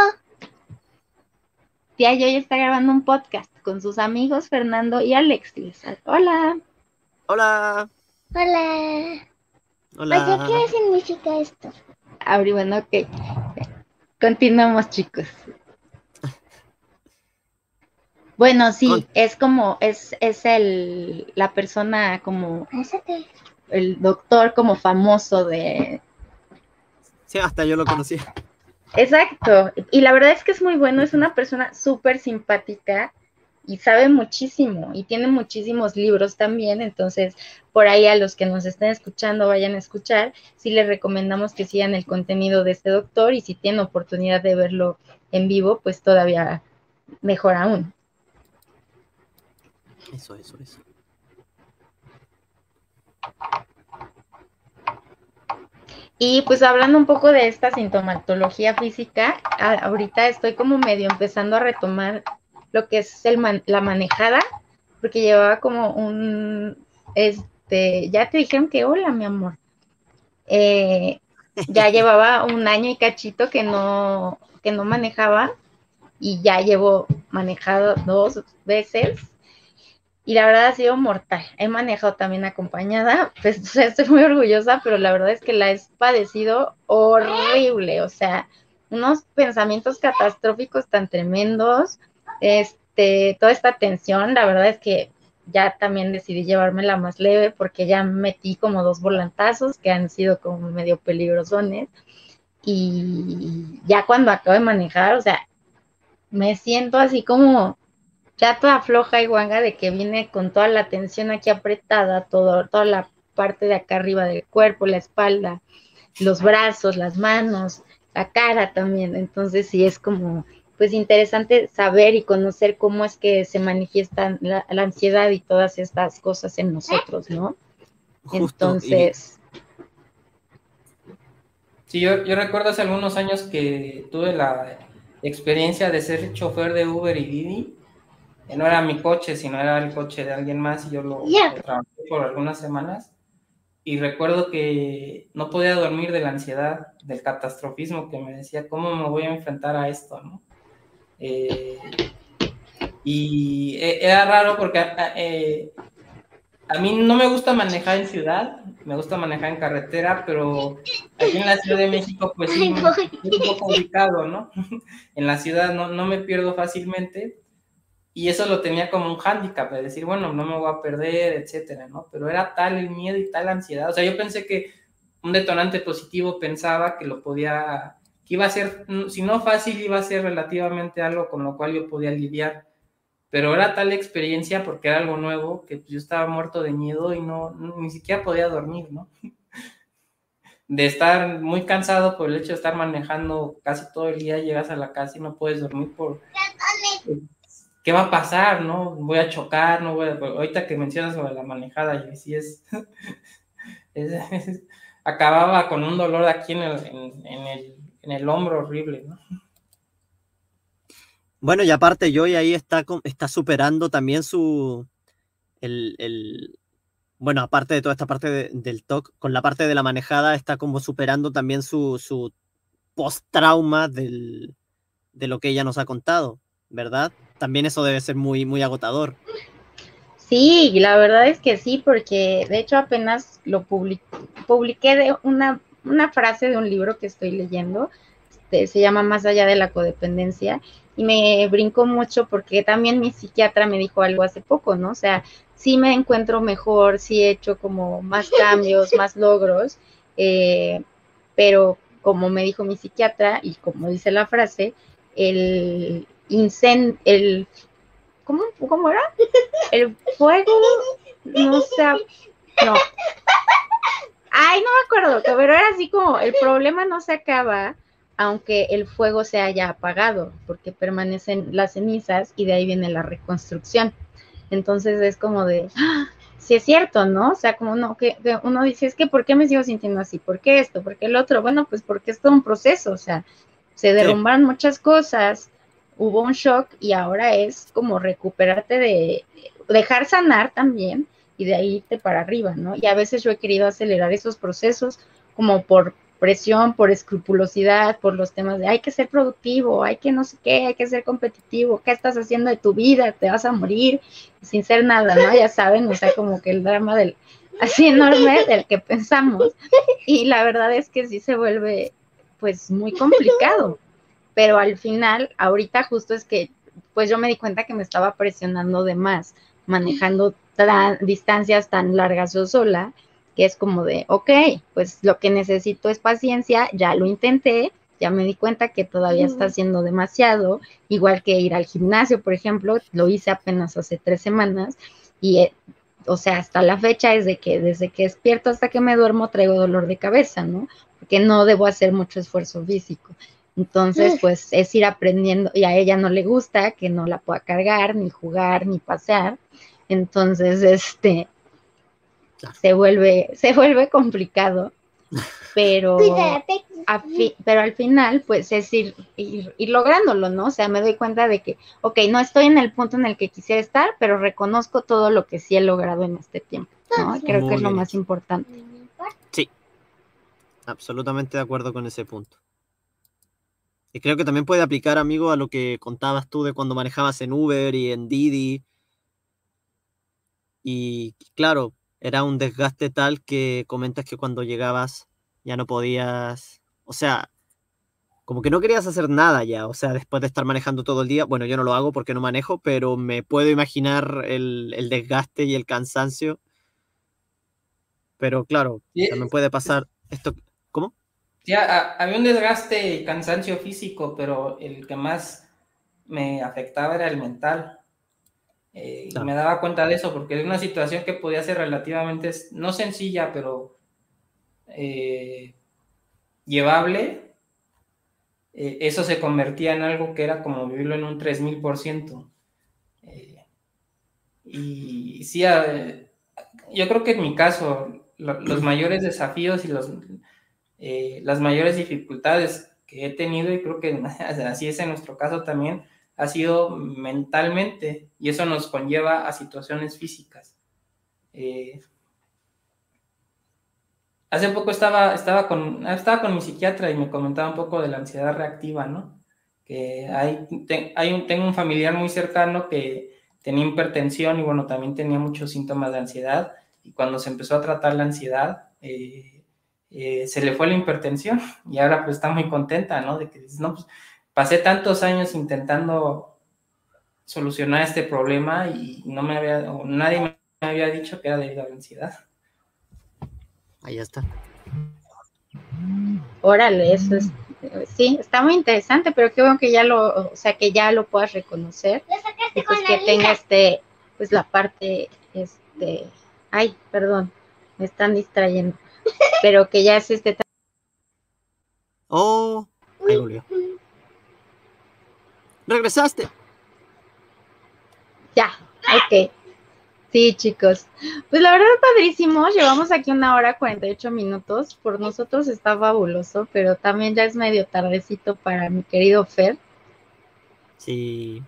S3: Tía Yoy está grabando un podcast con sus amigos Fernando y Alex. Hola.
S1: Hola.
S4: Hola.
S1: Hola.
S4: Oye, ¿qué [laughs] significa esto?
S3: Abri, bueno, ok. Continuamos, chicos. Bueno, sí,
S1: Con-
S3: es como, es, es el, la persona como,
S4: Pásate.
S3: el doctor como famoso de...
S1: Sí, hasta yo lo conocí.
S3: Exacto, y la verdad es que es muy bueno, es una persona súper simpática y sabe muchísimo y tiene muchísimos libros también, entonces por ahí a los que nos estén escuchando vayan a escuchar, sí les recomendamos que sigan el contenido de este doctor y si tienen oportunidad de verlo en vivo, pues todavía mejor aún.
S1: Eso, eso, eso.
S3: Y pues hablando un poco de esta sintomatología física, ahorita estoy como medio empezando a retomar lo que es el man- la manejada, porque llevaba como un, este, ya te dijeron que hola, mi amor. Eh, ya [laughs] llevaba un año y cachito que no, que no manejaba y ya llevo manejado dos veces y la verdad ha sido mortal. He manejado también acompañada, [laughs] pues o sea, estoy muy orgullosa, pero la verdad es que la he padecido horrible, o sea, unos pensamientos catastróficos tan tremendos, este, toda esta tensión, la verdad es que ya también decidí llevármela más leve porque ya metí como dos volantazos que han sido como medio peligrosones y ya cuando acabo de manejar, o sea, me siento así como ya toda floja y guanga de que viene con toda la tensión aquí apretada, todo, toda la parte de acá arriba del cuerpo, la espalda, los brazos, las manos, la cara también. Entonces sí es como, pues interesante saber y conocer cómo es que se manifiesta la, la ansiedad y todas estas cosas en nosotros, ¿no?
S1: Justo. y-
S3: Entonces,
S2: Sí, yo, yo recuerdo hace algunos años que tuve la experiencia de ser chofer de Uber y Didi. Eh, No era mi coche, sino era el coche de alguien más y yo lo, lo trabajé por algunas semanas. Y recuerdo que no podía dormir de la ansiedad, del catastrofismo que me decía, ¿cómo me voy a enfrentar a esto? ¿no? Eh, y eh, era raro porque eh, a mí no me gusta manejar en ciudad, me gusta manejar en carretera, pero aquí en la Ciudad de México, pues sí, es un poco ubicado, ¿no? [laughs] En la ciudad no, no me pierdo fácilmente y eso lo tenía como un hándicap, de decir, bueno, no me voy a perder, etcétera, ¿no? Pero era tal el miedo y tal la ansiedad, o sea, yo pensé que un detonante positivo pensaba que lo podía, iba a ser, mm, si no fácil, iba a ser relativamente algo con lo cual yo podía lidiar pero era tal experiencia porque era algo nuevo que pues, yo estaba muerto de miedo y no, ni siquiera podía dormir, ¿no? [laughs] De estar muy cansado por el hecho de estar manejando casi todo el día, llegas a la casa y no puedes dormir por qué va a pasar, ¿no? Voy a chocar, no voy a... Ahorita que mencionas sobre la manejada, y sí [laughs] es, es- acababa con un dolor aquí en, en el, en el hombro horrible, ¿no?
S1: Bueno, y aparte Joy ahí está, está superando también su, el, el- bueno, aparte de toda esta parte de- del TOC, con la parte de la manejada está como superando también su, su post-trauma del, de lo que ella nos ha contado, ¿verdad? También eso debe ser muy, muy agotador.
S3: Sí, la verdad es que sí, porque de hecho apenas lo publi- publiqué de una, una frase de un libro que estoy leyendo, este, se llama Más allá de la codependencia, y me brincó mucho porque también mi psiquiatra me dijo algo hace poco, ¿no? O sea, sí me encuentro mejor, sí he hecho como más cambios, [laughs] más logros, eh, pero como me dijo mi psiquiatra y como dice la frase, el incen el ¿cómo, cómo era? El fuego no se no. Ay, no me acuerdo, pero era así como el problema no se acaba aunque el fuego se haya apagado, porque permanecen las cenizas y de ahí viene la reconstrucción. Entonces es como de, ¡ah! sí es cierto, ¿no? O sea, como uno, que, que uno dice, es que ¿por qué me sigo sintiendo así? ¿Por qué esto? ¿Por qué el otro? Bueno, pues porque es todo un proceso, o sea, se derrumbaron muchas cosas, hubo un shock y ahora es como recuperarte de, dejar sanar también y de ahí te para arriba, ¿no? Y a veces yo he querido acelerar esos procesos como por presión, por escrupulosidad, por los temas de hay que ser productivo, hay que no sé qué, hay que ser competitivo, ¿qué estás haciendo de tu vida? Te vas a morir sin ser nada, ¿no? Ya saben, o sea, como que el drama del así enorme del que pensamos. Y la verdad es que sí se vuelve pues muy complicado, pero al final, ahorita justo es que pues yo me di cuenta que me estaba presionando de más, manejando distancias tan largas yo sola que es como de, ok, pues lo que necesito es paciencia, ya lo intenté, ya me di cuenta que todavía está haciendo demasiado, igual que ir al gimnasio, por ejemplo, lo hice apenas hace tres semanas y, eh, o sea, hasta la fecha es de que desde que despierto hasta que me duermo traigo dolor de cabeza, ¿no? Porque no debo hacer mucho esfuerzo físico. Entonces, pues es ir aprendiendo y a ella no le gusta que no la pueda cargar, ni jugar, ni pasear. Entonces, este, se vuelve, se vuelve complicado, [laughs] pero, pero al final, pues es ir, ir, lográndolo, ¿no? O sea, me doy cuenta de que, ok, no estoy en el punto en el que quisiera estar, pero reconozco todo lo que sí he logrado en este tiempo, ¿no? Creo que es lo más importante.
S1: Sí, absolutamente de acuerdo con ese punto. Y creo que también puede aplicar, amigo, a lo que contabas tú de cuando manejabas en Uber y en Didi. Y claro, era un desgaste tal que comentas que cuando llegabas ya no podías, o sea, como que no querías hacer nada ya, o sea, después de estar manejando todo el día, bueno, yo no lo hago porque no manejo, pero me puedo imaginar el, desgaste y el cansancio. Pero claro, también puede pasar esto, ¿cómo?
S2: Ya, había un desgaste y cansancio físico, pero el que más me afectaba era el mental. Eh, y me daba cuenta de eso porque es una situación que podía ser relativamente, no sencilla, pero eh, llevable. Eh, eso se convertía en algo que era como vivirlo en un 3000%. y sí, yo creo que en mi caso, los [clears throat] mayores desafíos y los, las mayores dificultades que he tenido, y creo que [laughs] así es en nuestro caso también, ha sido mentalmente y eso nos conlleva a situaciones físicas. Eh, hace poco estaba, estaba, con, estaba con mi psiquiatra y me comentaba un poco de la ansiedad reactiva, ¿no? Que hay, hay un, tengo un familiar muy cercano que tenía hipertensión y bueno, también tenía muchos síntomas de ansiedad y cuando se empezó a tratar la ansiedad, eh, eh, se le fue la hipertensión [laughs] y ahora pues está muy contenta, ¿no? De que no, pues pasé tantos años intentando solucionar este problema y no me había, nadie me había dicho que era debido a la ansiedad.
S1: Ahí está.
S3: Órale, eso es, sí, está muy interesante, pero qué bueno que ya lo, o sea, que ya lo puedas reconocer. Y pues que tenga este, pues la parte, este, ay, perdón, me están distrayendo, [laughs] pero que ya es este.
S1: Oh, ahí regresaste.
S3: Ya, ok. Sí, chicos. Pues la verdad, padrísimo. Llevamos aquí una hora 48 minutos. Por nosotros está fabuloso, pero también ya es medio tardecito para mi querido Fer.
S1: Sí.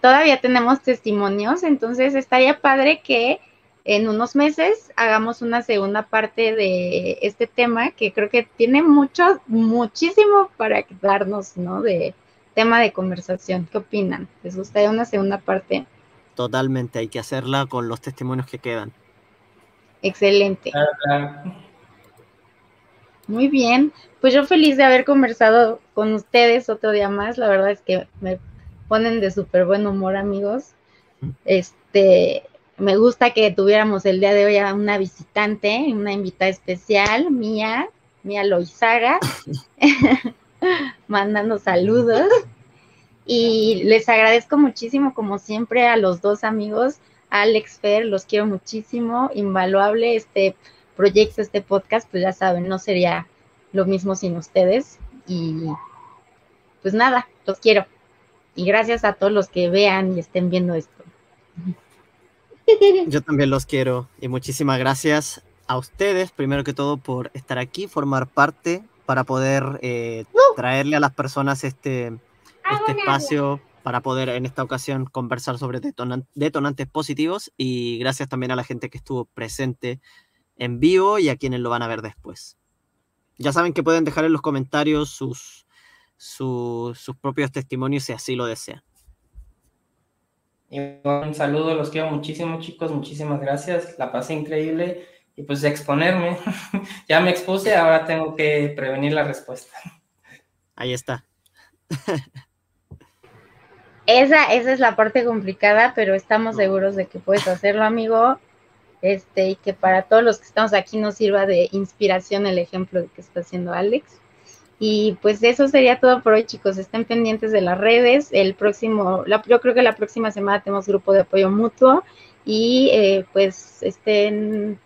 S3: Todavía tenemos testimonios, entonces estaría padre que en unos meses hagamos una segunda parte de este tema que creo que tiene mucho, muchísimo para darnos, ¿no? De, tema de conversación. ¿Qué opinan? ¿Les gustaría una segunda parte?
S1: Totalmente, hay que hacerla con los testimonios que quedan.
S3: Excelente. Muy bien, pues yo feliz de haber conversado con ustedes otro día más. La verdad es que me ponen de súper buen humor, amigos. Este, me gusta que tuviéramos el día de hoy a una visitante, una invitada especial, Mía, Mía Loizaga. [laughs] mandando saludos. Y les agradezco muchísimo, como siempre, a los dos amigos, Alex Fer, los quiero muchísimo, invaluable este proyecto, este podcast, pues ya saben, no sería lo mismo sin ustedes. Y pues nada, los quiero. Y gracias a todos los que vean y estén viendo esto.
S1: Yo también los quiero y muchísimas gracias a ustedes, primero que todo, por estar aquí, formar parte para poder eh, traerle a las personas este, este espacio para poder en esta ocasión conversar sobre detonan- detonantes positivos y gracias también a la gente que estuvo presente en vivo y a quienes lo van a ver después. Ya saben que pueden dejar en los comentarios sus, sus, sus propios testimonios si así lo desean.
S2: Y un saludo, los quiero muchísimo, chicos. Muchísimas gracias. La pasé increíble. Y pues exponerme. [laughs] ya me expuse, ahora tengo que prevenir la respuesta.
S1: Ahí está.
S3: Esa, esa es la parte complicada, pero estamos seguros de que puedes hacerlo, amigo. Este, y que para todos los que estamos aquí nos sirva de inspiración el ejemplo que está haciendo Alex. Y pues eso sería todo por hoy, chicos. Estén pendientes de las redes. El próximo, la, yo creo que la próxima semana tenemos grupo de apoyo mutuo. Y eh, pues estén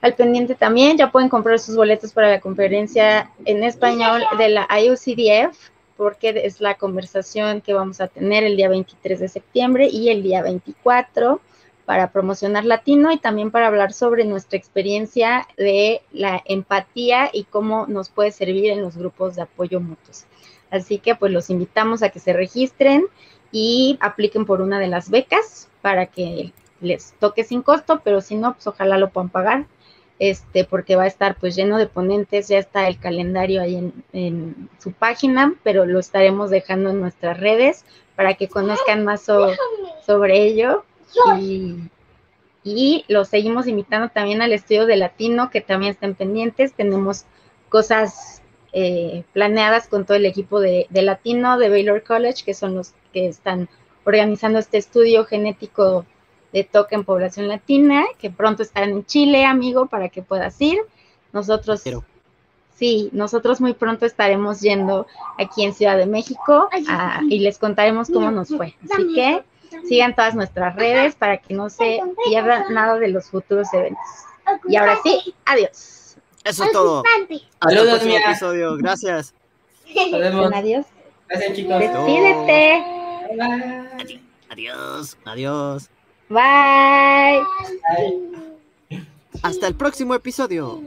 S3: al pendiente también. Ya pueden comprar sus boletos para la conferencia en español de la IUCDF porque es la conversación que vamos a tener el día 23 de septiembre y el día 24 para promocionar latino y también para hablar sobre nuestra experiencia de la empatía y cómo nos puede servir en los grupos de apoyo mutuos. Así que pues los invitamos a que se registren y apliquen por una de las becas para que les toque sin costo, pero si no, pues ojalá lo puedan pagar este, porque va a estar pues lleno de ponentes, ya está el calendario ahí en, en, su página, pero lo estaremos dejando en nuestras redes para que conozcan más so, sobre ello. Y, y los seguimos invitando también al estudio de latino, que también estén pendientes. Tenemos cosas eh, planeadas con todo el equipo de, de latino de Baylor College, que son los que están organizando este estudio genético de toque en población latina, que pronto estarán en Chile, amigo, para que puedas ir. Nosotros, sí, nosotros muy pronto estaremos yendo aquí en Ciudad de México a, y les contaremos cómo nos fue. Así que sigan todas nuestras redes para que no se pierdan nada de los futuros eventos. Y ahora sí, adiós.
S1: Eso es todo. Hasta el
S2: Saludos,
S1: próximo episodio. Gracias.
S3: Adiós.
S2: Gracias, chicos.
S3: Despídete.
S2: Bye.
S1: Adiós. Adiós.
S2: Bye.
S1: Hasta el próximo episodio.